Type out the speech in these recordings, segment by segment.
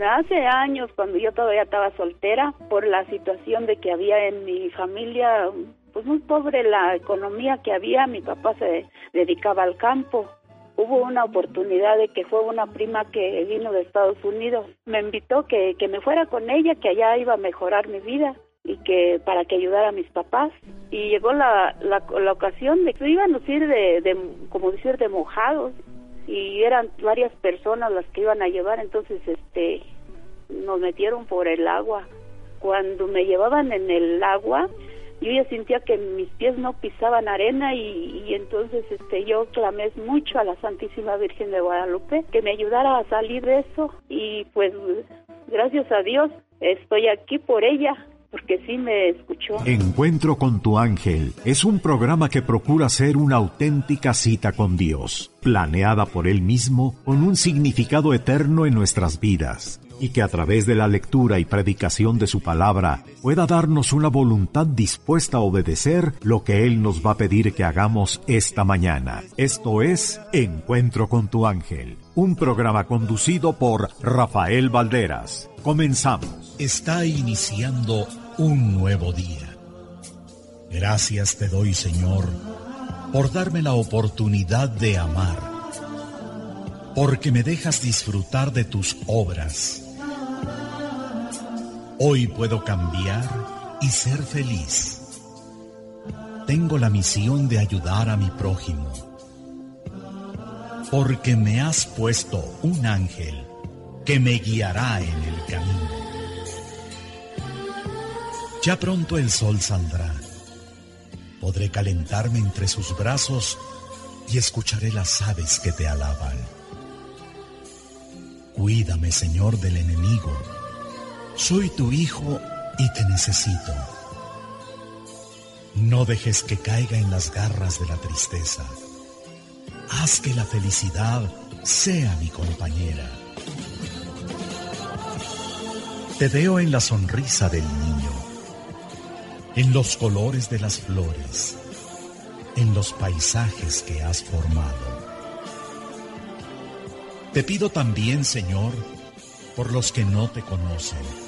Hace años, cuando yo todavía estaba soltera, por la situación de que había en mi familia, pues muy pobre la economía que había, mi papá se dedicaba al campo. Hubo una oportunidad de que fue una prima que vino de Estados Unidos. Me invitó que, que me fuera con ella, que allá iba a mejorar mi vida y que para que ayudara a mis papás. Y llegó la, la, la ocasión de que íbamos a ir de, de, como decir, de mojados y eran varias personas las que iban a llevar, entonces este nos metieron por el agua. Cuando me llevaban en el agua, yo ya sentía que mis pies no pisaban arena y, y, entonces este yo clamé mucho a la Santísima Virgen de Guadalupe que me ayudara a salir de eso y pues gracias a Dios estoy aquí por ella Encuentro con tu ángel es un programa que procura ser una auténtica cita con Dios, planeada por Él mismo con un significado eterno en nuestras vidas y que a través de la lectura y predicación de su palabra pueda darnos una voluntad dispuesta a obedecer lo que Él nos va a pedir que hagamos esta mañana. Esto es Encuentro con tu ángel, un programa conducido por Rafael Valderas. Comenzamos. Está iniciando un nuevo día. Gracias te doy, Señor, por darme la oportunidad de amar, porque me dejas disfrutar de tus obras. Hoy puedo cambiar y ser feliz. Tengo la misión de ayudar a mi prójimo, porque me has puesto un ángel que me guiará en el camino. Ya pronto el sol saldrá. Podré calentarme entre sus brazos y escucharé las aves que te alaban. Cuídame, Señor, del enemigo. Soy tu hijo y te necesito. No dejes que caiga en las garras de la tristeza. Haz que la felicidad sea mi compañera. Te veo en la sonrisa del niño, en los colores de las flores, en los paisajes que has formado. Te pido también, Señor, por los que no te conocen,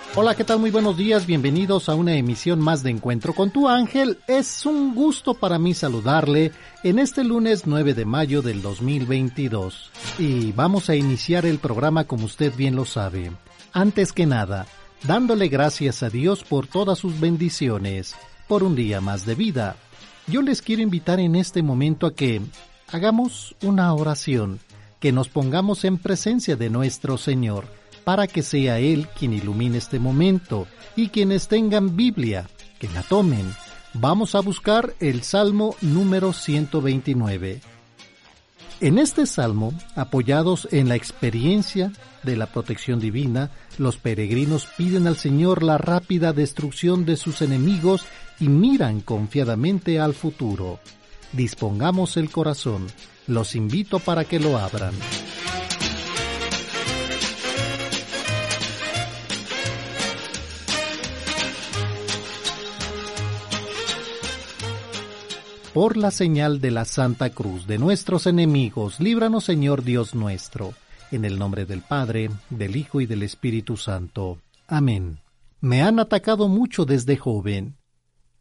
Hola, ¿qué tal? Muy buenos días, bienvenidos a una emisión más de Encuentro con tu ángel. Es un gusto para mí saludarle en este lunes 9 de mayo del 2022. Y vamos a iniciar el programa como usted bien lo sabe antes que nada, dándole gracias a Dios por todas sus bendiciones, por un día más de vida. Yo les quiero invitar en este momento a que hagamos una oración, que nos pongamos en presencia de nuestro Señor, para que sea Él quien ilumine este momento, y quienes tengan Biblia, que la tomen. Vamos a buscar el Salmo número 129. En este salmo, apoyados en la experiencia de la protección divina, los peregrinos piden al Señor la rápida destrucción de sus enemigos y miran confiadamente al futuro. Dispongamos el corazón. Los invito para que lo abran. Por la señal de la Santa Cruz de nuestros enemigos, líbranos Señor Dios nuestro, en el nombre del Padre, del Hijo y del Espíritu Santo. Amén. Me han atacado mucho desde joven.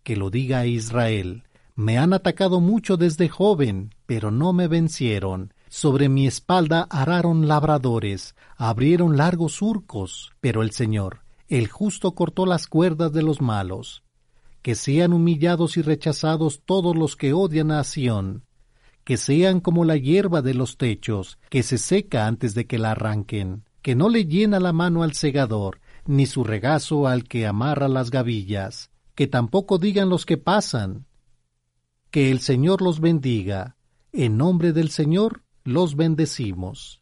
Que lo diga Israel. Me han atacado mucho desde joven, pero no me vencieron. Sobre mi espalda araron labradores, abrieron largos surcos, pero el Señor, el justo cortó las cuerdas de los malos que sean humillados y rechazados todos los que odian a Sión, que sean como la hierba de los techos, que se seca antes de que la arranquen, que no le llena la mano al segador, ni su regazo al que amarra las gavillas, que tampoco digan los que pasan. Que el Señor los bendiga, en nombre del Señor los bendecimos.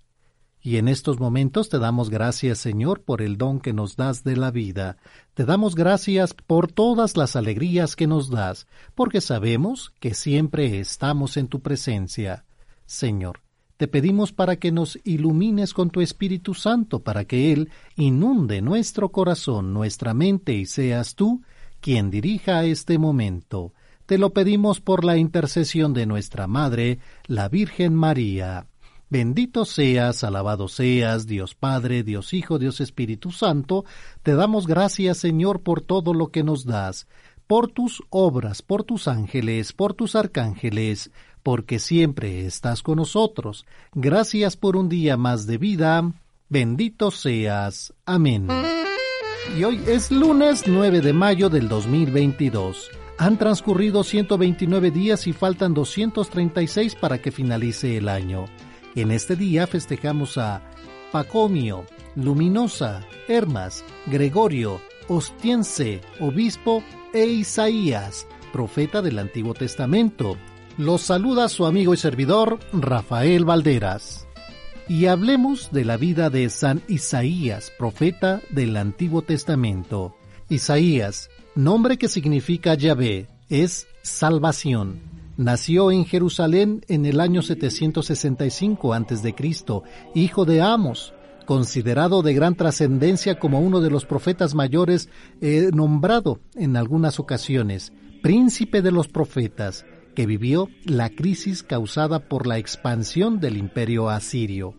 Y en estos momentos te damos gracias, Señor, por el don que nos das de la vida. Te damos gracias por todas las alegrías que nos das, porque sabemos que siempre estamos en tu presencia. Señor, te pedimos para que nos ilumines con tu Espíritu Santo, para que Él inunde nuestro corazón, nuestra mente, y seas tú quien dirija este momento. Te lo pedimos por la intercesión de nuestra Madre, la Virgen María. Bendito seas, alabado seas, Dios Padre, Dios Hijo, Dios Espíritu Santo, te damos gracias, Señor, por todo lo que nos das, por tus obras, por tus ángeles, por tus arcángeles, porque siempre estás con nosotros. Gracias por un día más de vida. Bendito seas. Amén. Y hoy es lunes 9 de mayo del 2022. Han transcurrido 129 días y faltan 236 para que finalice el año. En este día festejamos a Pacomio, Luminosa, Hermas, Gregorio, Ostiense, Obispo e Isaías, profeta del Antiguo Testamento. Los saluda su amigo y servidor Rafael Valderas. Y hablemos de la vida de San Isaías, profeta del Antiguo Testamento. Isaías, nombre que significa Yahvé, es salvación. Nació en Jerusalén en el año 765 a.C., hijo de Amos, considerado de gran trascendencia como uno de los profetas mayores, eh, nombrado en algunas ocasiones, príncipe de los profetas, que vivió la crisis causada por la expansión del imperio asirio.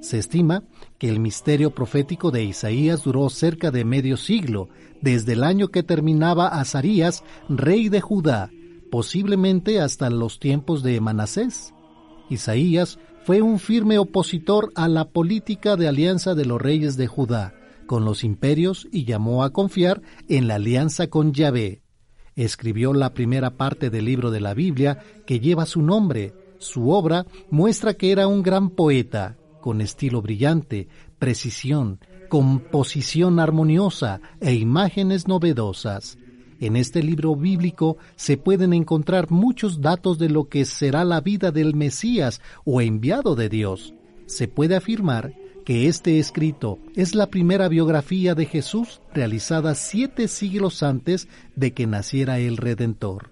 Se estima que el misterio profético de Isaías duró cerca de medio siglo, desde el año que terminaba Azarías, rey de Judá, posiblemente hasta los tiempos de Manasés. Isaías fue un firme opositor a la política de alianza de los reyes de Judá con los imperios y llamó a confiar en la alianza con Yahvé, escribió la primera parte del libro de la Biblia que lleva su nombre. Su obra muestra que era un gran poeta, con estilo brillante, precisión, composición armoniosa e imágenes novedosas. En este libro bíblico se pueden encontrar muchos datos de lo que será la vida del Mesías o enviado de Dios. Se puede afirmar que este escrito es la primera biografía de Jesús realizada siete siglos antes de que naciera el Redentor.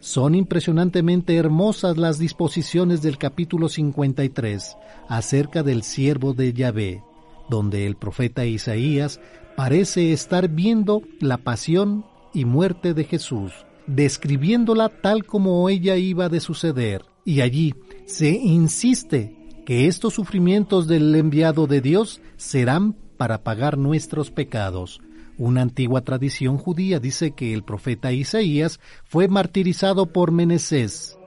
Son impresionantemente hermosas las disposiciones del capítulo 53 acerca del siervo de Yahvé, donde el profeta Isaías parece estar viendo la pasión y muerte de Jesús, describiéndola tal como ella iba de suceder, y allí se insiste que estos sufrimientos del enviado de Dios serán para pagar nuestros pecados. Una antigua tradición judía dice que el profeta Isaías fue martirizado por Menesés,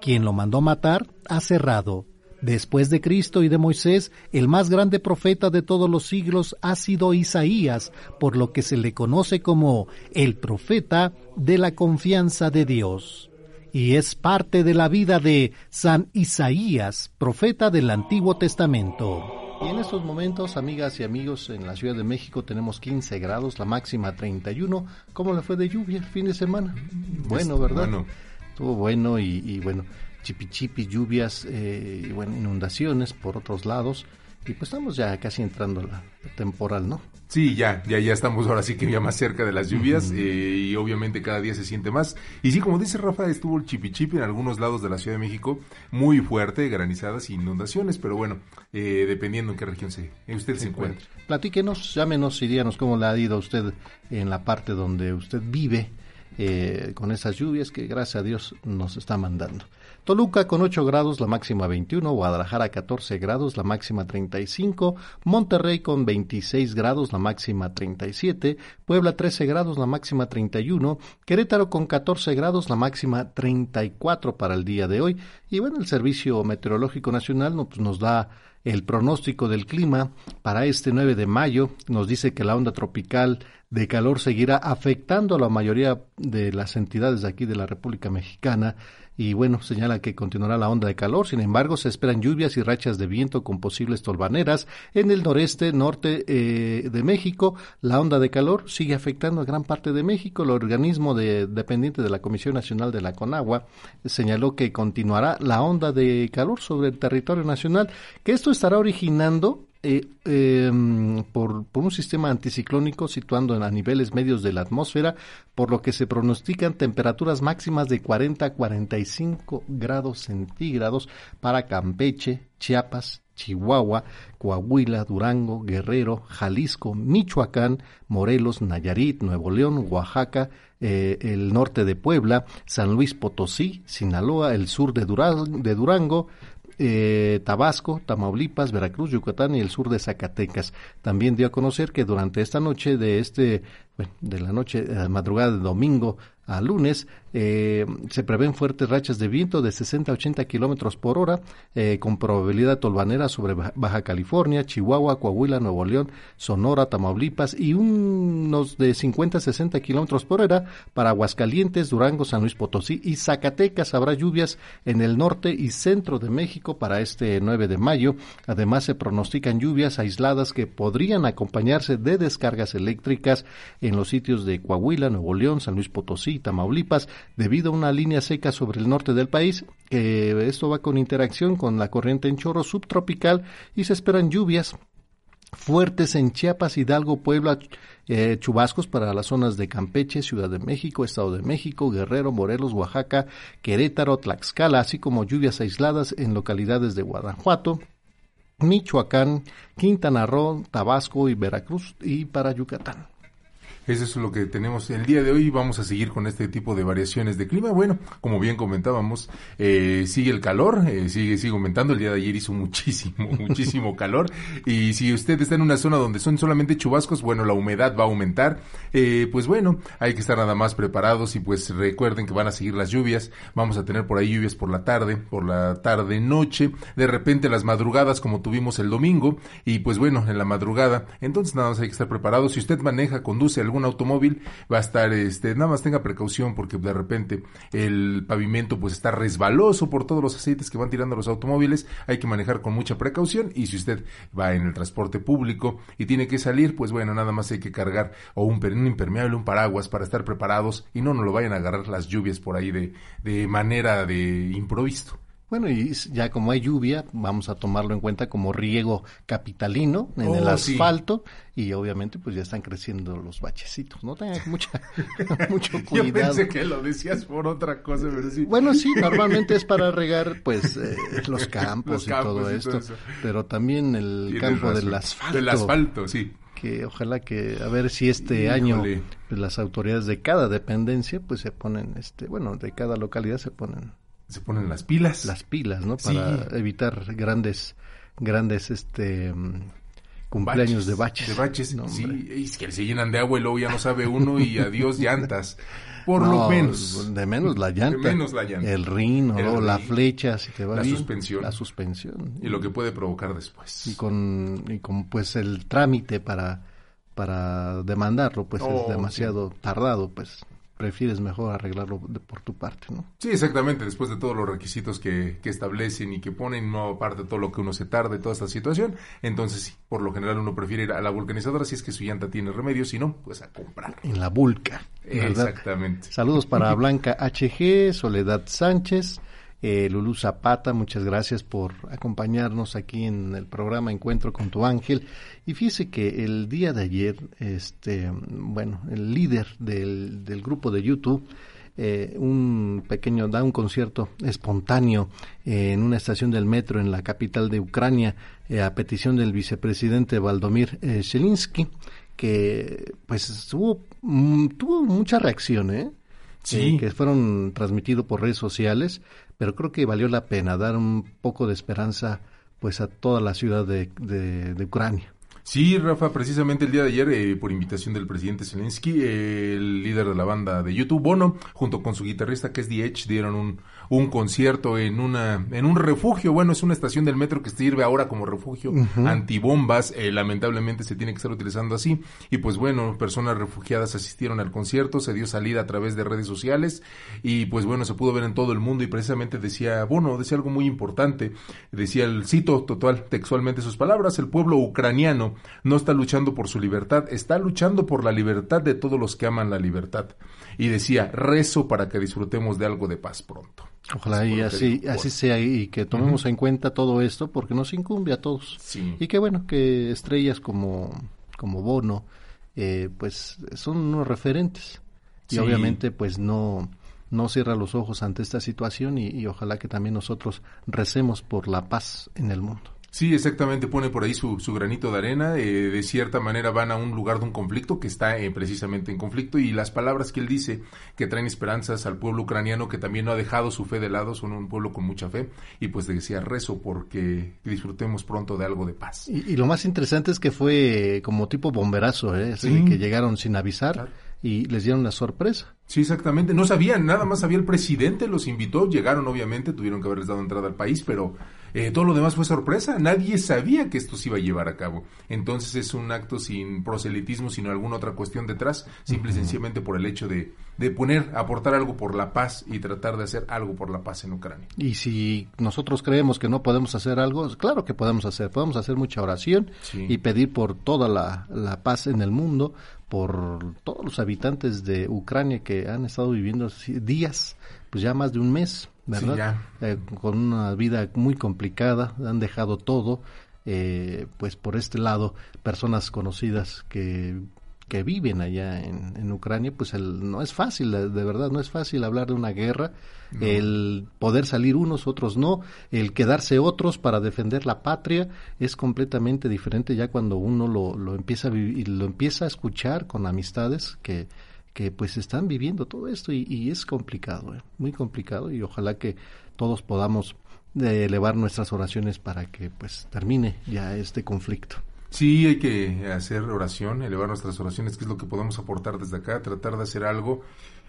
quien lo mandó matar a Cerrado. Después de Cristo y de Moisés, el más grande profeta de todos los siglos ha sido Isaías, por lo que se le conoce como el profeta de la confianza de Dios y es parte de la vida de San Isaías, profeta del Antiguo Testamento. Y en estos momentos, amigas y amigos, en la Ciudad de México tenemos 15 grados, la máxima 31. ¿Cómo le fue de lluvia el fin de semana? Bueno, ¿verdad? Bueno. Estuvo bueno y, bueno, chipi lluvias eh, y bueno, inundaciones por otros lados. Y pues estamos ya casi entrando la temporal, ¿no? Sí, ya, ya, ya estamos ahora sí que ya más cerca de las lluvias eh, y obviamente cada día se siente más. Y sí, como dice Rafa, estuvo el chipichipi en algunos lados de la Ciudad de México muy fuerte, granizadas e inundaciones, pero bueno, eh, dependiendo en qué región se, usted se, encuentre. Platíquenos, llámenos y díganos cómo le ha ido a usted en la parte donde usted vive eh, con esas lluvias que gracias a Dios nos está mandando. Toluca con 8 grados, la máxima 21, Guadalajara 14 grados, la máxima 35, Monterrey con 26 grados, la máxima 37, Puebla 13 grados, la máxima 31, Querétaro con 14 grados, la máxima 34 para el día de hoy. Y bueno, el Servicio Meteorológico Nacional pues, nos da el pronóstico del clima para este 9 de mayo nos dice que la onda tropical de calor seguirá afectando a la mayoría de las entidades de aquí de la República Mexicana y bueno, señala que continuará la onda de calor. Sin embargo, se esperan lluvias y rachas de viento con posibles tolvaneras en el noreste, norte eh, de México. La onda de calor sigue afectando a gran parte de México. El organismo de, dependiente de la Comisión Nacional de la Conagua señaló que continuará la onda de calor sobre el territorio nacional, que esto estará originando eh, em, por, un sistema anticiclónico situando a niveles medios de la atmósfera, por lo que se pronostican temperaturas máximas de 40 a 45 grados centígrados para Campeche, Chiapas, Chihuahua, Coahuila, Durango, Guerrero, Jalisco, Michoacán, Morelos, Nayarit, Nuevo León, Oaxaca, eh, el norte de Puebla, San Luis Potosí, Sinaloa, el sur de de Durango eh, Tabasco, Tamaulipas, Veracruz, Yucatán y el sur de Zacatecas. También dio a conocer que durante esta noche de este, bueno, de la noche, a madrugada de domingo a lunes, eh, se prevén fuertes rachas de viento de 60 a 80 kilómetros por hora, eh, con probabilidad tolvanera sobre Baja California, Chihuahua, Coahuila, Nuevo León, Sonora, Tamaulipas y unos de 50 a 60 kilómetros por hora para Aguascalientes, Durango, San Luis Potosí y Zacatecas. Habrá lluvias en el norte y centro de México para este 9 de mayo. Además, se pronostican lluvias aisladas que podrían acompañarse de descargas eléctricas en los sitios de Coahuila, Nuevo León, San Luis Potosí y Tamaulipas debido a una línea seca sobre el norte del país. que esto va con interacción con la corriente en chorro subtropical y se esperan lluvias fuertes en Chiapas, Hidalgo, Puebla, eh, chubascos para las zonas de Campeche, Ciudad de México, Estado de México, Guerrero, Morelos, Oaxaca, Querétaro, Tlaxcala, así como lluvias aisladas en localidades de Guanajuato, Michoacán, Quintana Roo, Tabasco y Veracruz y para Yucatán. Eso es lo que tenemos el día de hoy. Vamos a seguir con este tipo de variaciones de clima. Bueno, como bien comentábamos, eh, sigue el calor, eh, sigue, sigue aumentando. El día de ayer hizo muchísimo, muchísimo calor. Y si usted está en una zona donde son solamente chubascos, bueno, la humedad va a aumentar. Eh, pues bueno, hay que estar nada más preparados y pues recuerden que van a seguir las lluvias. Vamos a tener por ahí lluvias por la tarde, por la tarde, noche. De repente las madrugadas como tuvimos el domingo. Y pues bueno, en la madrugada. Entonces nada más hay que estar preparados. Si usted maneja, conduce un automóvil va a estar, este, nada más tenga precaución porque de repente el pavimento pues está resbaloso por todos los aceites que van tirando los automóviles, hay que manejar con mucha precaución y si usted va en el transporte público y tiene que salir, pues bueno, nada más hay que cargar o un, un impermeable, un paraguas para estar preparados y no nos lo vayan a agarrar las lluvias por ahí de, de manera de improviso. Bueno, y ya como hay lluvia, vamos a tomarlo en cuenta como riego capitalino en el oh, asfalto y obviamente pues ya están creciendo los bachecitos, ¿no? Tengan mucha, mucho cuidado. Yo pensé que lo decías por otra cosa, pero sí. Bueno, sí, normalmente es para regar pues eh, los campos, y todo esto, pero también el campo del asfalto. Del asfalto, sí que ojalá que a ver si este año pues, las autoridades de cada dependencia pues se ponen este bueno de cada localidad se ponen se ponen las pilas. Las pilas, ¿no? Para evitar grandes, grandes, este mm, cumpleaños de baches. De baches, sí, es que se llenan de agua y luego ya no sabe uno y adiós llantas. Por lo menos. De menos la llanta. De menos la llanta. El rino, la flecha, si te va la suspensión. La suspensión. Y lo que puede provocar después. Y con, y con pues el trámite para, para demandarlo, pues es oh, demasiado tardado, pues prefieres mejor arreglarlo por tu parte, ¿no? Sí, exactamente, después de todos los requisitos que, que establecen y que ponen, no aparte todo lo que uno se tarde, toda esta situación, entonces sí, por lo general uno prefiere ir a la vulcanizadora si es que su llanta tiene remedio, si no, pues a comprar. En la vulca. Exactamente. Saludos para Blanca HG, Soledad Sánchez, eh, Zapata, muchas gracias por acompañarnos aquí en el programa Encuentro con tu ángel. Y fíjese que el día de ayer, este, bueno, el líder del, del grupo de YouTube, eh, un pequeño, da un concierto espontáneo eh, en una estación del metro en la capital de Ucrania eh, a petición del vicepresidente Valdomir Zelensky, que pues tuvo, mm, tuvo mucha reacción, ¿eh? Sí. que fueron transmitidos por redes sociales pero creo que valió la pena dar un poco de esperanza pues a toda la ciudad de, de, Ucrania. Sí, Rafa, precisamente el día de ayer, eh, por invitación del presidente Zelensky, eh, el líder de la banda de YouTube, Bono, junto con su guitarrista que es The Edge, dieron un, un concierto en una en un refugio. Bueno, es una estación del metro que sirve ahora como refugio antibombas. Eh, lamentablemente se tiene que estar utilizando así. Y pues bueno, personas refugiadas asistieron al concierto, se dio salida a través de redes sociales y pues bueno, se pudo ver en todo el mundo y precisamente decía, Bono, decía algo muy importante. Decía el cito total textualmente sus palabras, el pueblo ucraniano no está luchando por su libertad, está luchando por la libertad de todos los que aman la libertad. Y decía, rezo para que disfrutemos de algo de paz pronto. Ojalá y así, así sea y que tomemos en cuenta todo esto porque nos incumbe a todos. Y qué bueno que estrellas como, como Bono, eh, pues son unos referentes. Y obviamente pues no, no cierra los ojos ante esta situación y ojalá que también nosotros recemos por la paz en el mundo. Sí, exactamente, pone por ahí su, su granito de arena, eh, de cierta manera van a un lugar de un conflicto que está eh, precisamente en conflicto y las palabras que él dice que traen esperanzas al pueblo ucraniano que también no ha dejado su fe de lado, son un pueblo con mucha fe y pues decía rezo porque disfrutemos pronto de algo de paz. Y, lo más interesante es que fue como tipo bomberazo, ¿eh? que llegaron sin avisar y les dieron la sorpresa. Sí, exactamente. No sabían, nada más sabía el presidente, los invitó, llegaron obviamente, tuvieron que haberles dado entrada al país, pero eh, todo lo demás fue sorpresa. Nadie sabía que esto se iba a llevar a cabo. Entonces es un acto sin proselitismo, sino alguna otra cuestión detrás, simple y sencillamente por el hecho de, de poner, aportar algo por la paz y tratar de hacer algo por la paz en Ucrania. Y si nosotros creemos que no podemos hacer algo, claro que podemos hacer. Podemos hacer mucha oración y pedir por toda la, la paz en el mundo, por todos los habitantes de Ucrania que han estado viviendo días, pues ya más de un mes ¿verdad? Eh, con una vida muy complicada, han dejado todo, eh, pues por este lado, personas conocidas que, que viven allá en, en Ucrania, pues el, no es fácil, de verdad, no es fácil hablar de una guerra, el poder salir unos, otros no, el quedarse otros para defender la patria es completamente diferente ya cuando uno lo, lo empieza a vivir, lo empieza a escuchar con amistades que que pues están viviendo todo esto y, es complicado, ¿eh? muy complicado y ojalá que todos podamos eh, elevar nuestras oraciones para que pues termine ya este conflicto. Sí, hay que hacer oración, elevar nuestras oraciones, que es lo que podemos aportar desde acá, tratar de hacer algo.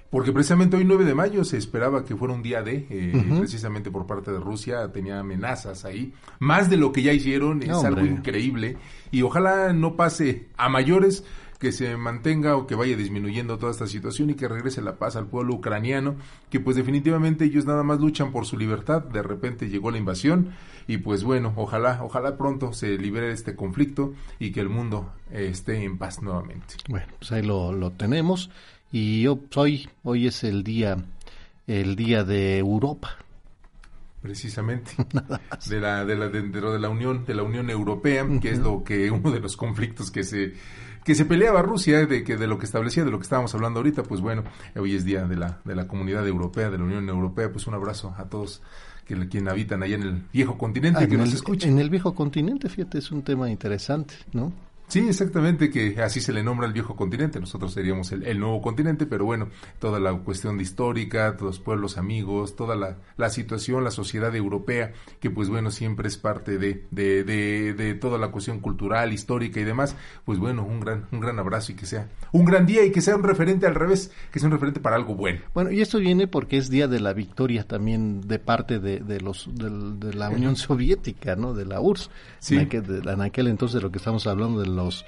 Porque precisamente hoy 9 de mayo se esperaba que fuera un día de, eh, precisamente por parte de Rusia, tenía amenazas ahí, más de lo que ya hicieron, es algo increíble, y ojalá no pase a mayores, que se mantenga o que vaya disminuyendo toda esta situación y que regrese la paz al pueblo ucraniano, que pues definitivamente ellos nada más luchan por su libertad, de repente llegó la invasión y pues bueno, ojalá, ojalá pronto se libere este conflicto y que el mundo eh, esté en paz nuevamente. Bueno, pues ahí lo, lo tenemos y yo, hoy, hoy es el día, el día de Europa, precisamente. De la de la de, de, la Unión de la Unión Europea que es lo que uno de los conflictos que se que se peleaba Rusia de que de lo que establecía, de lo que estábamos hablando ahorita, pues bueno, hoy es día de la de la comunidad europea, de la Unión Europea, pues un abrazo a todos que quien habitan allá en el viejo continente ah, que nos escuchen. En el viejo continente, fíjate, es un tema interesante, ¿no? Sí, exactamente, que así se le nombra el viejo continente, nosotros seríamos el, nuevo continente, pero bueno, toda la cuestión de histórica, todos los pueblos amigos, toda la, la, situación, la sociedad europea, que pues bueno, siempre es parte de, de, de, de, toda la cuestión cultural, histórica y demás, pues bueno, un gran, un gran abrazo y que sea un gran día y que sea un referente al revés, que sea un referente para algo bueno. Bueno, y esto viene porque es día de la victoria también de parte de, de los de, la Unión Soviética, ¿no? De la URSS, sí. en, aquel, en aquel entonces de lo que estamos hablando del los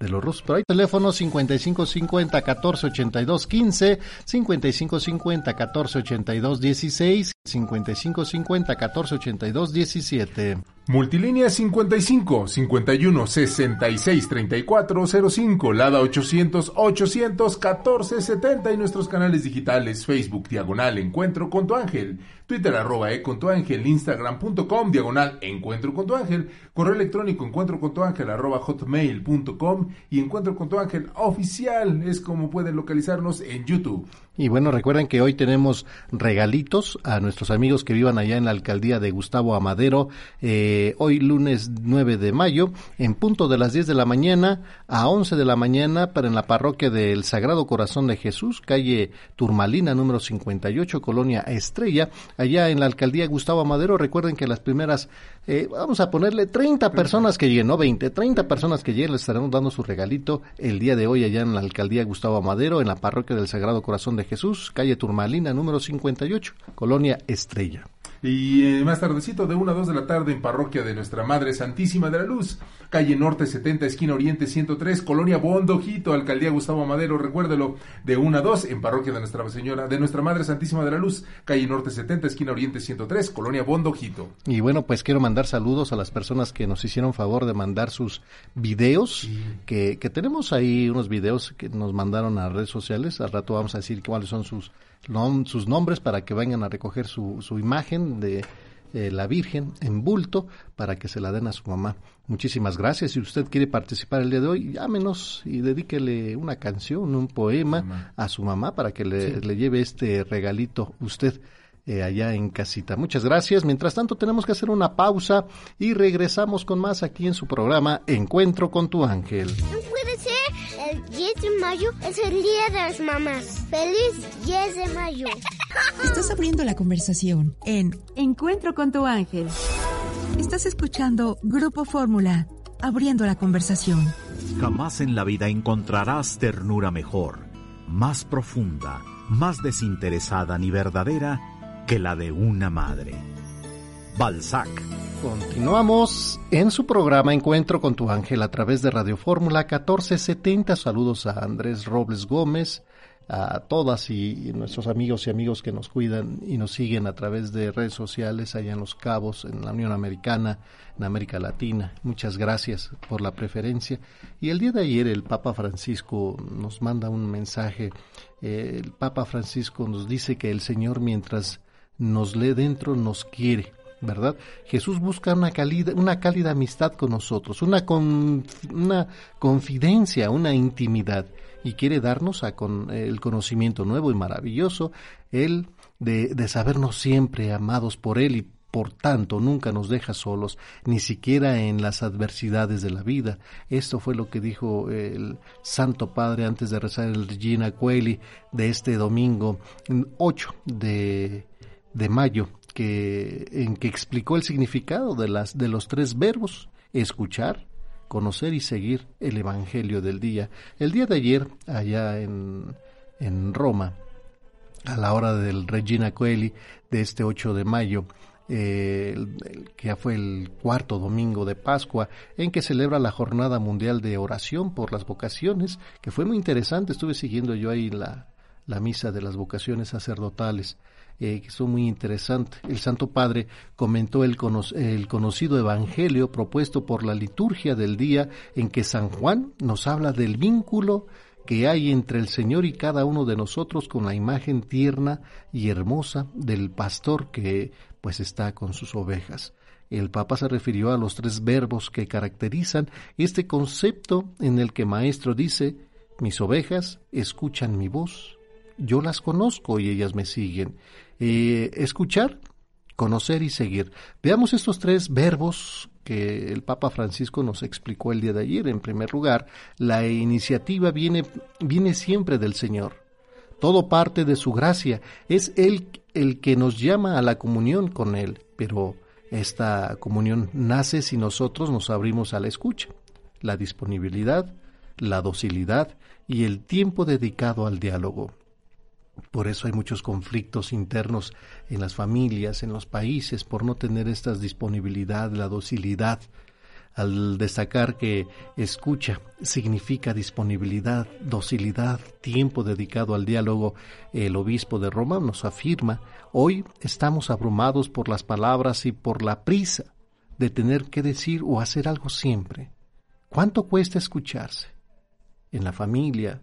de los rusos. Pero hay teléfono 5550 1482 15, 5550 1482 16, 5550 1482 17. Multilínea 55 51 66 34 05, Lada 800 800 14 70 y nuestros canales digitales Facebook Diagonal Encuentro con tu Ángel, Twitter arroba e con tu Ángel, Instagram.com Diagonal Encuentro con tu Ángel, correo electrónico encuentro con tu Ángel arroba hotmail.com y Encuentro con tu Ángel oficial es como pueden localizarnos en YouTube. Y bueno, recuerden que hoy tenemos regalitos a nuestros amigos que vivan allá en la alcaldía de Gustavo Amadero. Eh, eh, hoy lunes 9 de mayo, en punto de las 10 de la mañana a 11 de la mañana, para en la parroquia del Sagrado Corazón de Jesús, calle Turmalina, número 58, Colonia Estrella, allá en la alcaldía Gustavo Madero. Recuerden que las primeras, eh, vamos a ponerle 30 personas que lleguen, no 20, 30 personas que lleguen, les estaremos dando su regalito el día de hoy allá en la alcaldía Gustavo Madero, en la parroquia del Sagrado Corazón de Jesús, calle Turmalina, número 58, Colonia Estrella. Y eh, más tardecito, de 1 a 2 de la tarde, en parroquia de Nuestra Madre Santísima de la Luz, calle Norte 70, esquina Oriente 103, Colonia Bondojito, Alcaldía Gustavo Madero, recuérdelo, de 1 a 2, en parroquia de Nuestra Señora, de Nuestra Madre Santísima de la Luz, calle Norte 70, esquina Oriente 103, Colonia Bondojito. Y bueno, pues quiero mandar saludos a las personas que nos hicieron favor de mandar sus videos, que, que tenemos ahí unos videos que nos mandaron a redes sociales, al rato vamos a decir cuáles son sus sus nombres para que vengan a recoger su, su imagen de eh, la Virgen en bulto para que se la den a su mamá. Muchísimas gracias. Si usted quiere participar el día de hoy, llámenos y dedíquele una canción, un poema a su mamá para que le, le lleve este regalito usted. Eh, allá en casita. Muchas gracias. Mientras tanto, tenemos que hacer una pausa y regresamos con más aquí en su programa Encuentro con tu ángel. No puede ser. El 10 de mayo es el Día de las Mamás. ¡Feliz 10 de mayo! Estás abriendo la conversación en Encuentro con tu ángel. Estás escuchando Grupo Fórmula, abriendo la conversación. Jamás en la vida encontrarás ternura mejor, más profunda, más desinteresada ni verdadera que la de una madre. Balzac. Continuamos en su programa Encuentro con tu ángel a través de Radio Fórmula 1470. Saludos a Andrés Robles Gómez, a todas y nuestros amigos y amigos que nos cuidan y nos siguen a través de redes sociales allá en Los Cabos, en la Unión Americana, en América Latina. Muchas gracias por la preferencia. Y el día de ayer el Papa Francisco nos manda un mensaje. el Papa Francisco nos dice que el Señor mientras nos lee dentro, nos quiere, ¿verdad? Jesús busca una cálida, una cálida amistad con nosotros, una, con, una confidencia, una intimidad, y quiere darnos a con el conocimiento nuevo y maravilloso, Él de, sabernos siempre amados por Él y por tanto nunca nos deja solos, ni siquiera en las adversidades de la vida. Esto fue lo que dijo el Santo Padre antes de rezar el Regina Coeli de este domingo 8 de de mayo, que, en que explicó el significado de, las, de los tres verbos, escuchar, conocer y seguir el Evangelio del día. El día de ayer, allá en, en Roma, a la hora del Regina Coeli de este 8 de mayo, eh, que ya fue el cuarto domingo de Pascua, en que celebra la Jornada Mundial de Oración por las Vocaciones, que fue muy interesante. Estuve siguiendo yo ahí la, la misa de las vocaciones sacerdotales eh, que son muy interesantes. El Santo Padre comentó el, el conocido Evangelio propuesto por la liturgia del día en que San Juan nos habla del vínculo que hay entre el Señor y cada uno de nosotros con la imagen tierna y hermosa del pastor que pues está con sus ovejas. El Papa se refirió a los tres verbos que caracterizan este concepto en el que Maestro dice, mis ovejas escuchan mi voz, yo las conozco y ellas me siguen. Eh, escuchar, conocer y seguir. Veamos estos tres verbos que el Papa Francisco nos explicó el día de ayer. En primer lugar, la iniciativa viene, viene siempre del Señor. Todo parte de su gracia. Es Él el que nos llama a la comunión con Él, pero esta comunión nace si nosotros nos abrimos a la escucha, la disponibilidad, la docilidad y el tiempo dedicado al diálogo. Por eso hay muchos conflictos internos en las familias, en los países, por no tener esta disponibilidad, la docilidad. Al destacar que escucha significa disponibilidad, docilidad, tiempo dedicado al diálogo, el obispo de Roma nos afirma, hoy estamos abrumados por las palabras y por la prisa de tener que decir o hacer algo siempre. ¿Cuánto cuesta escucharse? En la familia,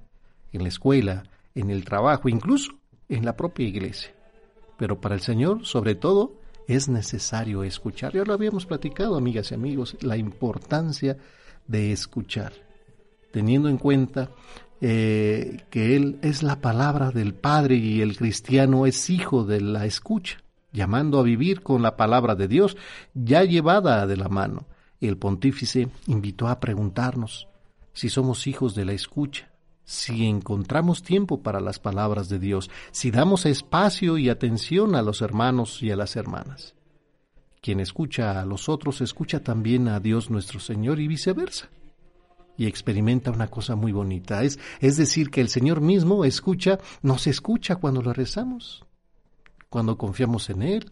en la escuela, en el trabajo, incluso en la propia iglesia. Pero para el Señor, sobre todo, es necesario escuchar. Ya lo habíamos platicado, amigas y amigos, la importancia de escuchar, teniendo en cuenta eh, que Él es la palabra del Padre y el cristiano es hijo de la escucha. llamando a vivir con la palabra de Dios ya llevada de la mano. El pontífice invitó a preguntarnos si somos hijos de la escucha, si encontramos tiempo para las palabras de Dios, si damos espacio y atención a los hermanos y a las hermanas. Quien escucha a los otros escucha también a Dios nuestro Señor y viceversa. Y experimenta una cosa muy bonita, es, es decir, que el Señor mismo escucha, nos escucha cuando lo rezamos, cuando confiamos en Él,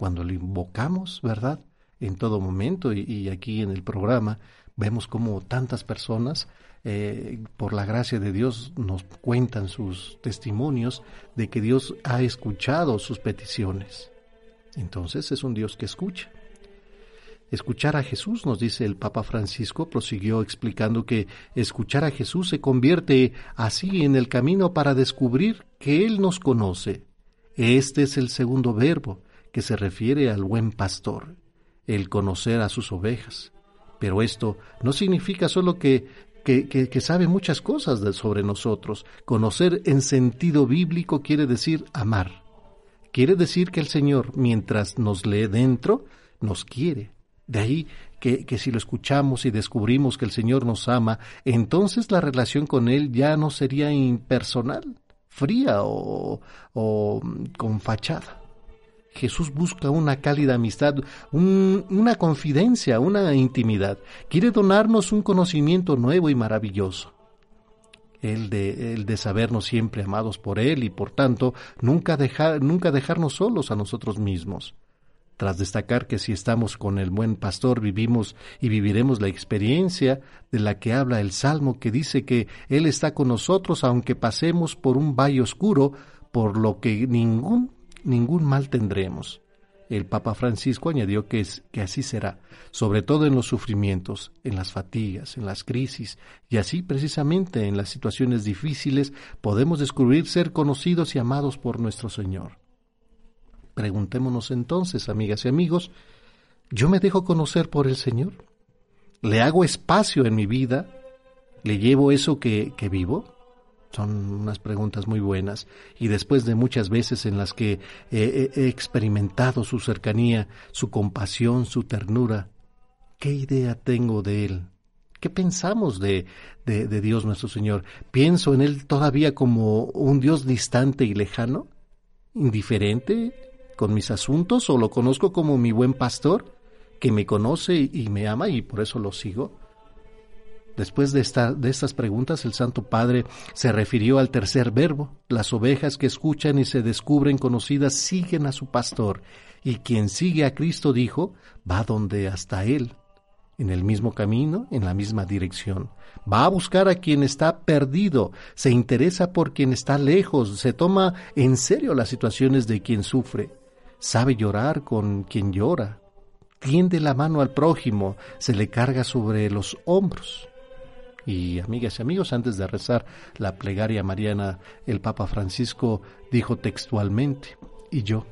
cuando lo invocamos, ¿verdad? En todo momento y, aquí en el programa vemos como tantas personas, eh, por la gracia de Dios, nos cuentan sus testimonios de que Dios ha escuchado sus peticiones. Entonces es un Dios que escucha. Escuchar a Jesús, nos dice el Papa Francisco, prosiguió explicando que escuchar a Jesús se convierte así en el camino para descubrir que Él nos conoce. Este es el segundo verbo que se refiere al buen pastor, el conocer a sus ovejas. Pero esto no significa solo que, que, que, sabe muchas cosas sobre nosotros. Conocer en sentido bíblico quiere decir amar. Quiere decir que el Señor, mientras nos lee dentro, nos quiere. De ahí que, que, si lo escuchamos y descubrimos que el Señor nos ama, entonces la relación con Él ya no sería impersonal, fría o, o con fachada. Jesús busca una cálida amistad, una confidencia, una intimidad. Quiere donarnos un conocimiento nuevo y maravilloso. El de, el de sabernos siempre amados por Él y por tanto nunca, nunca dejarnos solos a nosotros mismos. Tras destacar que si estamos con el buen pastor vivimos y viviremos la experiencia de la que habla el Salmo que dice que Él está con nosotros aunque pasemos por un valle oscuro, por lo que ningún ningún mal tendremos. El Papa Francisco añadió que, es, que así será, sobre todo en los sufrimientos, en las fatigas, en las crisis, y así precisamente en las situaciones difíciles podemos descubrir ser conocidos y amados por nuestro Señor. Preguntémonos entonces, amigas y amigos, ¿yo me dejo conocer por el Señor? ¿Le hago espacio en mi vida? ¿Le llevo eso que, que vivo? Son unas preguntas muy buenas y después de muchas veces en las que he, experimentado su cercanía, su compasión, su ternura, ¿qué idea tengo de Él? ¿Qué pensamos de, de, de Dios nuestro Señor? ¿Pienso en Él todavía como un Dios distante y lejano? ¿Indiferente con mis asuntos o lo conozco como mi buen pastor que me conoce y me ama y por eso lo sigo? Después de, estas preguntas, el Santo Padre se refirió al tercer verbo. Las ovejas que escuchan y se descubren conocidas siguen a su pastor, y quien sigue a Cristo, dijo, va donde hasta Él, en el mismo camino, en la misma dirección. Va a buscar a quien está perdido, se interesa por quien está lejos, se toma en serio las situaciones de quien sufre, sabe llorar con quien llora, tiende la mano al prójimo, se le carga sobre los hombros. Y amigas y amigos, antes de rezar la plegaria mariana, el Papa Francisco dijo textualmente, y yo,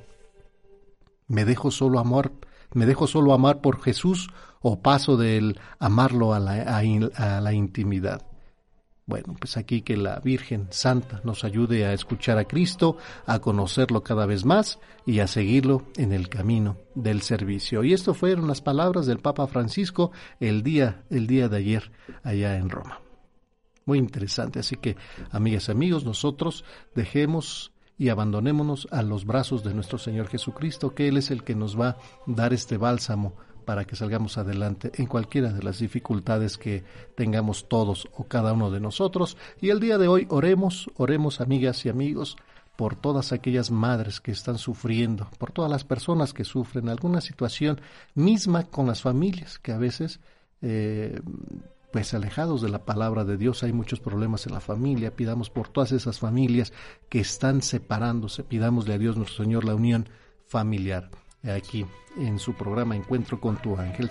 ¿me dejo solo amar, me dejo solo amar por Jesús o paso del amarlo a la, a la intimidad? Bueno, pues aquí que la Virgen Santa nos ayude a escuchar a Cristo, a conocerlo cada vez más y a seguirlo en el camino del servicio. Y esto fueron las palabras del Papa Francisco el día, el día de ayer allá en Roma. Muy interesante, así que amigas y amigos, nosotros dejemos y abandonémonos a los brazos de nuestro Señor Jesucristo, que Él es el que nos va a dar este bálsamo para que salgamos adelante en cualquiera de las dificultades que tengamos todos o cada uno de nosotros. Y el día de hoy oremos, oremos amigas y amigos, por todas aquellas madres que están sufriendo, por todas las personas que sufren alguna situación misma con las familias, que a veces, eh, pues alejados de la palabra de Dios, hay muchos problemas en la familia. Pidamos por todas esas familias que están separándose, pidámosle a Dios nuestro Señor la unión familiar aquí en su programa Encuentro con tu ángel.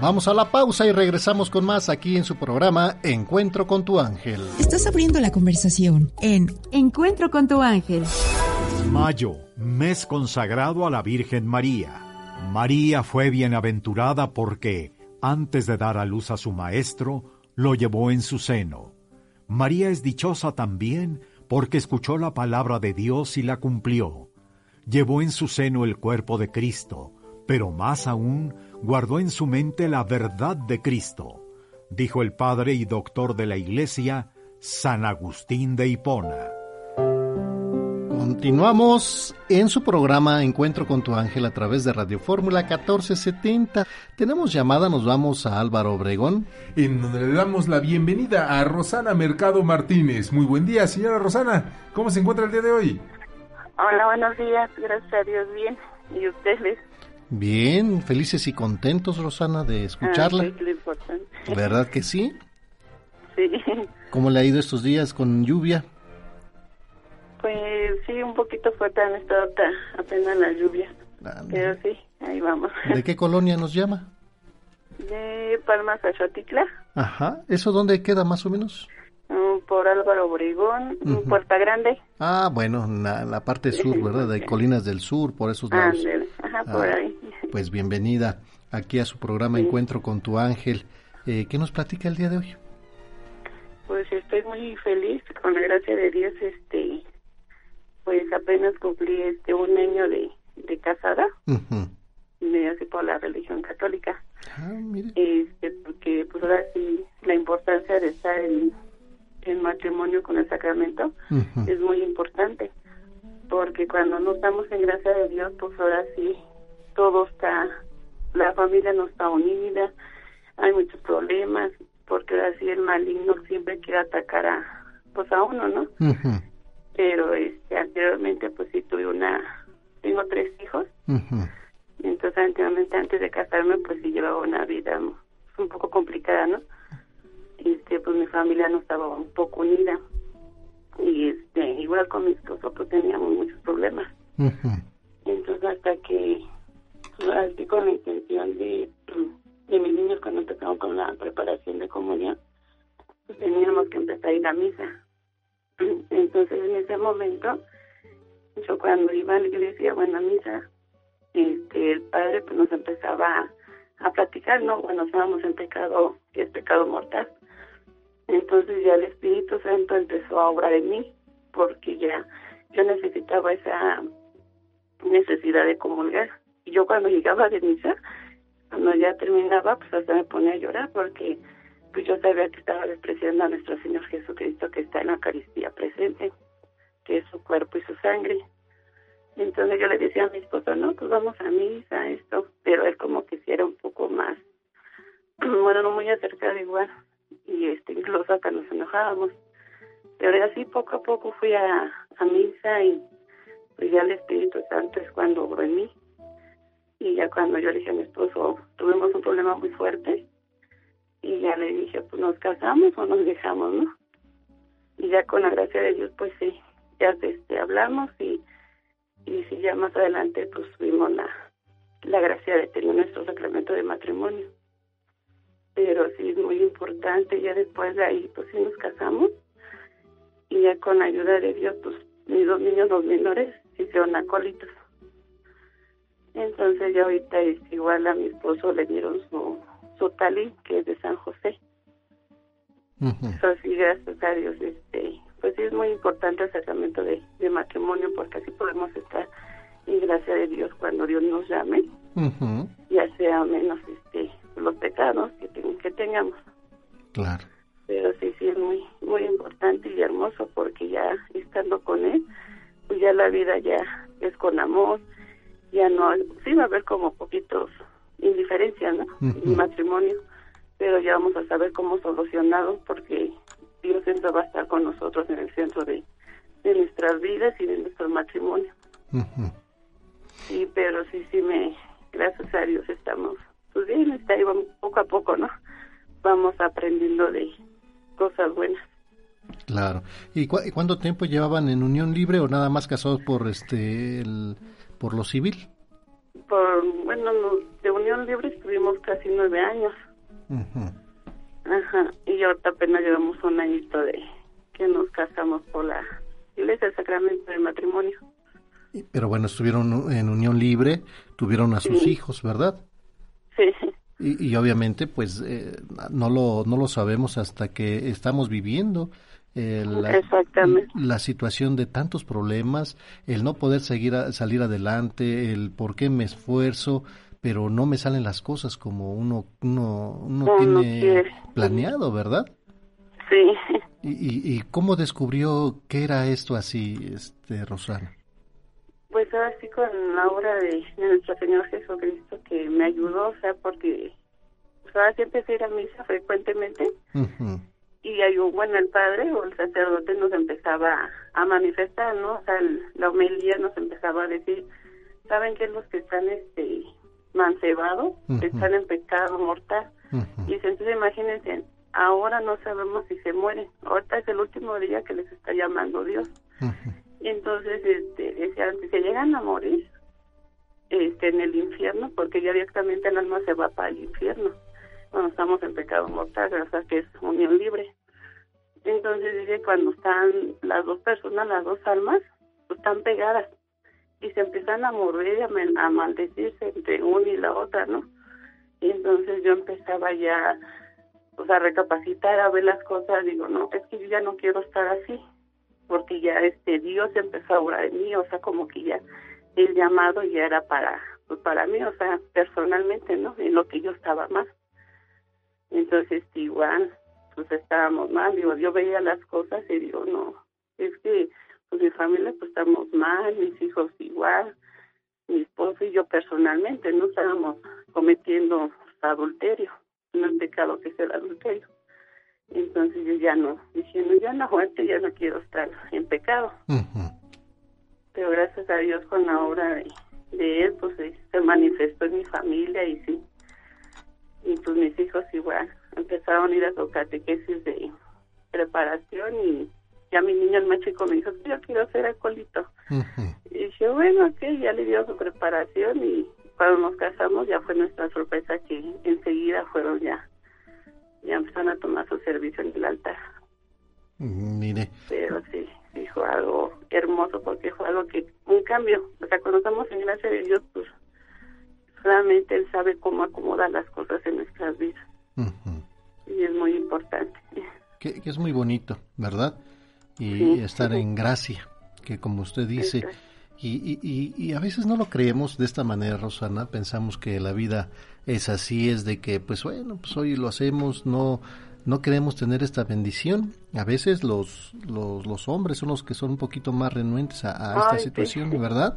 Vamos a la pausa y regresamos con más aquí en su programa Encuentro con tu ángel. Estás abriendo la conversación en Encuentro con tu ángel. Mayo, mes consagrado a la Virgen María. María fue bienaventurada porque, antes de dar a luz a su maestro, lo llevó en su seno. María es dichosa también porque escuchó la palabra de Dios y la cumplió llevó en su seno el cuerpo de Cristo, pero más aún guardó en su mente la verdad de Cristo, dijo el padre y doctor de la Iglesia, San Agustín de Hipona. Continuamos en su programa Encuentro con tu ángel a través de Radio Fórmula 1470. Tenemos llamada, nos vamos a Álvaro Obregón. En donde le damos la bienvenida a Rosana Mercado Martínez. Muy buen día, señora Rosana. ¿Cómo se encuentra el día de hoy? Hola, buenos días. Gracias a Dios, bien. ¿Y ustedes? Bien, felices y contentos, Rosana, de escucharla. Ah, sí, lo importante. ¿Verdad que sí? Sí. ¿Cómo le ha ido estos días con lluvia? Pues sí, un poquito fuerte han estado ta- apenas la lluvia. Pero sí, ahí vamos. ¿De qué colonia nos llama? De Palmas Xochitla, Ajá, ¿eso dónde queda más o menos? Mm, por Álvaro Obregón, mm, Puerta Grande. Ah, bueno, en la, la parte sur, ¿verdad? De Colinas del Sur, por esos lados. Ándale, Ajá, por Ah, ahí. Pues bienvenida aquí a su programa Encuentro con tu ángel. Eh, ¿Qué nos platica el día de hoy? Pues estoy muy feliz, con la gracia de Dios, este, pues apenas cumplí este un año de, de casada, Ujú. me hace por la religión católica. Ah, mire. este porque pues ahora sí la importancia de estar en, en matrimonio con el sacramento es muy importante porque cuando no estamos en gracia de Dios pues ahora sí todo está la familia no está unida hay muchos problemas porque ahora sí el maligno siempre quiere atacar a pues a uno no pero este anteriormente pues sí tuve una tengo tres hijos. Entonces, anteriormente, antes de casarme, pues sí llevaba una vida un poco complicada, ¿no? Este, pues mi familia no estaba un poco unida. Y este, igual con mi esposo, pues teníamos muchos problemas. Entonces, hasta que, así con la intención de, de mis niños cuando empezamos con la preparación de comunión, pues teníamos que empezar a ir a misa. Entonces, en ese momento, yo cuando iba a la iglesia, bueno, a misa, este, el padre pues nos empezaba a, a platicar, ¿no? Bueno, estábamos en pecado, que es pecado mortal. Entonces ya el Espíritu Santo empezó a obrar en mí, porque ya yo necesitaba esa necesidad de comulgar. Y yo cuando llegaba de misa, cuando ya terminaba, pues hasta me ponía a llorar, porque pues yo sabía que estaba despreciando a nuestro Señor Jesucristo que está en la Eucaristía presente, que es su cuerpo y su sangre. Entonces yo le decía a mi esposo, no, pues vamos a misa, esto, pero él como que sí era un poco más, bueno, no muy acercado igual, y este, incluso hasta nos enojábamos. Pero así poco a poco fui a, misa y pues ya el Espíritu Santo es cuando obró en mí. Y ya cuando yo le dije a mi esposo, tuvimos un problema muy fuerte, y ya le dije, pues nos casamos o nos dejamos, ¿no? Y ya con la gracia de Dios, pues sí, ya este, hablamos y y si ya más adelante pues tuvimos la, la gracia de tener nuestro sacramento de matrimonio. Pero sí es muy importante, ya después de ahí pues sí nos casamos y ya con la ayuda de Dios pues mis dos niños, los menores, se hicieron acólitos. Entonces ya ahorita es igual a mi esposo le dieron su, su tali que es de San José. Eso sí, gracias a Dios, este, pues sí es muy importante el sacramento de, de matrimonio porque así podemos estar en gracia de Dios cuando Dios nos llame, ya sea menos este los pecados que, ten- que tengamos. Claro. Pero sí, sí es muy muy importante y hermoso porque ya estando con Él, pues ya la vida ya es con amor, ya no, sí va a haber como poquitos indiferencias, ¿no? En matrimonio, pero ya vamos a saber cómo solucionarlo porque Dios siempre va a estar con nosotros en el centro de, de nuestras vidas y de nuestro matrimonio. Ujú. Sí, pero sí, sí me, gracias a Dios estamos, pues bien, está ahí vamos poco a poco, ¿no? Vamos aprendiendo de cosas buenas. Claro. ¿Y cu- y cuánto tiempo llevaban en unión libre o nada más casados por este el- por lo civil? Por, bueno, de Unión Libre estuvimos casi nueve años. Ujú. Ajá, y ahorita apenas llevamos un añito de que nos casamos por la Iglesia del Sacramento del Matrimonio. Pero bueno, estuvieron en unión libre, tuvieron a sus Sí. hijos, ¿verdad? Sí, Y, y obviamente, pues, eh, no, lo, no lo sabemos hasta que estamos viviendo la, Exactamente. la situación de tantos problemas, el no poder seguir salir adelante, el por qué me esfuerzo, pero no me salen las cosas como uno uno, uno tiene planeado, ¿verdad? Sí. ¿Y, y, cómo descubrió que era esto así, este Rosana? Pues ahora sí con la obra de, nuestro Señor Jesucristo que me ayudó, o sea, porque pues ahora sí empecé a ir a misa frecuentemente y ahí, bueno, el padre o el sacerdote nos empezaba a manifestar, ¿no? O sea, la homilía nos empezaba a decir, ¿saben qué? Los que están este mancebados, están en pecado mortal. Y entonces imagínense, ahora no sabemos si se mueren. Ahorita es el último día que les está llamando Dios. Y entonces, este, decían, si se llegan a morir este, en el infierno, porque ya directamente el alma se va para el infierno cuando estamos en pecado mortal, o sea que es unión libre. Entonces dice cuando están las dos personas, las dos almas, pues están pegadas y se empiezan a morir y a, maldecirse entre una y la otra, ¿no? Y entonces yo empezaba ya pues a recapacitar, a ver las cosas, digo, no, es que yo ya no quiero estar así, porque ya este Dios empezó a orar en mí, o sea, como que ya el llamado ya era para, pues para mí, o sea, personalmente, ¿no? En lo que yo estaba más. Entonces, igual, pues estábamos mal, digo, yo veía las cosas y digo, no, es que pues mi familia pues estamos mal, mis hijos igual, mi esposo y yo personalmente no estábamos cometiendo adulterio, no es pecado que es el adulterio. Entonces yo ya no, diciendo, ya no aguante, ya no quiero estar en pecado. Pero gracias a Dios con la obra de, de él, pues se manifestó en mi familia y sí, y pues mis hijos igual empezaron a ir a su catequesis de preparación y ya mi niño el más chico me dijo yo quiero ser acolito y dije bueno ok ya le dio su preparación y cuando nos casamos ya fue nuestra sorpresa que enseguida fueron ya ya empezaron a tomar su servicio en el altar. Mm, mire. Pero sí sí fue algo hermoso porque fue algo que un cambio. O sea cuando estamos en gracia de Dios pues realmente Él sabe cómo acomodar las cosas en nuestras vidas. Y es muy importante. Que, es muy bonito, ¿verdad? Y estar en gracia, que como usted dice, y, y, y, a veces no lo creemos de esta manera, Rosana, pensamos que la vida es así, es de que, pues bueno, pues hoy lo hacemos, no no queremos tener esta bendición. A veces los, los, los hombres son los que son un poquito más renuentes a, esta situación, ¿verdad?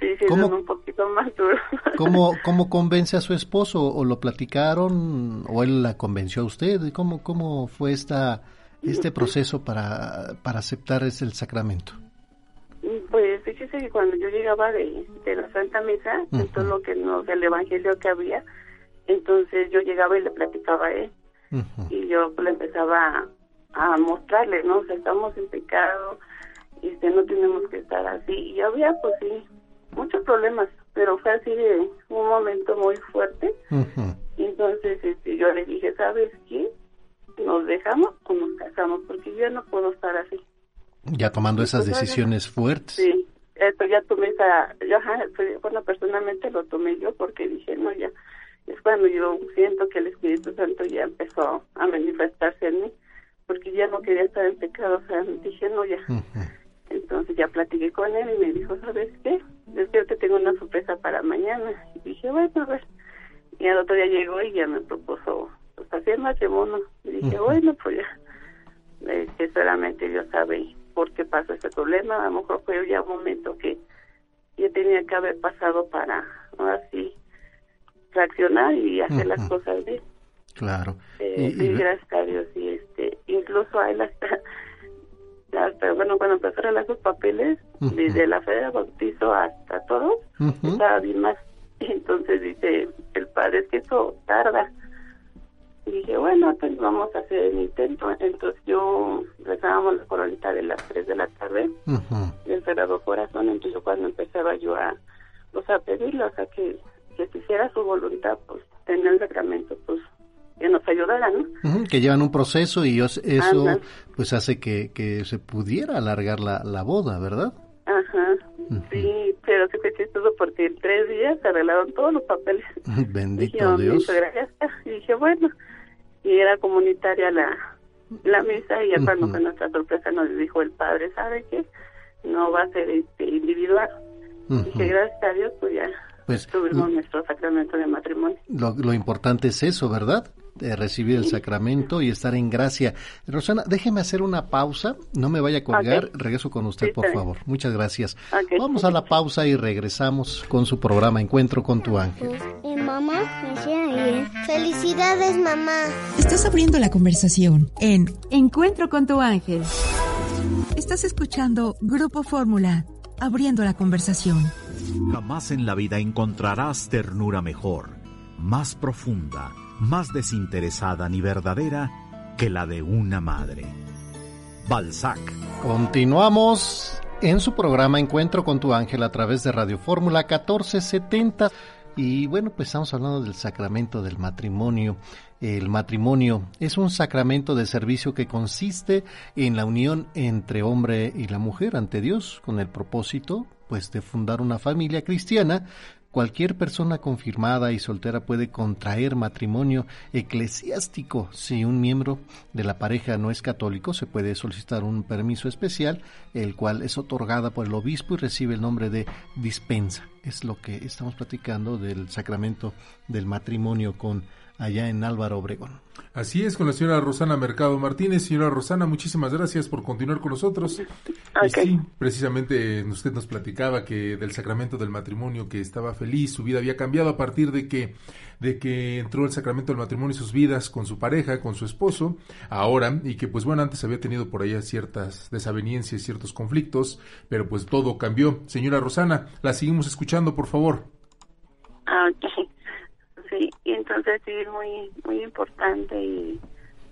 Sí, ¿Cómo, un poquito más duro. ¿cómo, ¿Cómo convence a su esposo? ¿O lo platicaron? ¿O él la convenció a usted? ¿Cómo, cómo fue esta, este proceso para, para aceptar ese el sacramento? Pues fíjese que cuando yo llegaba de, de la Santa Misa, todo lo que nos, del Evangelio que había, entonces yo llegaba y le platicaba a él. Y yo le empezaba a, mostrarle, ¿no? O sea, estamos en pecado, y este, no tenemos que estar así. Y había, pues sí, muchos problemas, pero fue así de un momento muy fuerte. y entonces este, yo le dije, ¿sabes qué? ¿Nos dejamos o nos casamos? Porque yo no puedo estar así. Ya tomando esas decisiones fuertes. Sí, esto ya tomé esa, yo, bueno, personalmente lo tomé yo porque dije, no, ya, es cuando yo siento que el Espíritu Santo ya empezó a manifestarse en mí, porque ya no quería estar en pecado, o sea, dije, no, ya. Entonces ya platiqué con él y me dijo, ¿sabes qué? Es que yo te tengo una sorpresa para mañana. Y dije, bueno, a ver. Y al otro día llegó y ya me propuso pues, hacer matrimonio. Y dije, bueno, pues ya. que solamente Dios sabe por qué pasó ese problema. A lo mejor fue ya un momento que yo tenía que haber pasado para, así, reaccionar y hacer las cosas bien. Claro. Eh, y, gracias a Dios. Y este, incluso a él hasta hasta, bueno, cuando empezaron a sus papeles, desde la fe de bautizo hasta todos, estaba bien más. Entonces dice el padre, es que eso tarda. Y dije, bueno, pues vamos a hacer el intento. Entonces yo rezábamos la coronita de las 3 de la tarde, del Sagrado Corazón. Entonces yo cuando empezaba yo a, pues, a pedirle, o sea, que, que se hiciera su voluntad, pues tener el sacramento, pues que nos ayudaran, ¿no? que llevan un proceso y eso pues hace que, que se pudiera alargar la, la boda, ¿verdad? Ajá, sí, pero sí fue chistoso porque en tres días se arreglaron todos los papeles. Bendito Dios. Y dije, bueno, y era comunitaria la, la misa y ya cuando fue nuestra sorpresa nos dijo el padre, ¿sabe qué? No va a ser este, individual. Dije, gracias a Dios, pues ya pues, tuvimos nuestro sacramento de matrimonio. Lo, lo importante es eso, ¿verdad? De recibir el sacramento y estar en gracia. Rosana, déjeme hacer una pausa, no me vaya a colgar, regreso con usted, por favor. Muchas gracias. Vamos a la pausa y regresamos con su programa Encuentro con tu ángel. Mi mamá me Felicidades, mamá. Estás abriendo la conversación en Encuentro con tu ángel. Estás escuchando Grupo Fórmula, abriendo la conversación. Jamás en la vida encontrarás ternura mejor, más profunda, más desinteresada ni verdadera que la de una madre. Balzac. Continuamos en su programa Encuentro con tu ángel a través de Radio Fórmula 1470. Y bueno, pues estamos hablando del sacramento del matrimonio. El matrimonio es un sacramento de servicio que consiste en la unión entre hombre y la mujer ante Dios con el propósito pues de fundar una familia cristiana Cualquier persona confirmada y soltera puede contraer matrimonio eclesiástico. Si un miembro de la pareja no es católico, se puede solicitar un permiso especial, el cual es otorgada por el obispo y recibe el nombre de dispensa. Es lo que estamos platicando del sacramento del matrimonio con allá en Álvaro Obregón. Así es, con la señora Rosana Mercado Martínez. Señora Rosana, muchísimas gracias por continuar con nosotros. Y sí, precisamente usted nos platicaba que del sacramento del matrimonio, que estaba feliz, su vida había cambiado a partir de que, de que entró el sacramento del matrimonio y sus vidas con su pareja, con su esposo, ahora, y que pues bueno, antes había tenido por allá ciertas desavenencias, ciertos conflictos, pero pues todo cambió. Señora Rosana, la seguimos escuchando, por favor. Ah, sí, y entonces sí es muy, muy importante y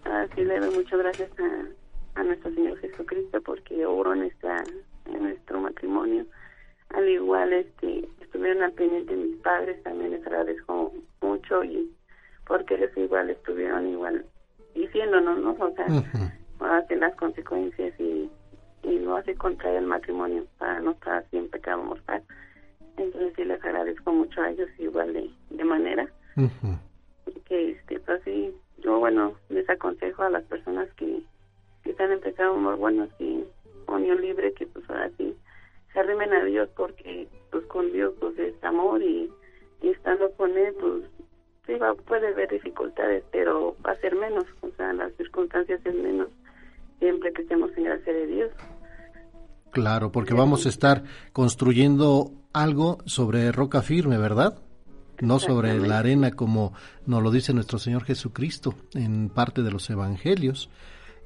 así le doy muchas gracias a, a nuestro Señor Jesucristo porque obró en, esta, en nuestro matrimonio. Al igual este estuvieron al pendiente mis padres, también les agradezco mucho y porque ellos igual estuvieron igual diciéndonos, ¿no? O sea, uh las consecuencias y, y no hace contraer el matrimonio para no estar siempre pecado mortal. Entonces sí les agradezco mucho a ellos igual de, de manera que este pues sí yo bueno les aconsejo a las personas que, que están empezando muy buenos y unión libre que pues ahora sí se arrimen a Dios porque pues con Dios pues es amor y, estando con él pues sí va, puede haber dificultades pero va a ser menos o sea las circunstancias es menos siempre que estemos en gracia de Dios. Claro, porque vamos a estar construyendo algo sobre roca firme, ¿verdad? No sobre la arena como nos lo dice nuestro Señor Jesucristo en parte de los evangelios.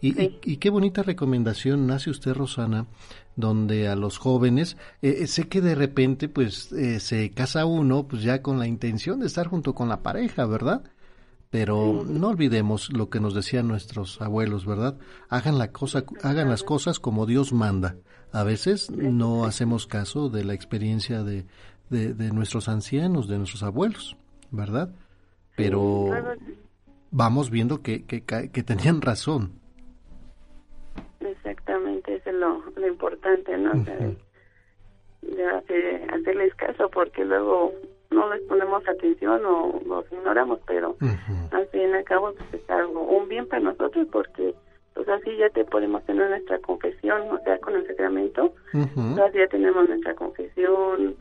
Y, qué bonita recomendación nace usted, Rosana, donde a los jóvenes, eh, eh, sé que de repente pues eh, se casa uno pues ya con la intención de estar junto con la pareja, ¿verdad? Pero no olvidemos lo que nos decían nuestros abuelos, ¿verdad? Hagan la cosa, hagan las cosas como Dios manda. A veces no hacemos caso de la experiencia de, de, nuestros ancianos, de nuestros abuelos, ¿verdad? Pero vamos viendo que, que, que tenían razón. Exactamente, eso es lo, lo importante, ¿no? de, hacerles caso, porque luego no les ponemos atención o los ignoramos, pero al fin y al cabo pues, es algo, un bien para nosotros porque pues así ya te podemos tener nuestra confesión, o sea, con el sacramento, ya tenemos nuestra confesión,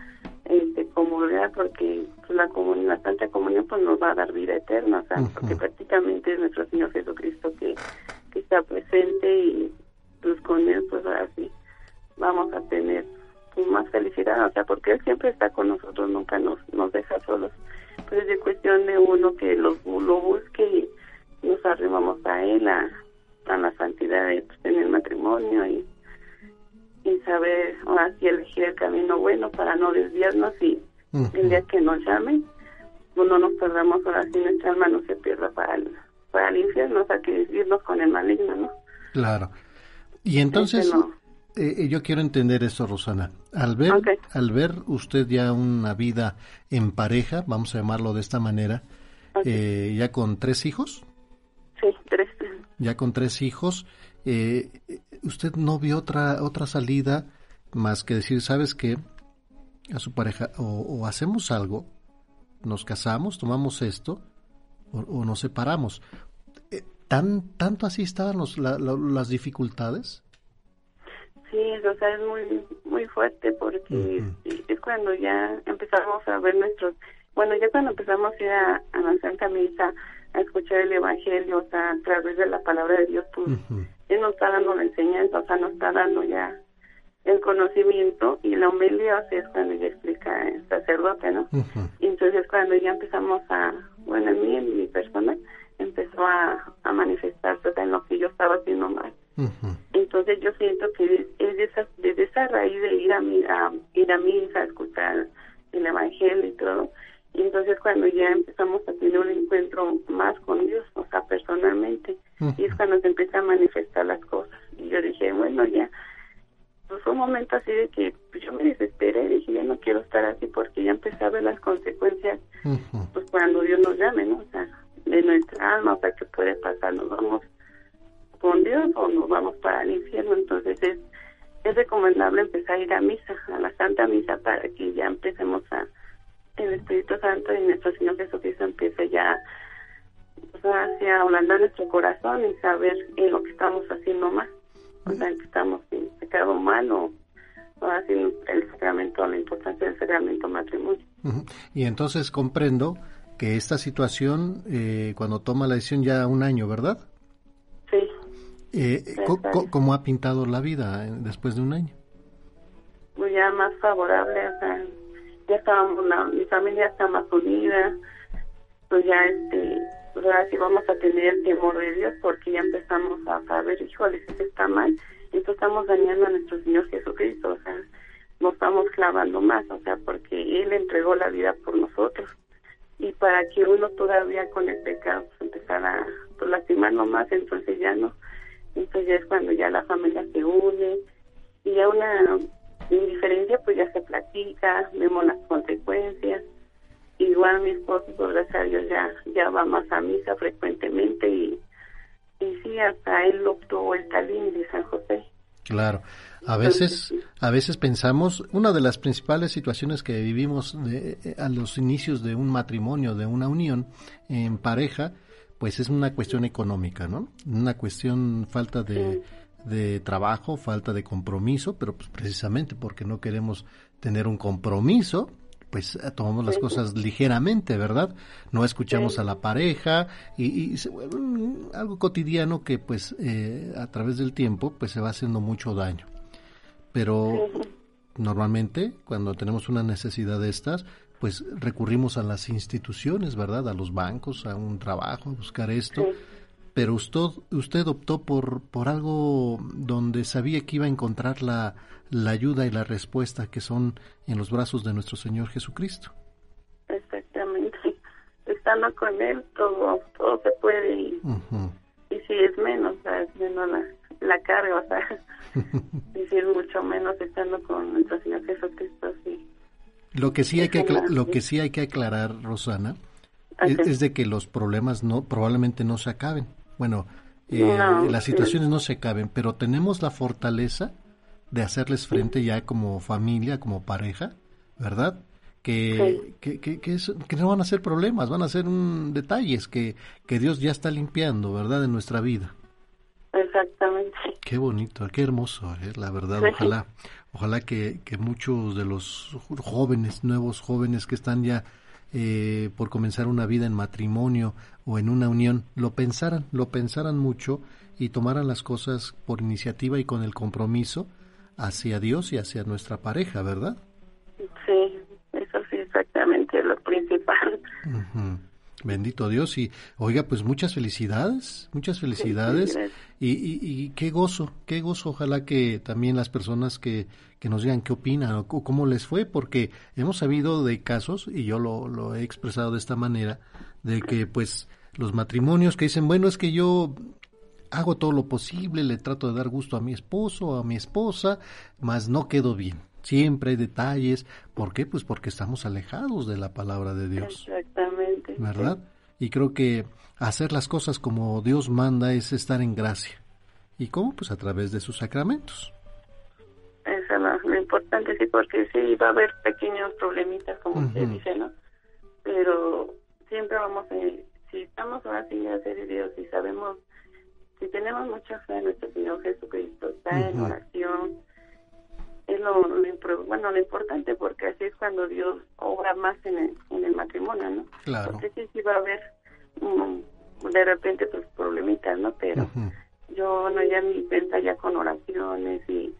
este, comunidad porque pues, la comunión, la Santa Comunión pues nos va a dar vida eterna, o sea, porque prácticamente es nuestro Señor Jesucristo que, que está presente y pues con él pues ahora sí vamos a tener pues, más felicidad, o sea, porque él siempre está con nosotros, nunca nos, nos deja solos, pues es de cuestión de uno que lo, lo busque y nos arrimamos a él, a, a la santidad de, pues, en el matrimonio y y saber ahora sí elegir el camino bueno para no desviarnos y el día que nos llamen, pues no nos perdamos ahora sí nuestra alma no se pierda para el, para el infierno, o sea que irnos con el maligno, ¿no? Claro. Y entonces, eh, eh, yo quiero entender esto, Rosana. Al ver, al ver usted ya una vida en pareja, vamos a llamarlo de esta manera, eh, ya con tres hijos. Sí, tres. Ya con tres hijos, eh, usted no vio otra, otra salida más que decir, ¿sabes qué? A su pareja, o, hacemos algo, nos casamos, tomamos esto, o, nos separamos. Eh, ¿Tan, ¿Tanto así estaban los, las dificultades? Sí, o sea, es muy, muy fuerte porque es cuando ya empezamos a ver nuestros, bueno, ya cuando empezamos a ir a, la Santa Misa, a escuchar el Evangelio, o sea, a través de la palabra de Dios, pues Él nos está dando la enseñanza, o sea, nos está dando ya el conocimiento y la humildad o sea, es cuando ya explica el sacerdote, ¿no? Y entonces cuando ya empezamos a, bueno, en mí, en mi persona, empezó a, a manifestarse en lo que yo estaba haciendo mal. Entonces yo siento que es de esa, desde esa raíz de ir a, mi, a ir a misa, a escuchar el evangelio y todo, y entonces cuando ya empezamos a tener un encuentro más con Dios, o sea, personalmente, y es cuando se empieza a manifestar las cosas. Y yo dije, bueno, ya, pues fue un momento así de que pues, yo me desesperé, dije, ya no quiero estar así porque ya empecé a ver las consecuencias, pues cuando Dios nos llame, ¿no? O sea, de nuestra alma, o sea, ¿qué puede pasar? Nos vamos con Dios o nos vamos para el infierno, entonces es, es recomendable empezar a ir a misa, a la Santa Misa, para que ya empecemos a, el Espíritu Santo y nuestro Señor Jesucristo empiece ya o hacia hablando nuestro corazón y saber en lo que estamos haciendo mal o sea, que estamos en pecado malo o así el sacramento, la importancia del sacramento matrimonio. Y entonces comprendo que esta situación, eh, cuando toma la decisión ya un año, ¿verdad? Sí. Eh, ¿Cómo ha pintado la vida eh, después de un año? Pues ya más favorable, o sea, ya estábamos, mi familia está más unida, pues ya este pues ahora sí vamos a tener temor de Dios porque ya empezamos a saber, híjole, si está mal, entonces estamos dañando a nuestro Señor Jesucristo, o sea, nos estamos clavando más, o sea, porque Él entregó la vida por nosotros. Y para que uno todavía con el pecado pues, empezara a pues, lastimarnos más, entonces ya no. Entonces ya es cuando ya la familia se une y ya una indiferencia pues ya se platica, vemos las consecuencias igual mi esposo, por gracias a Dios, ya, ya va más a misa frecuentemente y, y sí, hasta él optó el talín de San José. Claro. A veces, a veces pensamos, una de las principales situaciones que vivimos de, a los inicios de un matrimonio, de una unión en pareja, pues es una cuestión económica, ¿no? Una cuestión falta de, de trabajo, falta de compromiso, pero pues precisamente porque no queremos tener un compromiso, pues eh, tomamos las cosas ligeramente, ¿verdad? No escuchamos a la pareja y, se vuelve algo cotidiano que pues eh, a través del tiempo pues se va haciendo mucho daño. Pero normalmente cuando tenemos una necesidad de estas, pues recurrimos a las instituciones, ¿verdad? A los bancos, a un trabajo, a buscar esto. Pero usted, usted optó por, por algo donde sabía que iba a encontrar la, la ayuda y la respuesta que son en los brazos de nuestro Señor Jesucristo. Exactamente. Estando con Él todo, todo se puede y, y si es menos, es menos la, la carga, o sea, y si es mucho menos estando con nuestro Señor Jesucristo, sí. Lo que sí hay que lo que sí hay que aclarar, Rosana, es, de que los problemas no probablemente no se acaben. Bueno, eh, las situaciones no se acaben, pero tenemos la fortaleza de hacerles frente ya como familia, como pareja, ¿verdad? Que, que, que, que, no van a ser problemas, van a ser un, detalles que, que Dios ya está limpiando, ¿verdad? En nuestra vida. Exactamente. Qué bonito, qué hermoso, ¿eh? la verdad. Ojalá, ojalá que, que muchos de los jóvenes, nuevos jóvenes que están ya eh, por comenzar una vida en matrimonio o en una unión, lo pensaran, lo pensaran mucho y tomaran las cosas por iniciativa y con el compromiso hacia Dios y hacia nuestra pareja, ¿verdad? Sí, eso sí, exactamente lo principal. Bendito Dios y oiga, pues muchas felicidades, muchas felicidades y, y, qué gozo, qué gozo, ojalá que también las personas que, que nos digan qué opinan o, cómo les fue, porque hemos sabido de casos, y yo lo, lo he expresado de esta manera, de que pues los matrimonios que dicen, bueno, es que yo hago todo lo posible, le trato de dar gusto a mi esposo, a mi esposa, mas no quedo bien. Siempre hay detalles. ¿Por qué? Pues porque estamos alejados de la palabra de Dios. Exactamente. ¿Verdad? Y creo que hacer las cosas como Dios manda es estar en gracia. ¿Y cómo? Pues a través de sus sacramentos. Eso es lo importante, sí, porque sí va a haber pequeños problemitas, como se dice, ¿no? Pero siempre vamos a, si estamos ahora hacer Dios y sabemos si tenemos mucha fe en nuestro Señor Jesucristo, está en oración, es lo, bueno, lo importante porque así es cuando Dios obra más en el, en el matrimonio, ¿no? Claro. Porque sí, sí va a haber de repente pues problemitas, ¿no? Pero yo no ya mi pensar ya con oraciones y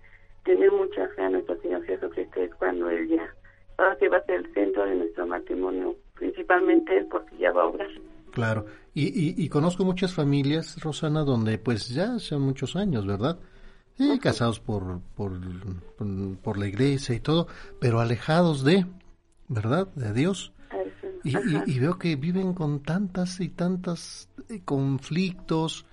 tener mucha fe en nuestro Señor Jesucristo es cuando Él ya, ahora que va a ser el centro de nuestro matrimonio, principalmente Él porque ya va a obrar. Claro, y, y, y conozco muchas familias, Rosana, donde pues ya son muchos años, ¿verdad? Casados por, por, por, la iglesia y todo, pero alejados de, ¿verdad? De Dios. Y, y, veo que viven con tantas y tantas eh, conflictos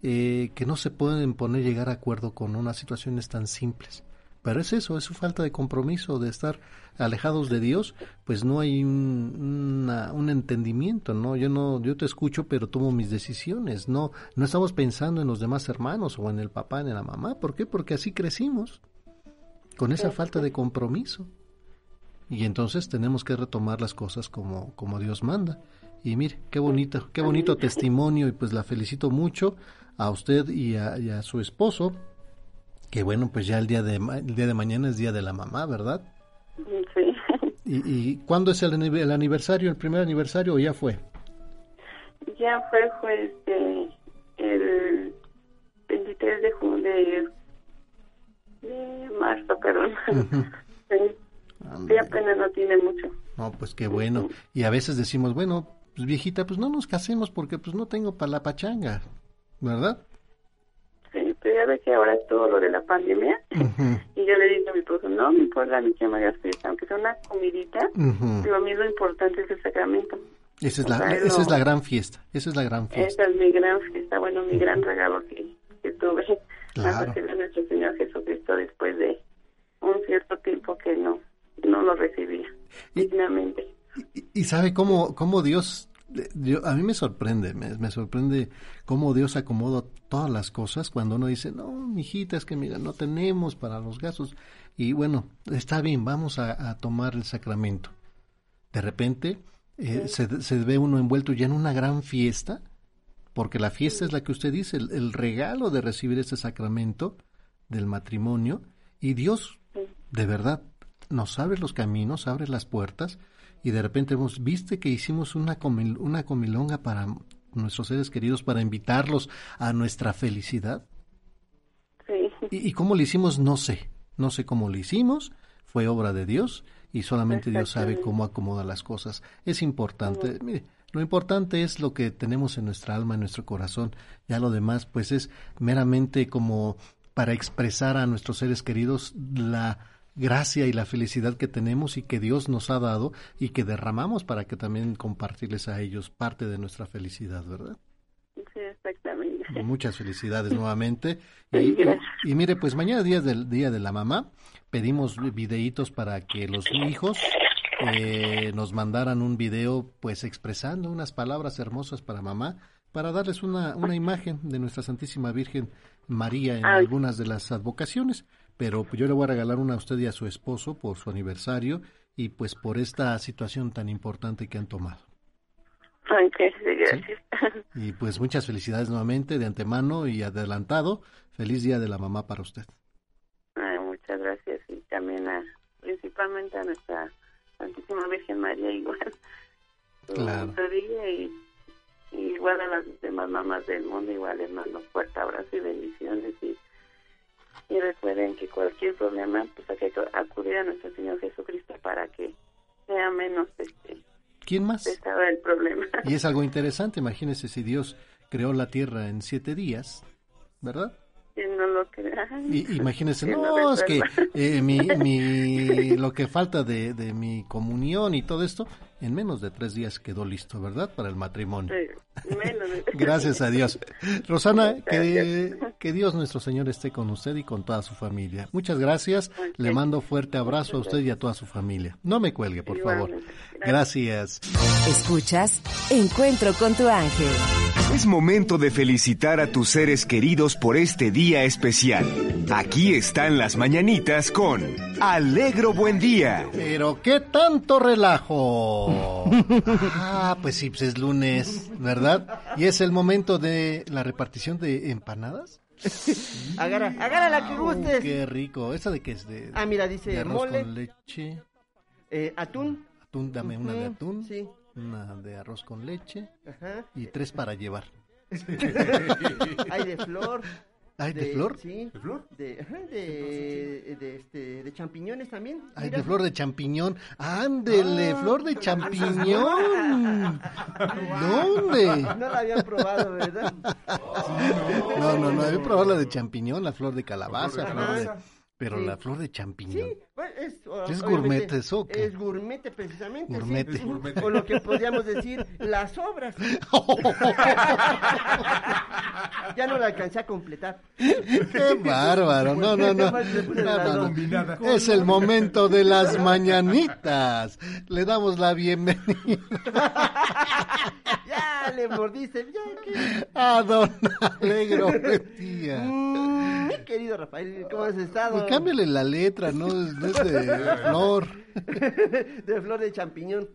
eh, que no se pueden poner llegar a acuerdo con unas situaciones tan simples. Pero es eso, es su falta de compromiso, de estar alejados de Dios, pues no hay un, un, entendimiento, ¿no? Yo no, yo te escucho, pero tomo mis decisiones, no, no estamos pensando en los demás hermanos o en el papá, en la mamá, ¿por qué? Porque así crecimos, con esa falta de compromiso. Y entonces tenemos que retomar las cosas como, como Dios manda. Y mire, qué bonito, qué bonito testimonio, y pues la felicito mucho a usted y a, y a su esposo que bueno, pues ya el día de el día de mañana es día de la mamá, ¿verdad? Sí. ¿Y, y cuándo es el, el aniversario, el primer aniversario o ya fue? Ya fue, fue este, el 23 de junio de, de marzo, perdón. sí. apenas no tiene mucho. No, pues qué bueno. Y a veces decimos, bueno, pues viejita, pues no nos casemos porque pues no tengo para la pachanga, ¿verdad? Ya ve que ahora es todo lo de la pandemia. Y yo le digo a mi esposo, no me importa ni que me hagas fiesta, aunque sea una comidita, pero a mí lo importante es el sacramento. Esa es, la, esa es la gran fiesta, esa es la gran fiesta. Esa es mi gran fiesta, bueno, mi gran regalo que, que tuve claro. a nuestro Señor Jesucristo después de un cierto tiempo que no, no lo recibía dignamente. Y, y, sabe cómo, cómo Dios a mí me sorprende, me, sorprende cómo Dios acomoda todas las cosas cuando uno dice, no, mijita, es que mira, no tenemos para los gastos. Y bueno, está bien, vamos a, tomar el sacramento. De repente eh, se, se, ve uno envuelto ya en una gran fiesta, porque la fiesta es la que usted dice, el, regalo de recibir este sacramento del matrimonio, y Dios, de verdad, nos abre los caminos, abre las puertas, y de repente hemos viste que hicimos una, una comilonga para nuestros seres queridos, para invitarlos a nuestra felicidad. Sí. ¿Y, cómo lo hicimos? No sé. No sé cómo lo hicimos. Fue obra de Dios y solamente Dios sabe cómo acomoda las cosas. Es importante. Mire, lo importante es lo que tenemos en nuestra alma, en nuestro corazón. Ya lo demás, pues es meramente como para expresar a nuestros seres queridos la gracia y la felicidad que tenemos y que Dios nos ha dado y que derramamos para que también compartirles a ellos parte de nuestra felicidad, ¿verdad? Sí, exactamente. Muchas felicidades nuevamente. Y, y, mire, pues mañana día del Día de la Mamá, pedimos videitos para que los hijos eh, nos mandaran un video pues expresando unas palabras hermosas para mamá, para darles una, una imagen de nuestra Santísima Virgen María en algunas de las advocaciones pero yo le voy a regalar una a usted y a su esposo por su aniversario y pues por esta situación tan importante que han tomado. Okay, gracias. Y pues muchas felicidades nuevamente de antemano y adelantado. Feliz Día de la Mamá para usted. Ay, muchas gracias y también a, principalmente a nuestra Santísima Virgen María igual. Claro. Y, y, igual a las demás mamás del mundo, igual les mando fuerte abrazo y bendiciones y y recuerden que cualquier problema pues hay que acudir a nuestro Señor Jesucristo para que sea menos este ¿Quién más? el problema. Y es algo interesante, imagínese si Dios creó la tierra en siete días, ¿verdad? no lo Y, imagínese, no, es que eh, mi, mi, lo que falta de, de mi comunión y todo esto, en menos de tres días quedó listo, ¿verdad? Para el matrimonio. Gracias a Dios. Rosana, que, que, Dios nuestro Señor esté con usted y con toda su familia. Muchas gracias. Le mando fuerte abrazo a usted y a toda su familia. No me cuelgue, por favor. Gracias. Escuchas Encuentro con tu ángel. Es momento de felicitar a tus seres queridos por este día especial. Aquí están las mañanitas con Alegro Buen Día. Pero qué tanto relajo. Ah, pues sí, pues es lunes, ¿verdad? Y es el momento de la repartición de empanadas. Agarra, agarra la que gustes. Qué rico. ¿Esa de qué es? De, Ah, mira, dice de arroz mole. con leche. Eh, atún. Atún, dame una de atún. Sí. Una de arroz con leche. Ajá. Y tres para llevar. Hay de flor. ¿Hay de flor? Sí. ¿De flor? De, ajá, de, de, este, de champiñones también. Ay, mira. de flor de champiñón. Ándele, Ah. flor de champiñón. ¿Dónde? No la habían probado, ¿verdad? No, no, no, he probado la de champiñón, la flor de calabaza, La flor de flor de- calabaza. pero Sí. la flor de champiñón. Sí, es, ¿Es gourmet eso? Es gourmet precisamente. sí. Gourmet. Gourmet. O lo que podríamos decir, las obras. ya no la alcancé a completar. Qué bárbaro, no, no, no. Es el momento de las mañanitas. Le damos la bienvenida Ya le mordiste. Ya, ¿qué? a don Alegro. día. Mm, mi querido Rafael, ¿cómo has estado? Pues cámbiale la letra, no es de flor. de flor de champiñón.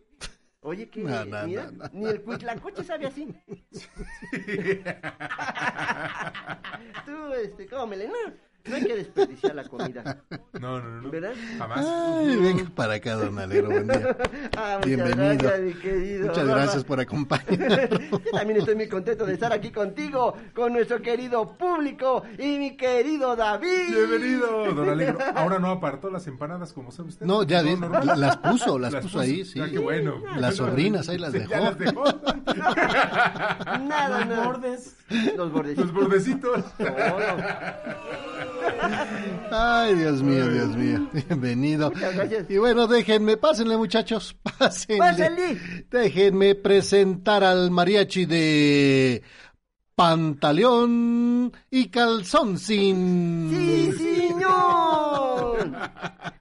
Oye, que No, no, mira, no, no. ni el cuitlacoche sabe así. Tú, este, cómele, no, no hay que desperdiciar la comida, No, no, no. ¿verdad? Jamás. Ay, venga para acá, don Alegro, buen día. Ah, muchas Bienvenido. gracias, mi querido. Muchas Rafa. gracias por acompañarnos. Yo también estoy muy contento de estar aquí contigo, con nuestro querido público y mi querido David. Bienvenido, don Alegro. Ahora no apartó las empanadas, como sabe usted. No, ya vi, normal. las puso, las puso ahí, sí. Ah, qué bueno. Las sobrinas ahí las Sí, ya dejó. las dejó. Nada, Los bordes. Los bordecitos. Los bordecitos. Ay, Dios mío, Dios mío. Bienvenido. Muchas gracias. Y bueno, déjenme, pásenle muchachos, pásenle. Pásenle. Déjenme presentar al mariachi de Pantaleón y Calzón sin... Sí, señor.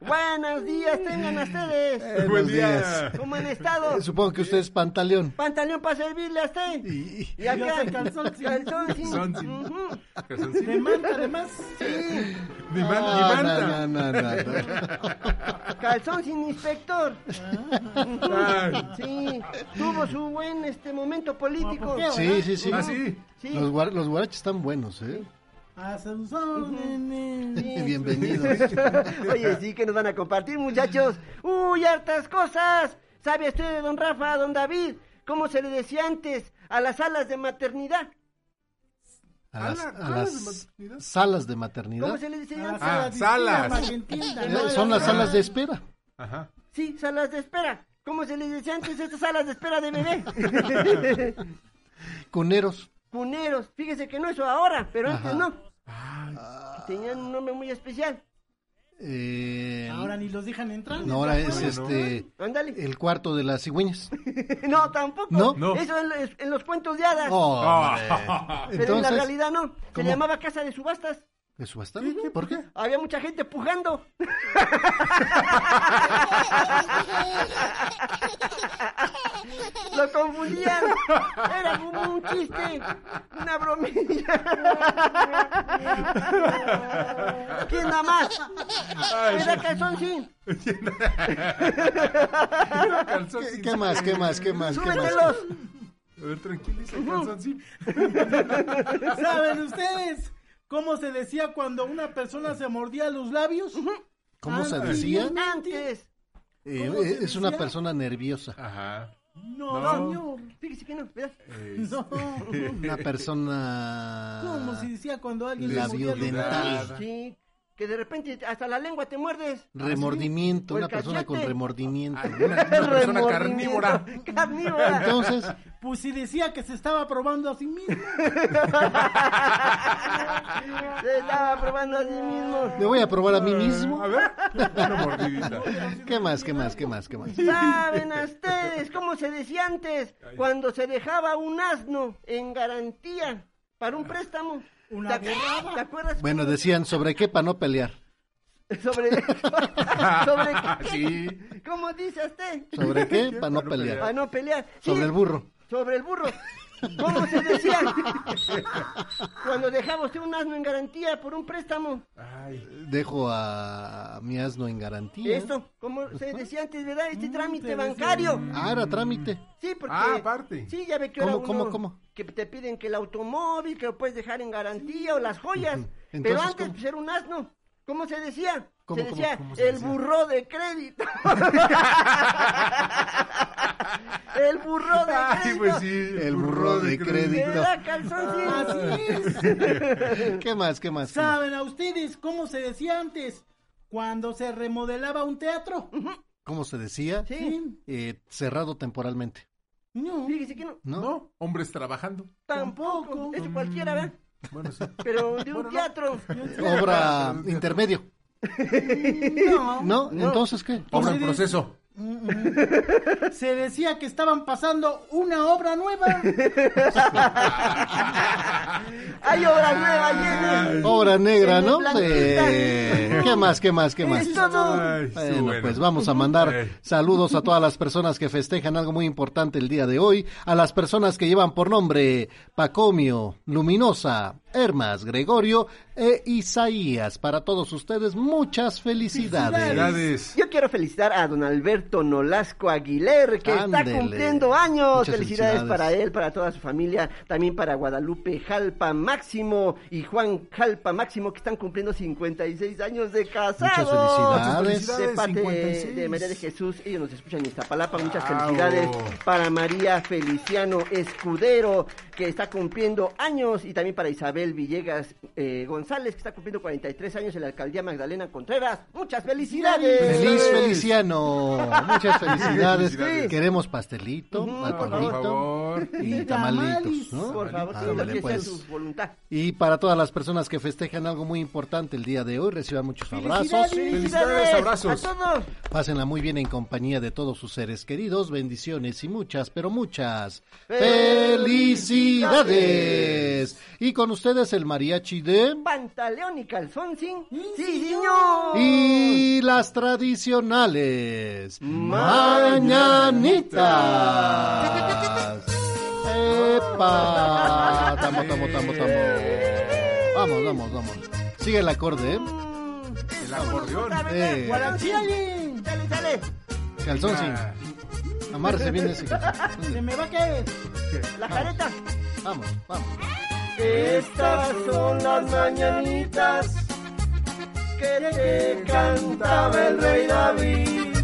Buenos días, tengan ustedes. Eh, Buen buenos día. días. ¿Cómo han estado? Eh, Supongo que usted es Pantaleón. Pantaleón para servirle a usted. Y- Y acá, Yo soy calzoncín. calzoncín. Calzoncín. Ujú. Calzoncillo. De manta, además. Sí, Mi man- Ah, mi manta. no, no, no, no. calzón sin inspector. Ay. Sí, tuvo su buen este momento político. Sí, sí, sí. Ah, sí. Sí. Los, guar- los guaraches están buenos, ¿eh? A. Bienvenidos. Oye, sí que nos van a compartir, muchachos. Uy, hartas cosas. ¿Sabe usted, don Rafa, don David, cómo se le decía antes a las salas de maternidad? A las, ¿salas las de maternidad? salas de ¿Cómo maternidad. se le decía A la antes? Ah, sala de salas. Eh, Son las salas de espera. Ajá. Sí, salas de espera. ¿Cómo se les decía antes estas salas de espera de bebé? Cuneros. Cuneros. Fíjese que no eso ahora, pero antes no. Tenían un nombre muy especial. Eh, Ahora ni los dejan entrar. no, ahora es Bueno. este Ándale. el cuarto de las cigüeñas. No, tampoco. ¿No? No. Eso en, los- en los cuentos de hadas. Oh, pero en la realidad no. Se llamaba casa de subastas. ¿De subasta? ¿Por qué? Había mucha gente pujando. Lo confundían. Era como un chiste. Una bromilla. ¿Quién da más? Era calzoncín. Calzón ¿Qué, sin- qué más? ¿Qué más? ¿Qué más? ¿Qué más? Súbetelos. A ver, tranquiliza, calzoncín. ¿Saben ustedes cómo se decía cuando una persona se mordía los labios? ¿Cómo se Antes. decía? Antes. Eh, ¿Cómo se es una decía? persona nerviosa. Ajá. No, No. Fíjese que no, No. Una persona... ¿Cómo se decía cuando alguien se Labio mordía los dental. labios? Sí. Que de repente hasta la lengua te muerdes. Remordimiento, O el una persona con remordimiento. Una, una persona Remordimiento. carnívora. Carnívora. Entonces, Pues si decía que se estaba probando a sí mismo. Se estaba probando a sí mismo. me voy a probar a mí mismo. A ver, una mordidita. ¿Qué más? ¿Qué más? ¿Qué más? ¿Qué más? ¿Saben a ustedes cómo se decía antes cuando se dejaba un asno en garantía para un préstamo? ¿Te, acuerdas? ¿Te acuerdas? Bueno, decían, ¿sobre qué para no pelear? Sobre... ¿Sobre qué? Sí. ¿Cómo dice usted? ¿Sobre qué? Para no pelear. Para no pelear. Sí, Sobre el burro. Sobre el burro. ¿Cómo se decía? Cuando dejamos un asno en garantía por un préstamo. Dejo a mi asno en garantía. Esto, como se decía antes, ¿verdad? Este trámite bancario. Ah, era trámite. Sí, porque... Ah, aparte. Sí, ya ve que ¿Cómo, ahora cómo, cómo? Que te piden que el automóvil, que lo puedes dejar en garantía o las joyas. Pero Entonces, antes, ¿cómo? pues era un asno. ¿Cómo se decía? ¿Cómo, se decía cómo se el decía? burro de crédito. el burro de Ay, crédito. pues sí. El burro de crédito. ¿Verdad, calzón? Así es. ¿Qué más, qué más? ¿Saben a ustedes cómo se decía antes? Cuando se remodelaba un teatro. ¿Cómo se decía? Sí. Eh, cerrado temporalmente. No, Fíjese que no. ¿No? ¿No? Hombres trabajando. Tampoco. Eso cualquiera, ¿verdad? Bueno, sí. Pero de un teatro. Obra intermedio. no. ¿No? Entonces, ¿qué? Obra en proceso. Se decía que estaban pasando una obra nueva. Hay obra nueva llena. Obra negra, ¿no? Eh, ¿Qué más, qué más, qué más? Es todo. Ay, sí, Bueno, bueno. pues vamos a mandar Eh. saludos a todas las personas que festejan algo muy importante el día de hoy, a las personas que llevan por nombre Pacomio, Luminosa, Hermas, Gregorio e Isaías. Para todos ustedes, muchas felicidades. Felicidades. Yo quiero felicitar a don Alberto Nolasco Aguiler, que Ándele. está cumpliendo años. Muchas Felicidades, felicidades. para él, para toda su familia, también para Guadalupe Jalpa Máximo y Juan Jalpa Máximo, que están cumpliendo 56 años de casados. Muchas felicidades. De parte 56. de María de Jesús, ellos nos escuchan en Iztapalapa. Muchas Bravo. felicidades para María Feliciano Escudero, que está cumpliendo años, y también para Isabel Villegas eh, González, que está cumpliendo 43 años en la alcaldía Magdalena Contreras. Muchas felicidades. Feliz Feliciano, muchas felicidades. Felicidades. Queremos pastelito, Por favor. y tamalitos. Por favor, sí, Ándale, lo que sea pues. su voluntad. Y para todas las personas que festejan algo muy importante el día de hoy, reciban muchos abrazos. Felicidades, abrazos. a todos. Pásenla muy bien en compañía de todos sus seres queridos. Bendiciones y muchas, pero muchas felicidades. Y con ustedes el mariachi de... Pantaleón y calzón sin. Sí, señor. Y las tradicionales mañanitas. ¡Epa! Tamo, tamo, tamo, tamo. Vamos, vamos, vamos. Sigue el acorde, ¿eh? El acordeón. Eh. Dale, dale. calzón sin. Amárrese bien ese calzón. Se me va a caer. La careta. Vamos, vamos. Estas son las mañanitas que te cantaba el rey David.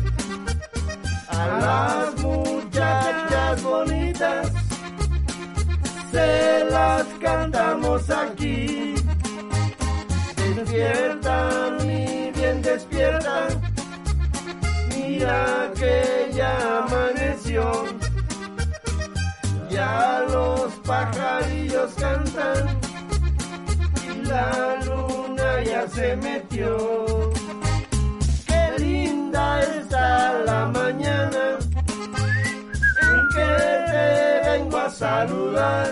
A las muchachas bonitas se las cantamos aquí. Despierta, mi bien despierta. Mira que ya amaneció. Ya los pajarillos cantan y la luna ya se metió. Qué linda está la mañana en que te vengo a saludar.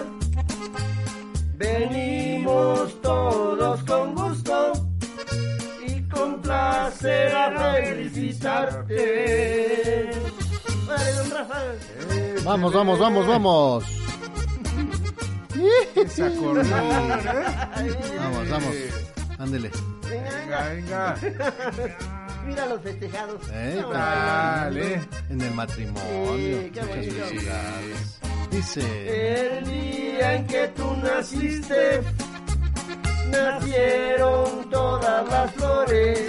Venimos todos con gusto y con placer a felicitarte. Vale, don Rafa. Vamos, vamos, vamos, vamos. Acordeón. Vamos, vamos. Ándele. Venga, venga. Mira los festejados. Eh, Dale. En el matrimonio. Sí, qué Muchas felicidades. Dice. El día en que tú naciste, nacieron todas las flores.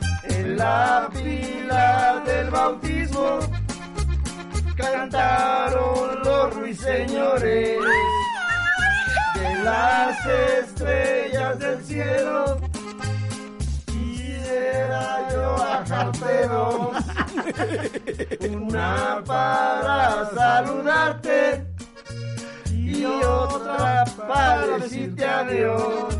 La pila del bautismo, cantaron los ruiseñores. De las estrellas del cielo, quisiera yo bajar dos. Una para saludarte y otra para decirte adiós.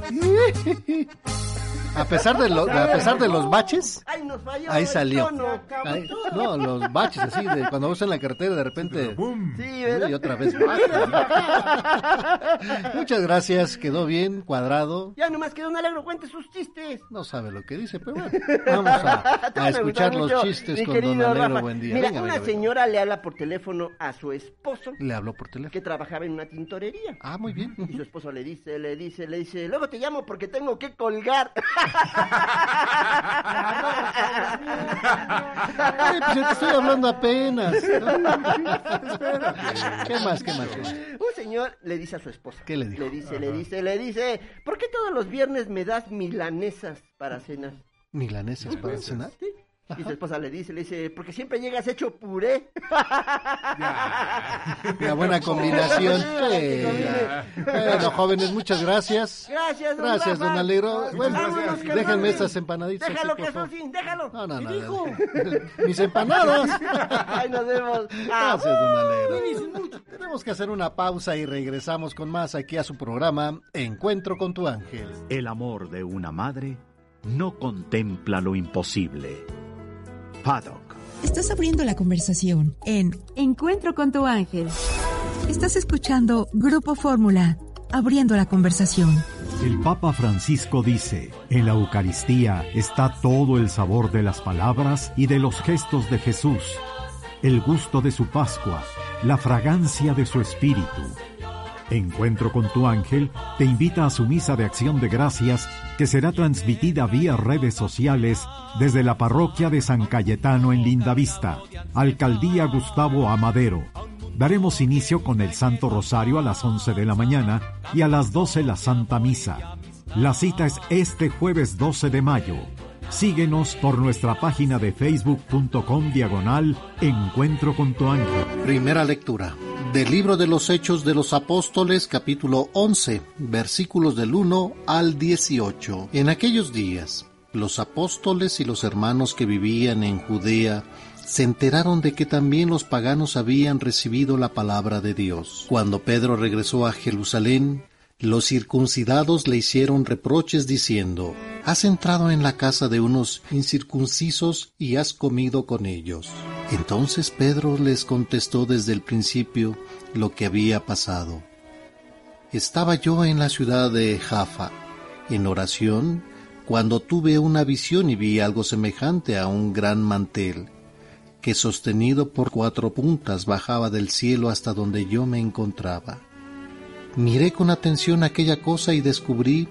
A pesar de, lo- a pesar de los baches, Ay, nos falló ahí el salió. tono. Ahí- no, los baches así, de cuando vas en la carretera de repente... Sí, ¿verdad? Y otra vez. Muchas gracias, quedó bien, cuadrado. Ya nomás que Don Alegro cuente sus chistes. No sabe lo que dice, pero bueno, vamos a, Te escuchar los mucho, chistes mi con Don querido Alegro. Rafa. Buen día. Mira, Venga, una venga, venga. señora le habla por teléfono a su esposo Le habló por teléfono. que trabajaba en una tintorería. Ah, muy bien. Y su esposo le dice, le dice, le dice, luego te llamo porque tengo que colgar. Ay, pues yo te estoy hablando apenas. ¿Qué más, qué más? qué más? Un señor le dice a su esposa. ¿Qué le dijo? Le dice, le dice, le dice, ¿por qué todos los viernes me das milanesas para cenar? ¿Milanesas para cenar? Y su esposa le dice, le dice, porque siempre llegas hecho puré. Una buena combinación. Sí. Bueno, jóvenes, muchas gracias. Gracias, don Gracias, Rafa. don Alegro. Bueno, Vámonos, que déjenme no, estas empanaditas. Déjalo aquí, que son sin, déjalo. No, no, ¿Qué no. dijo? Mis empanadas. Ay, nos vemos. Gracias, don Alegro. Tenemos que hacer una pausa y regresamos con más aquí a su programa Encuentro con tu ángel. El amor de una madre no contempla lo imposible. Paddock. Estás abriendo la conversación en Encuentro con tu ángel. Estás escuchando Grupo Fórmula, abriendo la conversación. El Papa Francisco dice, en la Eucaristía está todo el sabor de las palabras y de los gestos de Jesús, el gusto de su Pascua, la fragancia de su Espíritu. Encuentro con tu ángel te invita a su misa de acción de gracias que será transmitida vía redes sociales desde la parroquia de San Cayetano en Lindavista, Alcaldía Gustavo Amadero. Daremos inicio con el Santo Rosario a las 11 de la mañana y a las 12 la Santa Misa. La cita es este jueves 12 de mayo. Síguenos por nuestra página de facebook.com diagonal Encuentro con tu ángel. Primera lectura del libro de los Hechos de los Apóstoles, capítulo 11, versículos del 1 al 18. En aquellos días, los apóstoles y los hermanos que vivían en Judea se enteraron de que también los paganos habían recibido la palabra de Dios. Cuando Pedro regresó a Jerusalén, los circuncidados le hicieron reproches diciendo, Has entrado en la casa de unos incircuncisos y has comido con ellos. Entonces Pedro les contestó desde el principio lo que había pasado. Estaba yo en la ciudad de Jaffa, en oración, cuando tuve una visión y vi algo semejante a un gran mantel, que sostenido por cuatro puntas bajaba del cielo hasta donde yo me encontraba. Miré con atención aquella cosa y descubrí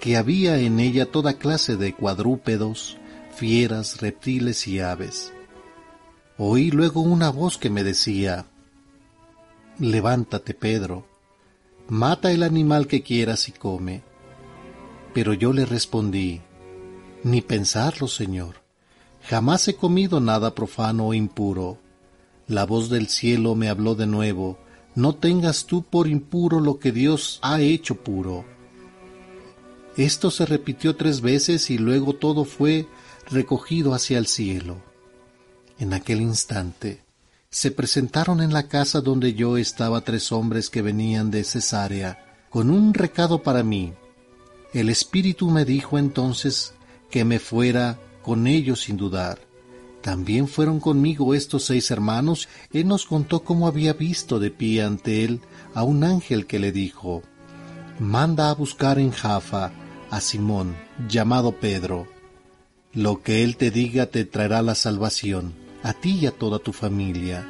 que había en ella toda clase de cuadrúpedos, fieras, reptiles y aves. Oí luego una voz que me decía, Levántate, Pedro, mata el animal que quieras y come. Pero yo le respondí, Ni pensarlo, Señor, jamás he comido nada profano o impuro. La voz del cielo me habló de nuevo, No tengas tú por impuro lo que Dios ha hecho puro. Esto se repitió tres veces y luego todo fue recogido hacia el cielo. En aquel instante se presentaron en la casa donde yo estaba tres hombres que venían de Cesarea, con un recado para mí. El Espíritu me dijo entonces que me fuera con ellos sin dudar. También fueron conmigo estos seis hermanos. Él nos contó cómo había visto de pie ante él a un ángel que le dijo, Manda a buscar en Jaffa a Simón, llamado Pedro. Lo que él te diga te traerá la salvación, a ti y a toda tu familia.